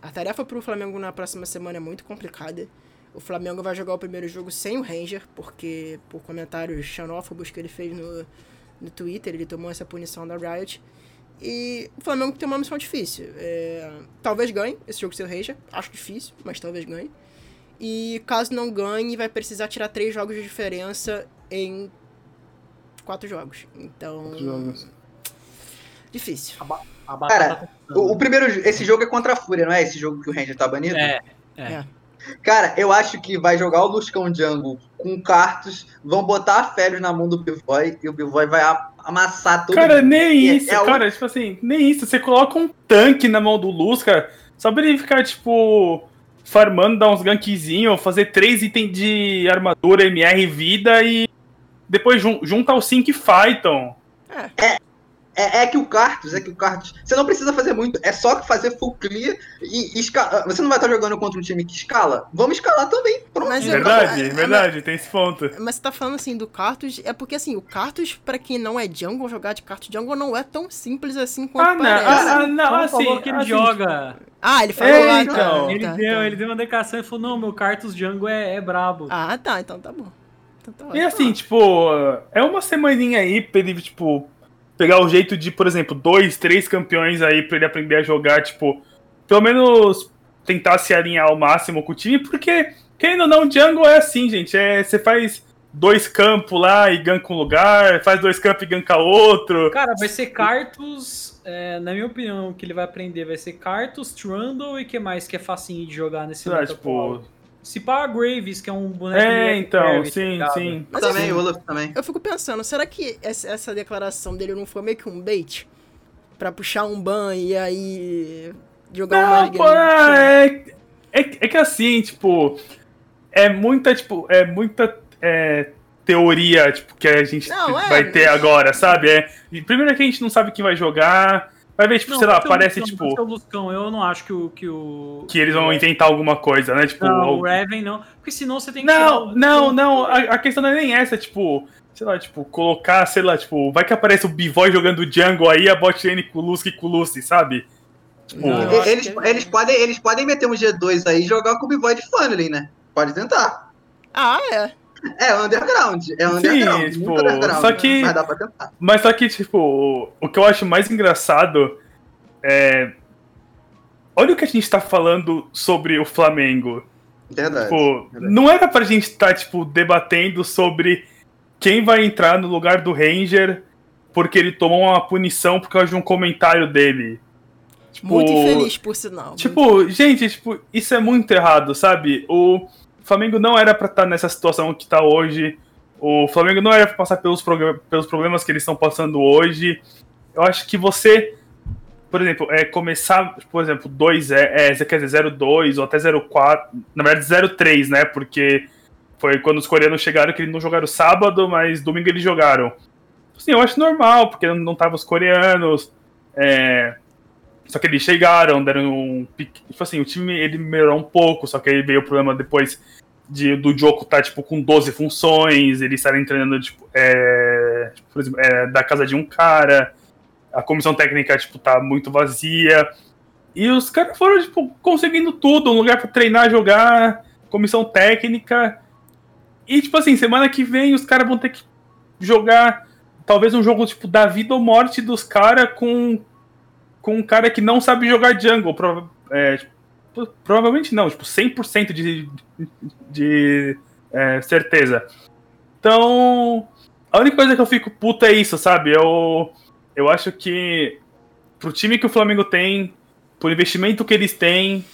a tarefa para o Flamengo na próxima semana é muito complicada. O Flamengo vai jogar o primeiro jogo sem o Ranger, porque por comentários xenófobos que ele fez no, no Twitter, ele tomou essa punição da Riot. E o Flamengo tem uma missão difícil. É, talvez ganhe esse jogo sem o Reija. Acho difícil, mas talvez ganhe. E caso não ganhe, vai precisar tirar três jogos de diferença em quatro jogos. Então. Quatro jogos. Difícil. A, a Cara, tá o, o, primeiro. Esse jogo é contra a Fúria, não é? Esse jogo que o Ranger tá banido? É. é. é. Cara, eu acho que vai jogar o Luscão Jungle com cartos, vão botar a Férios na mão do Bivoy e o Bivoy vai amassar todo Cara, mundo. nem é, isso, é cara, tipo assim, nem isso. Você coloca um tanque na mão do Luz, cara, só pra ele ficar, tipo, farmando, dar uns gankzinhos, fazer três itens de armadura, MR vida e depois jun junta os 5 fightam. É, é, é, que o Cartus, é que o Cartus. Você não precisa fazer muito, é só fazer full clear e escalar. Você não vai estar jogando contra um time que escala? Vamos escalar também. Pronto. Mas verdade, eu, verdade, tem esse ponto. Mas você tá falando assim do Cartus, é porque assim, o Cartus, pra quem não é jungle, jogar de Cartus jungle não é tão simples assim quanto ah, não, parece. Ah, ah, não, assim, falou que ele assim, joga. Ah, ele falou é, lá, então. Tá, ele, tá, deu, tá. ele deu uma declaração e falou: não, meu Cartus jungle é, é brabo. Ah, tá, então tá bom. Então tá e assim, tipo, é uma semaninha aí pra ele, tipo, pegar o jeito de, por exemplo, dois, três campeões aí pra ele aprender a jogar, tipo, pelo menos tentar se alinhar ao máximo com o time, porque, querendo ou não, jungle é assim, gente. É, você faz dois campos lá e ganka um lugar, faz dois campos e ganka outro. Cara, vai ser Cartus, é, na minha opinião, que ele vai aprender vai ser Cartus, Trundle e que mais que é facinho de jogar nesse ah, tipo, se pá Graves, que é um boneco. É, então, sim, tá sim. Mas também, o Olaf também. Eu fico pensando, será que essa declaração dele não foi meio que um bait? Pra puxar um ban e aí jogar não, uma pô, é, é, é que assim, tipo, é muita, tipo, é muita é, teoria, tipo, que a gente não, é, vai ter agora, sabe? É, primeiro é que a gente não sabe quem vai jogar, Vai ver, tipo, Não, sei lá, parece, tipo. o Luscão. Eu não acho que o. Que, o, Que eles vão inventar alguma coisa, né? Tipo. Não, algo- o Raven não. Porque senão você tem que. tirar Não, o- não, não. A, a questão não é nem essa, tipo. Sei lá, tipo, colocar, sei lá, tipo, vai que aparece o B-Boy jogando Jungle aí, a bot lane com Lucy com Lucy, sabe? Tipo, Não, Eles, que é- eles, podem, eles podem meter um G2 aí e jogar com o B-Boy de Funneling, né? Pode tentar. Ah, é. É underground. É Sim, underground. tipo, muito underground. só que- Mas dá pra tentar. Mas só que, tipo, o que eu acho mais engraçado é. Olha o que a gente tá falando sobre o Flamengo. Verdade. Tipo, verdade. não era pra gente estar, tipo, debatendo sobre quem vai entrar no lugar do Ranger porque ele tomou uma punição por causa de um comentário dele. Tipo, Muito infeliz, por sinal. Tipo, gente, tipo, isso é muito errado, sabe? O Flamengo não era pra estar nessa situação que tá hoje. O Flamengo não era pra passar pelos, pelos problemas que eles estão passando hoje. Eu acho que você, por exemplo, é começar, por exemplo, 2 é, é, quer dizer 02 ou até 04, na verdade 03, né? Porque foi quando os coreanos chegaram que eles não jogaram sábado, mas domingo eles jogaram. Assim, eu acho normal, porque não estavam os coreanos. É, só que eles chegaram, deram um pique. Tipo assim, o time ele melhorou um pouco, só que aí veio o problema depois de, do Joko estar, tipo, com 12 funções, eles estarem treinando, tipo, é, tipo, por exemplo, é, da casa de um cara, a comissão técnica, tipo, tá muito vazia. E os caras foram, tipo, conseguindo tudo, um lugar pra treinar, jogar, comissão técnica. E, tipo assim, semana que vem os caras vão ter que jogar talvez um jogo, tipo, da vida ou morte dos caras com com um cara que não sabe jogar jungle. É, tipo, provavelmente não, tipo, 100% de, de é, certeza. Então, a única coisa que eu fico puta é isso, sabe? Eu, eu acho que pro time que o Flamengo tem, pro investimento que eles têm,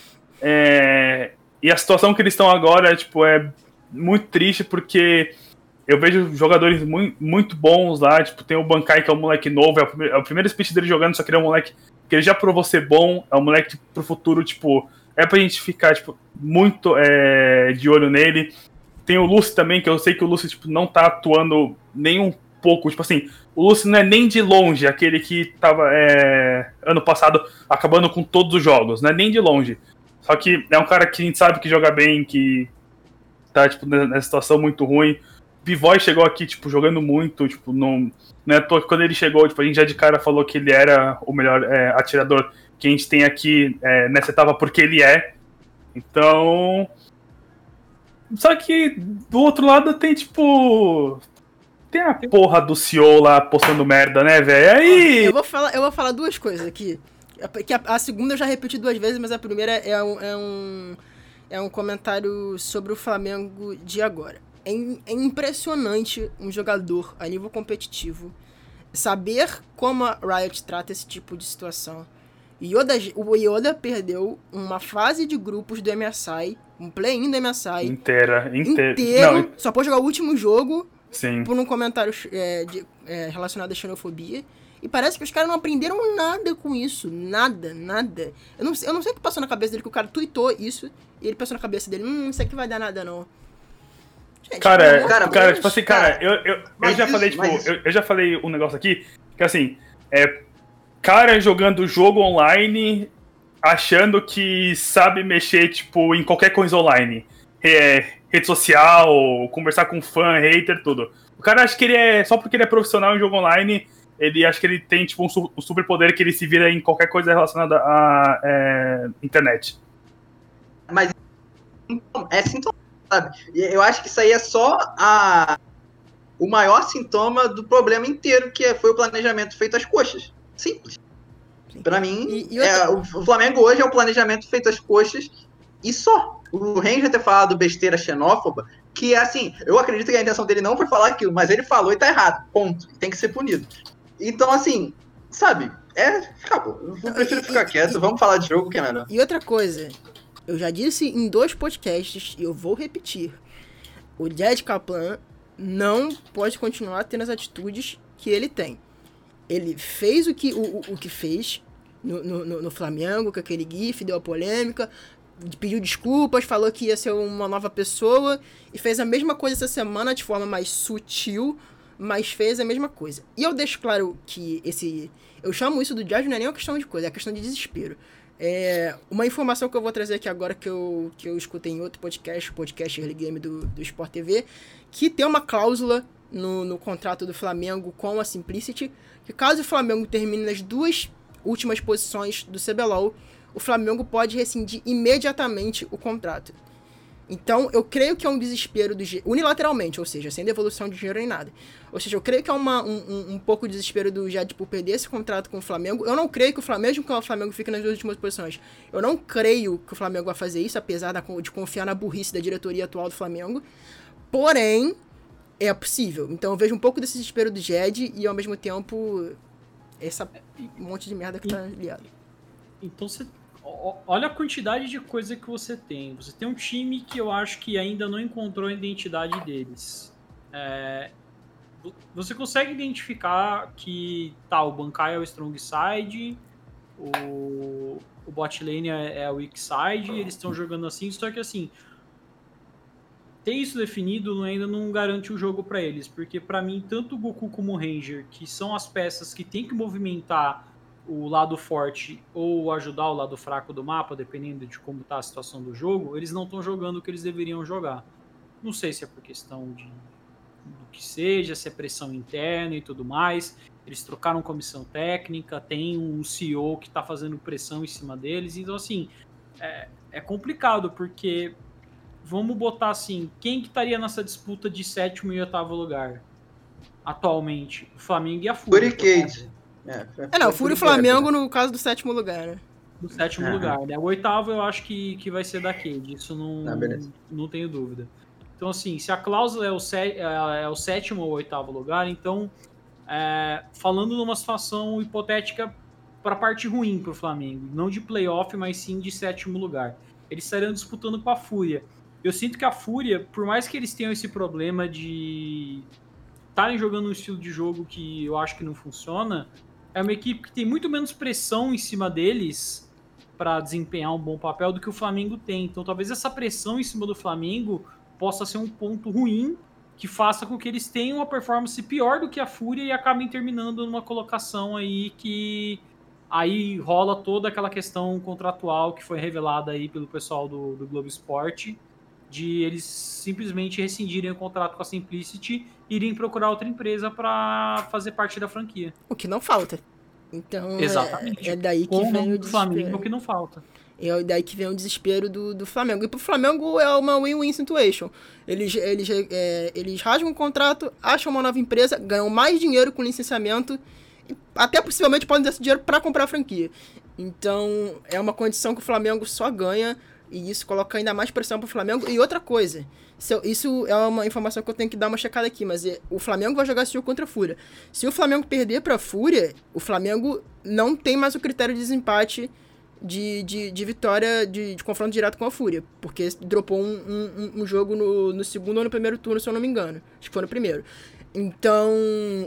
é, e a situação que eles estão agora, tipo, é muito triste porque eu vejo jogadores muito, muito bons lá, tipo, tem o Bankai, que é um moleque novo, é o, primeiro, é o primeiro speech dele jogando, só que ele é um moleque que ele já provou ser bom, é um moleque que pro futuro, tipo, é pra gente ficar, tipo, muito é, de olho nele. Tem o Lucy também, que eu sei que o Lucy, tipo, não tá atuando nem um pouco, tipo assim, o Lucy não é nem de longe aquele que tava, é, ano passado, acabando com todos os jogos, não é nem de longe. Só que é um cara que a gente sabe que joga bem, que tá, tipo, nessa situação muito ruim. Pivoy chegou aqui, tipo, jogando muito, tipo, não, é que quando ele chegou, tipo, a gente já de cara falou que ele era o melhor é, atirador que a gente tem aqui é, nessa etapa porque ele é. Então. Só que do outro lado tem, tipo. Tem a porra do CEO lá postando merda, né, velho? Aí. Eu vou falar, eu vou falar duas coisas aqui. Que a, a segunda eu já repeti duas vezes, mas a primeira é um, é um, é um comentário sobre o Flamengo de agora. É, é impressionante um jogador a nível competitivo saber como a Riot trata esse tipo de situação. Yoda, o Yoda perdeu uma fase de grupos do MSI, um play-in do MSI Inteira, inteira. inteiro, Não, só pôde jogar o último jogo sim. por um comentário é, de- é, relacionado à xenofobia. E parece que os caras não aprenderam nada com isso. Nada, nada. Eu não, sei- eu não sei o que passou na cabeça dele, que o cara tweetou isso. E ele pensou na cabeça dele, hum, isso aqui vai dar nada não. Cara, pelo amor cara, cara, Deus. tipo assim, cara, eu, eu, eu Mas já isso- falei, tipo, eu, eu já falei um negócio aqui, que assim, é cara jogando jogo online achando que sabe mexer, tipo, em qualquer coisa online. É, rede social, conversar com fã, hater, tudo. O cara acha que ele é, só porque ele é profissional em jogo online, ele acha que ele tem, tipo, um, su- um superpoder que ele se vira em qualquer coisa relacionada à é, internet. Mas é sintoma, sabe? E eu acho que isso aí é só a, o maior sintoma do problema inteiro, que é- foi o planejamento feito às coxas. Simples. Sim. Pra mim, E- e é, o, o Flamengo hoje é um planejamento feito às coxas e só. O Ranger ter falado besteira xenófoba, que é assim, eu acredito que a intenção dele não foi falar aquilo, mas ele falou e tá errado. Ponto. Tem que ser punido. Então, assim, sabe? É, acabou. Eu prefiro ficar e- quieto. Vamos falar de jogo que é melhor. E outra coisa, eu já disse em dois podcasts e eu vou repetir. O Jed Kaplan não pode continuar tendo as atitudes que ele tem. Ele fez o que, o, o, que fez no, no, no- Flamengo, com aquele gif, deu a polêmica, pediu desculpas, falou que ia ser uma nova pessoa e fez a mesma coisa essa semana de forma mais sutil, mas fez a mesma coisa. E eu deixo claro que esse, Eu chamo isso do Jazz não é nem uma questão de coisa, é questão de desespero. É, uma informação que eu vou trazer aqui agora que eu, que eu escutei em outro podcast, o podcast Early Game do, do Sport TV, que tem uma cláusula no, no contrato do Flamengo com a Simplicity, que caso o Flamengo termine nas duas últimas posições do CBLOL, o Flamengo pode rescindir imediatamente o contrato. Então, eu creio que é um desespero do unilateralmente, ou seja, sem devolução de dinheiro nem nada. Ou seja, eu creio que é uma, um, um, pouco de desespero do Jed por perder esse contrato com o Flamengo. Eu não creio que o Flamengo, mesmo que o Flamengo fique nas duas últimas posições, eu não creio que o Flamengo vai fazer isso, apesar da, de confiar na burrice da diretoria atual do Flamengo. Porém, é possível. Então, eu vejo um pouco desse desespero do Jed e, ao mesmo tempo, essa monte de merda que tá ligado. Então, você olha a quantidade de coisa que você tem. Você tem um time que eu acho que ainda não encontrou a identidade deles. É, você consegue identificar que tá, o Bankai é o strong side, o, o bot lane é, é o weak side, eles estão jogando assim, só que assim, ter isso definido ainda não garante o jogo para eles, porque para mim tanto o Goku como o Ranger, que são as peças que tem que movimentar o lado forte ou ajudar o lado fraco do mapa, dependendo de como está a situação do jogo, eles não estão jogando o que eles deveriam jogar. Não sei se é por questão de do que seja, se é pressão interna e tudo mais. Eles trocaram comissão técnica, tem um CEO que está fazendo pressão em cima deles. Então, assim, é, é complicado, porque vamos botar assim, quem que estaria nessa disputa de sétimo e oitavo lugar atualmente? O Flamengo e a Fúria. É, é não, Fúria e Flamengo no caso do sétimo lugar, né? Do sétimo uhum. lugar, né? O oitavo eu acho que, que vai ser da Cade, isso não, ah, não tenho dúvida. Então, assim, se a cláusula é o, sé, é, é o sétimo ou oitavo lugar, então, é, falando numa situação hipotética para a parte ruim para o Flamengo, não de playoff, mas sim de sétimo lugar. Eles estariam disputando com a Fúria. Eu sinto que a Fúria, por mais que eles tenham esse problema de estarem jogando um estilo de jogo que eu acho que não funciona, é uma equipe que tem muito menos pressão em cima deles para desempenhar um bom papel do que o Flamengo tem. Então, talvez essa pressão em cima do Flamengo possa ser um ponto ruim que faça com que eles tenham uma performance pior do que a Fúria e acabem terminando numa colocação aí que aí rola toda aquela questão contratual que foi revelada aí pelo pessoal do, do Globo Esporte de eles simplesmente rescindirem o contrato com a Simplicity irem procurar outra empresa para fazer parte da franquia. O que não falta. Então, Exatamente. É, é daí que Como vem o desespero. Flamengo, o que não falta. É daí que vem o desespero do, do Flamengo. E pro Flamengo é uma win-win situation. Eles, eles, é, eles rasgam o contrato, acham uma nova empresa, ganham mais dinheiro com licenciamento e até possivelmente podem dar esse dinheiro para comprar a franquia. Então, é uma condição que o Flamengo só ganha e isso coloca ainda mais pressão pro Flamengo. E outra coisa, isso é uma informação que eu tenho que dar uma checada aqui, mas é, o Flamengo vai jogar esse jogo contra a Fúria. Se o Flamengo perder pra Fúria, o Flamengo não tem mais o critério de desempate de, de, de vitória, de, de confronto direto com a Fúria. Porque dropou um, um, um, jogo no, no segundo ou no primeiro turno, se eu não me engano. Acho que foi no primeiro. Então,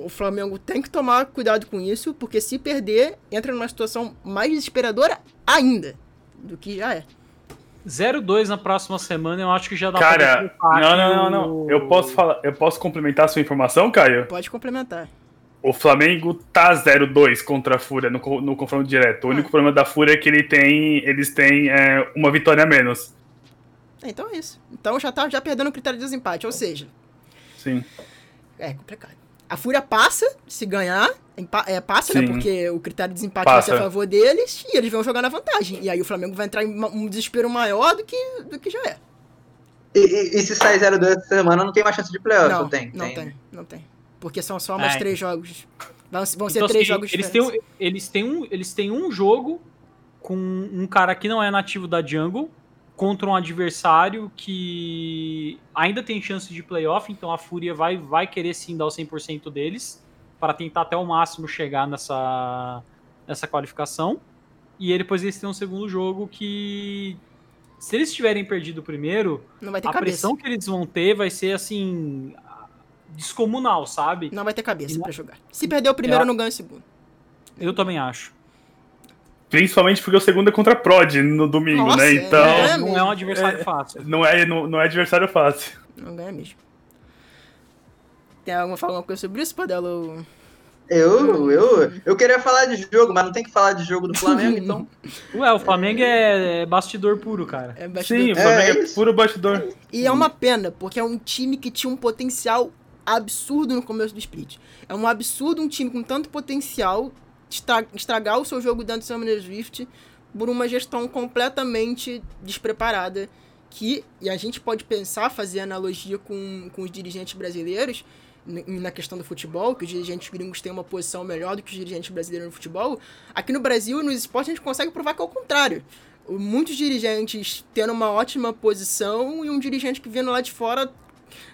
o Flamengo tem que tomar cuidado com isso, porque se perder, entra numa situação mais desesperadora ainda do que já é. 0-2 na próxima semana, eu acho que já dá Cara, pra não, não, não, não. Eu posso falar, eu posso complementar a sua informação, Caio? Pode complementar. O Flamengo tá 0-2 contra a Fúria no, no confronto direto. O único ah. problema da Fúria é que ele tem, eles têm é, uma vitória a menos. É, então é isso. Então já tá já perdendo o critério de desempate, ou seja. Sim. É complicado. A Fúria passa, se ganhar, é, passa, né, Sim. né? Porque o critério de desempate passa. vai ser a favor deles e eles vão jogar na vantagem. E aí o Flamengo vai entrar em um desespero maior do que, do que já é. E, e, e se sair 0-2 essa semana, não tem mais chance de playoff? Não, tem, não tem. tem, não tem. Porque são só mais é. três jogos. Vão, vão ser então, três assim, jogos eles têm, eles, têm um, eles têm um jogo com um cara que não é nativo da Jungle contra um adversário que ainda tem chance de playoff, então a Fúria vai, vai querer sim dar o 100% deles para tentar até o máximo chegar nessa, nessa qualificação. E depois eles têm um segundo jogo que se eles tiverem perdido o primeiro, a cabeça. pressão que eles vão ter vai ser assim descomunal, sabe? Não vai ter cabeça para jogar. Se perder o primeiro, eu... não ganha o segundo. Eu também acho. Principalmente porque o segundo é contra a Prod no domingo, Nossa, né? Então. É, não é um adversário é, fácil. Não é, não, não é adversário fácil. Não ganha mesmo. Tem alguma, alguma coisa sobre isso, Padelo? Eu, eu, eu queria falar de jogo, mas não tem que falar de jogo do Flamengo, então. Ué, o Flamengo é, é bastidor puro, cara. É bastidor. Sim, o Flamengo é, isso. puro bastidor. E é uma pena, porque é um time que tinha um potencial absurdo no começo do split. É um absurdo um time com tanto potencial estra- estragar o seu jogo dentro do Summoner Swift por uma gestão completamente despreparada. Que, e a gente pode pensar, fazer analogia com, com os dirigentes brasileiros, na questão do futebol, que os dirigentes gringos têm uma posição melhor do que os dirigentes brasileiros no futebol. Aqui no Brasil, nos esportes, a gente consegue provar que é o contrário. Muitos dirigentes tendo uma ótima posição e um dirigente que vindo lá de fora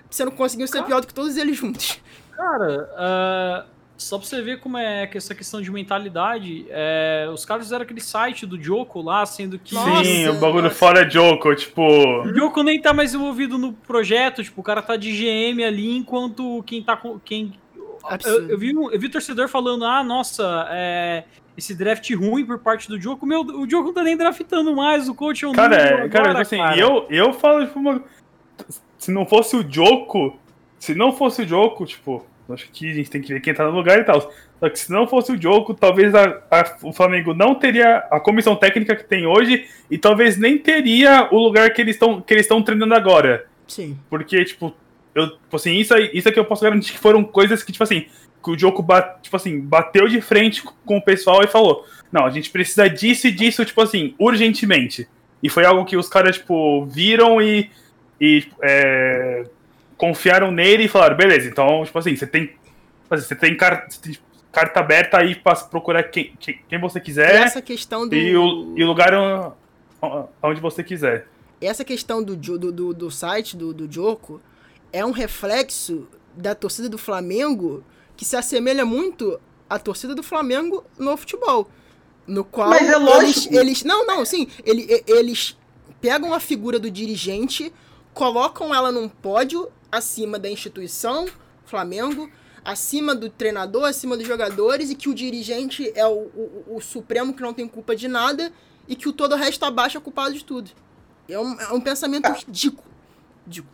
você não conseguiu ser pior do que todos eles juntos. Cara, ah, só pra você ver como é que essa questão de mentalidade, é, os caras fizeram aquele site do Joko lá, sendo que. Nossa, Sim, o bagulho nossa. fora Joko, tipo. O Joko nem tá mais envolvido no projeto, tipo, o cara tá de GM ali, enquanto quem tá com. Quem, eu, eu vi, eu vi torcedor falando, ah, nossa, é, esse draft ruim por parte do Joko. Meu, o Joko não tá nem draftando mais, o coach é um Cara, é, cara, agora, assim, cara. eu, eu falo, tipo, uma- se não fosse o Joko, se não fosse o Joko, tipo, acho que a gente tem que ver quem tá no lugar e tal. Só que se não fosse o Joko, talvez a- a- o Flamengo não teria a comissão técnica que tem hoje e talvez nem teria o lugar que eles estão que eles estão treinando agora. Sim. Porque, tipo, eu, tipo assim, isso, aí, isso aqui eu posso garantir que foram coisas que, tipo assim, que o Joko ba- tipo assim, bateu de frente com o pessoal e falou: Não, a gente precisa disso e disso, tipo assim, urgentemente. E foi algo que os caras, tipo, viram e, e é, confiaram nele e falaram, beleza, então, tipo assim, você tem. tipo assim, Você tem, car- você tem carta aberta aí pra procurar quem, quem, quem você E quiser essa questão do. e, o, e o lugar on- onde você quiser. Essa questão do, do, do, do site do, do Joko é um reflexo da torcida do Flamengo que se assemelha muito à torcida do Flamengo no futebol. No qual Mas é eles, lógico. eles. Não, não, sim. Ele, e- eles pegam a figura do dirigente, colocam ela num pódio acima da instituição, Flamengo, acima do treinador, acima dos jogadores, e que o dirigente é o, o, o supremo que não tem culpa de nada, e que o todo o resto abaixo é culpado de tudo. É um, é um pensamento ridículo. Ridículo.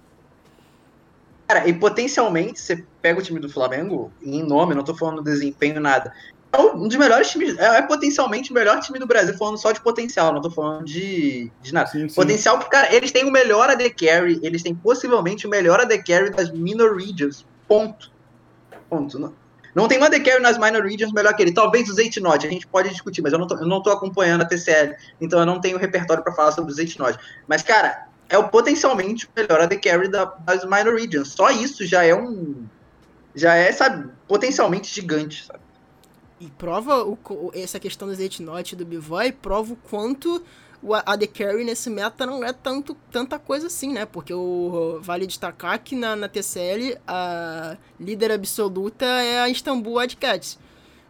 Cara, e potencialmente, você pega o time do Flamengo, em nome, não tô falando desempenho, nada. É um dos melhores times, é, é potencialmente o melhor time do Brasil, falando só de potencial, não tô falando de, de nada. Sim, sim. Potencial, porque, cara, eles têm o melhor AD Carry, eles têm possivelmente o melhor AD Carry das Minor Regions. Ponto. Ponto. Não, não tem um AD Carry nas Minor Regions melhor que ele. Talvez o Zayt Nod, a gente pode discutir, mas eu não, tô, eu não tô acompanhando a TCL, então eu não tenho repertório pra falar sobre o Zayt Nod. Mas, cara, é o potencialmente o melhor AD Carry da- das Minor Regions. Só isso já é um. Já é, sabe, potencialmente gigante, sabe? E prova o, essa questão do Zayt Note do Bivoy, prova o quanto o AD Carry nesse meta não é tanto, tanta coisa assim, né? Porque o vale destacar que na, na TCL a líder absoluta é a Istanbul Wildcats.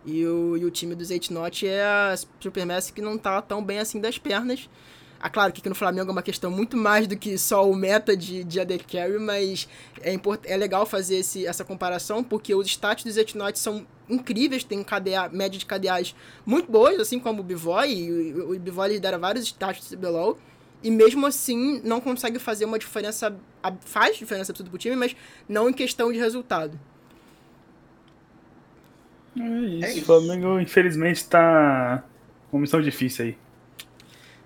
E o, e o time do Zayt Note é a Supermassive que não tá tão bem assim das pernas. Ah, claro que aqui no Flamengo é uma questão muito mais do que só o meta de, de AD Carry, mas é, import, é legal fazer esse, essa comparação, porque os stats dos Etnotes são incríveis, tem KDA, média de KDAs muito boas, assim como o Bivoy, e o, o Bivoy lidera vários stats do CBLOL, e mesmo assim não consegue fazer uma diferença, faz diferença tudo pro time, mas não em questão de resultado. É isso. É isso. O Flamengo, infelizmente, tá com uma missão difícil aí.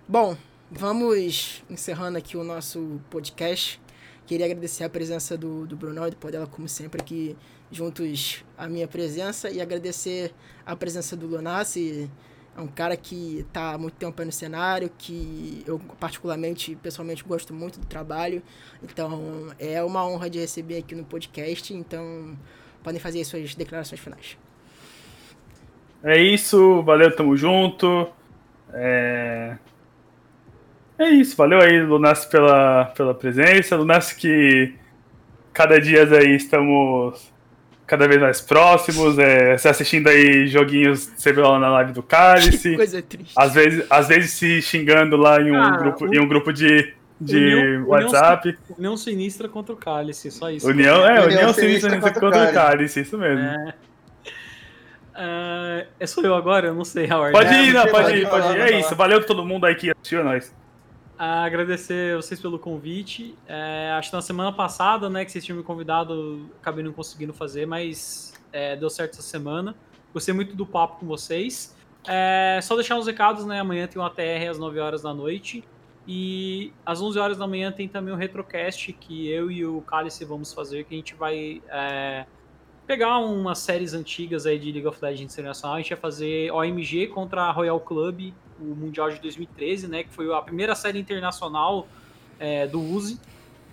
Bom, vamos encerrando aqui o nosso podcast. Queria agradecer a presença do, do Brunão e do Podela, como sempre, aqui juntos a minha presença. E agradecer a presença do Lunassi. É um cara que está há muito tempo aí no cenário, que eu particularmente, pessoalmente, gosto muito do trabalho. Então, é uma honra de receber aqui no podcast. Então, podem fazer suas declarações finais. É isso, valeu, tamo junto. É, é isso, valeu aí, Lunas, pela, pela presença. Lunas, que cada dia aí estamos cada vez mais próximos, é, se assistindo aí joguinhos de CBLOL na live do Que Cálice. coisa triste. Às vezes, às vezes se xingando lá em um Ah, grupo, o- em um grupo de, de União- WhatsApp. União Sinistra contra o Cálice, só isso. União, é, União União Sinistra Sinistra contra o contra o Cálice. Cálice, isso mesmo. É. Ah, é sou eu agora? Eu não sei a ordem. Pode É, ir, não, você pode ir, pode ir. pode É isso, valeu todo mundo aí que assistiu a nós. Agradecer vocês pelo convite. É, acho que na semana passada, né, que vocês tinham me convidado, acabei não conseguindo fazer, mas é, deu certo essa semana. Gostei muito do papo com vocês. É, só deixar uns recados, né? Amanhã tem uma TR às 9 horas da noite. E às 11 horas da manhã tem também um Retrocast que eu e o Cálice vamos fazer, que a gente vai é, pegar umas séries antigas aí de League of Legends Internacional. A gente vai fazer OMG contra a Royal Club, o Mundial de 2013, né? Que foi a primeira série internacional é, do Uzi.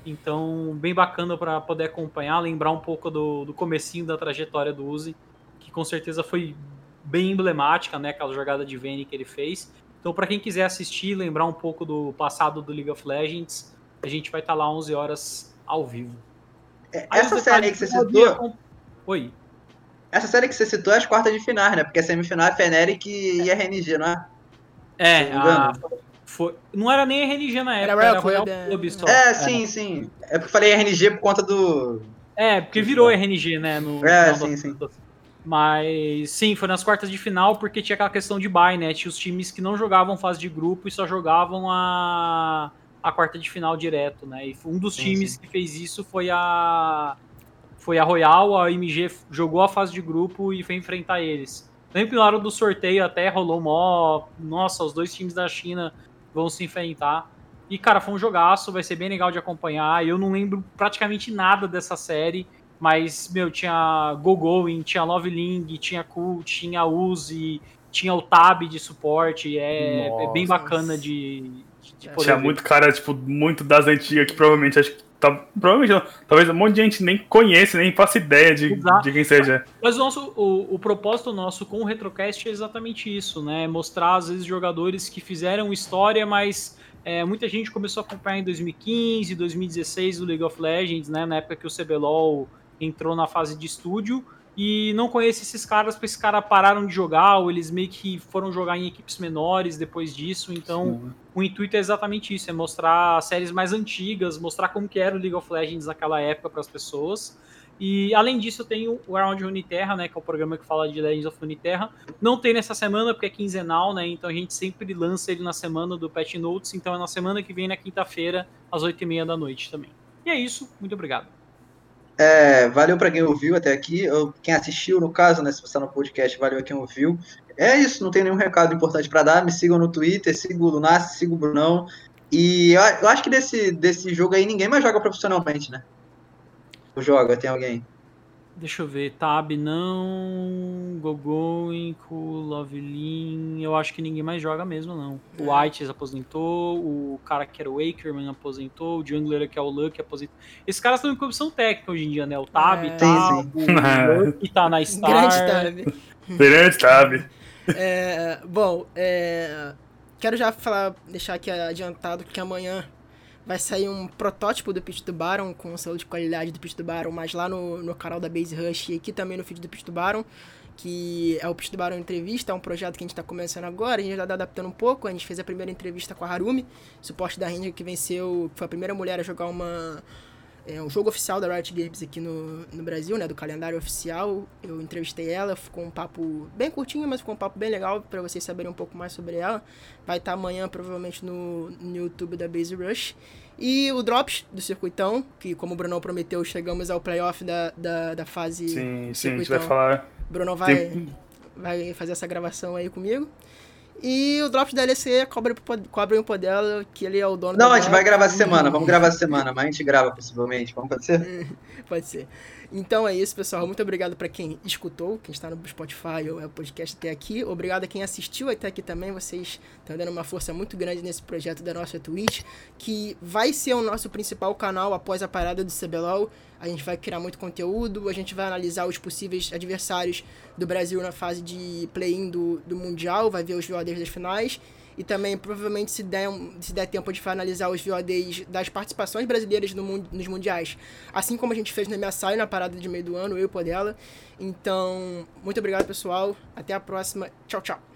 Então, bem bacana para poder acompanhar, lembrar um pouco do, do comecinho da trajetória do Uzi, que com certeza foi bem emblemática, né? Aquela jogada de Vayne que ele fez. Então, para quem quiser assistir, lembrar um pouco do passado do League of Legends, a gente vai estar tá lá 11 horas ao vivo. É, essa série que você citou. Oi. Essa série que você citou é as quartas de final, né? Porque a semifinal é Feneric e RNG, não é? É, a... Foi... não era nem RNG na época, era, era Royal Club só. É, sim, sim. É porque eu falei RNG por conta do. É, porque virou RNG, né? No é, sim, sim. Mas sim, foi nas quartas de final porque tinha aquela questão de bye, né? Tinha os times que não jogavam fase de grupo e só jogavam a, a quarta de final direto, né? E um dos sim, times sim. que fez isso foi a foi a Royal, a MG jogou a fase de grupo e foi enfrentar eles. Lembro na hora do sorteio até rolou mó. Nossa, os dois times da China vão se enfrentar. E, cara, foi um jogaço, vai ser bem legal de acompanhar. Eu não lembro praticamente nada dessa série. Mas, meu, tinha Gogoing, tinha Love Ling, tinha Cool, tinha Uzi, tinha o Tab de suporte. É, é bem bacana de, de poder Tinha ver. muito cara, tipo, muito das antigas que provavelmente acho que tá, provavelmente não, talvez um monte de gente nem conhece, nem faça ideia de, de quem seja. Mas o, nosso, o, o propósito nosso com o Retrocast é exatamente isso, né? Mostrar, às vezes, jogadores que fizeram história, mas é, muita gente começou a acompanhar em 2015, 2016 o League of Legends, né? Na época que o CBLOL entrou na fase de estúdio e não conhece esses caras porque esses caras pararam de jogar ou eles meio que foram jogar em equipes menores depois disso. Então, Sim. o intuito é exatamente isso, é mostrar séries mais antigas, mostrar como que era o League of Legends naquela época para as pessoas. E além disso, eu tenho o Around Uniterra, né, que é o programa que fala de Legends of Uniterra. Não tem nessa semana porque é quinzenal, né? Então a gente sempre lança ele na semana do Patch Notes, então é na semana que vem na quinta-feira às oito e meia da noite também. E é isso, muito obrigado. É, valeu para quem ouviu até aqui. Eu, quem assistiu, no caso, né? Se você está no podcast, valeu a quem ouviu. É isso, não tem nenhum recado importante para dar. Me sigam no Twitter, siga o Lunas, siga o Brunão. E eu, eu, acho que desse, desse jogo aí ninguém mais joga profissionalmente, né? Ou joga, tem alguém? Deixa eu ver, Tab não, Gogoing, Lovelin, eu acho que ninguém mais joga mesmo não. O é. White aposentou, o cara que era o Wakerman aposentou, o Jungler que é o Luck aposentou. Esses caras estão em comissão técnica hoje em dia, né? O Tab é, tá, o Luck tá na Star. Grande Tab. Grande Tab. É, bom, é, quero já falar, deixar aqui adiantado que amanhã vai sair um protótipo do Pitch do Baron com o selo de qualidade do Pitch do Baron, mas lá no, no canal da Base Rush e aqui também no feed do Pitch do Baron, que é o Pitch do Baron Entrevista, é um projeto que a gente está começando agora, a gente já está adaptando um pouco, a gente fez a primeira entrevista com a Harumi, suporte da Ranger que venceu, que foi a primeira mulher a jogar uma é um jogo oficial da Riot Games aqui no, no Brasil, né, do calendário oficial. Eu entrevistei ela, ficou um papo bem curtinho, mas ficou um papo bem legal para vocês saberem um pouco mais sobre ela. Vai estar tá amanhã provavelmente no, no YouTube da Base Rush. E o Drops do Circuitão, que como o Bruno prometeu, chegamos ao playoff da, da, da fase. Sim, sim, a gente vai falar. Bruno vai, Tem... vai fazer essa gravação aí comigo. E o Drops da LEC cobre, cobre o poder dela, que ele é o dono Não, a gente vai gravar essa semana, vamos gravar essa semana, mas a gente grava possivelmente, vamos pode ser? pode ser. Então é isso, pessoal. Muito obrigado para quem escutou, quem está no Spotify ou é o podcast até aqui. Obrigado a quem assistiu até aqui também. Vocês estão dando uma força muito grande nesse projeto da nossa Twitch, que vai ser o nosso principal canal após a parada do CBLOL. A gente vai criar muito conteúdo, a gente vai analisar os possíveis adversários do Brasil na fase de play-in do, do Mundial, vai ver os VODs das finais e também, provavelmente, se der, se der tempo, de finalizar os VODs das participações brasileiras no, nos mundiais. Assim como a gente fez no MSI na parada de meio do ano, eu e o Podela. Então, muito obrigado, pessoal. Até a próxima. Tchau, tchau.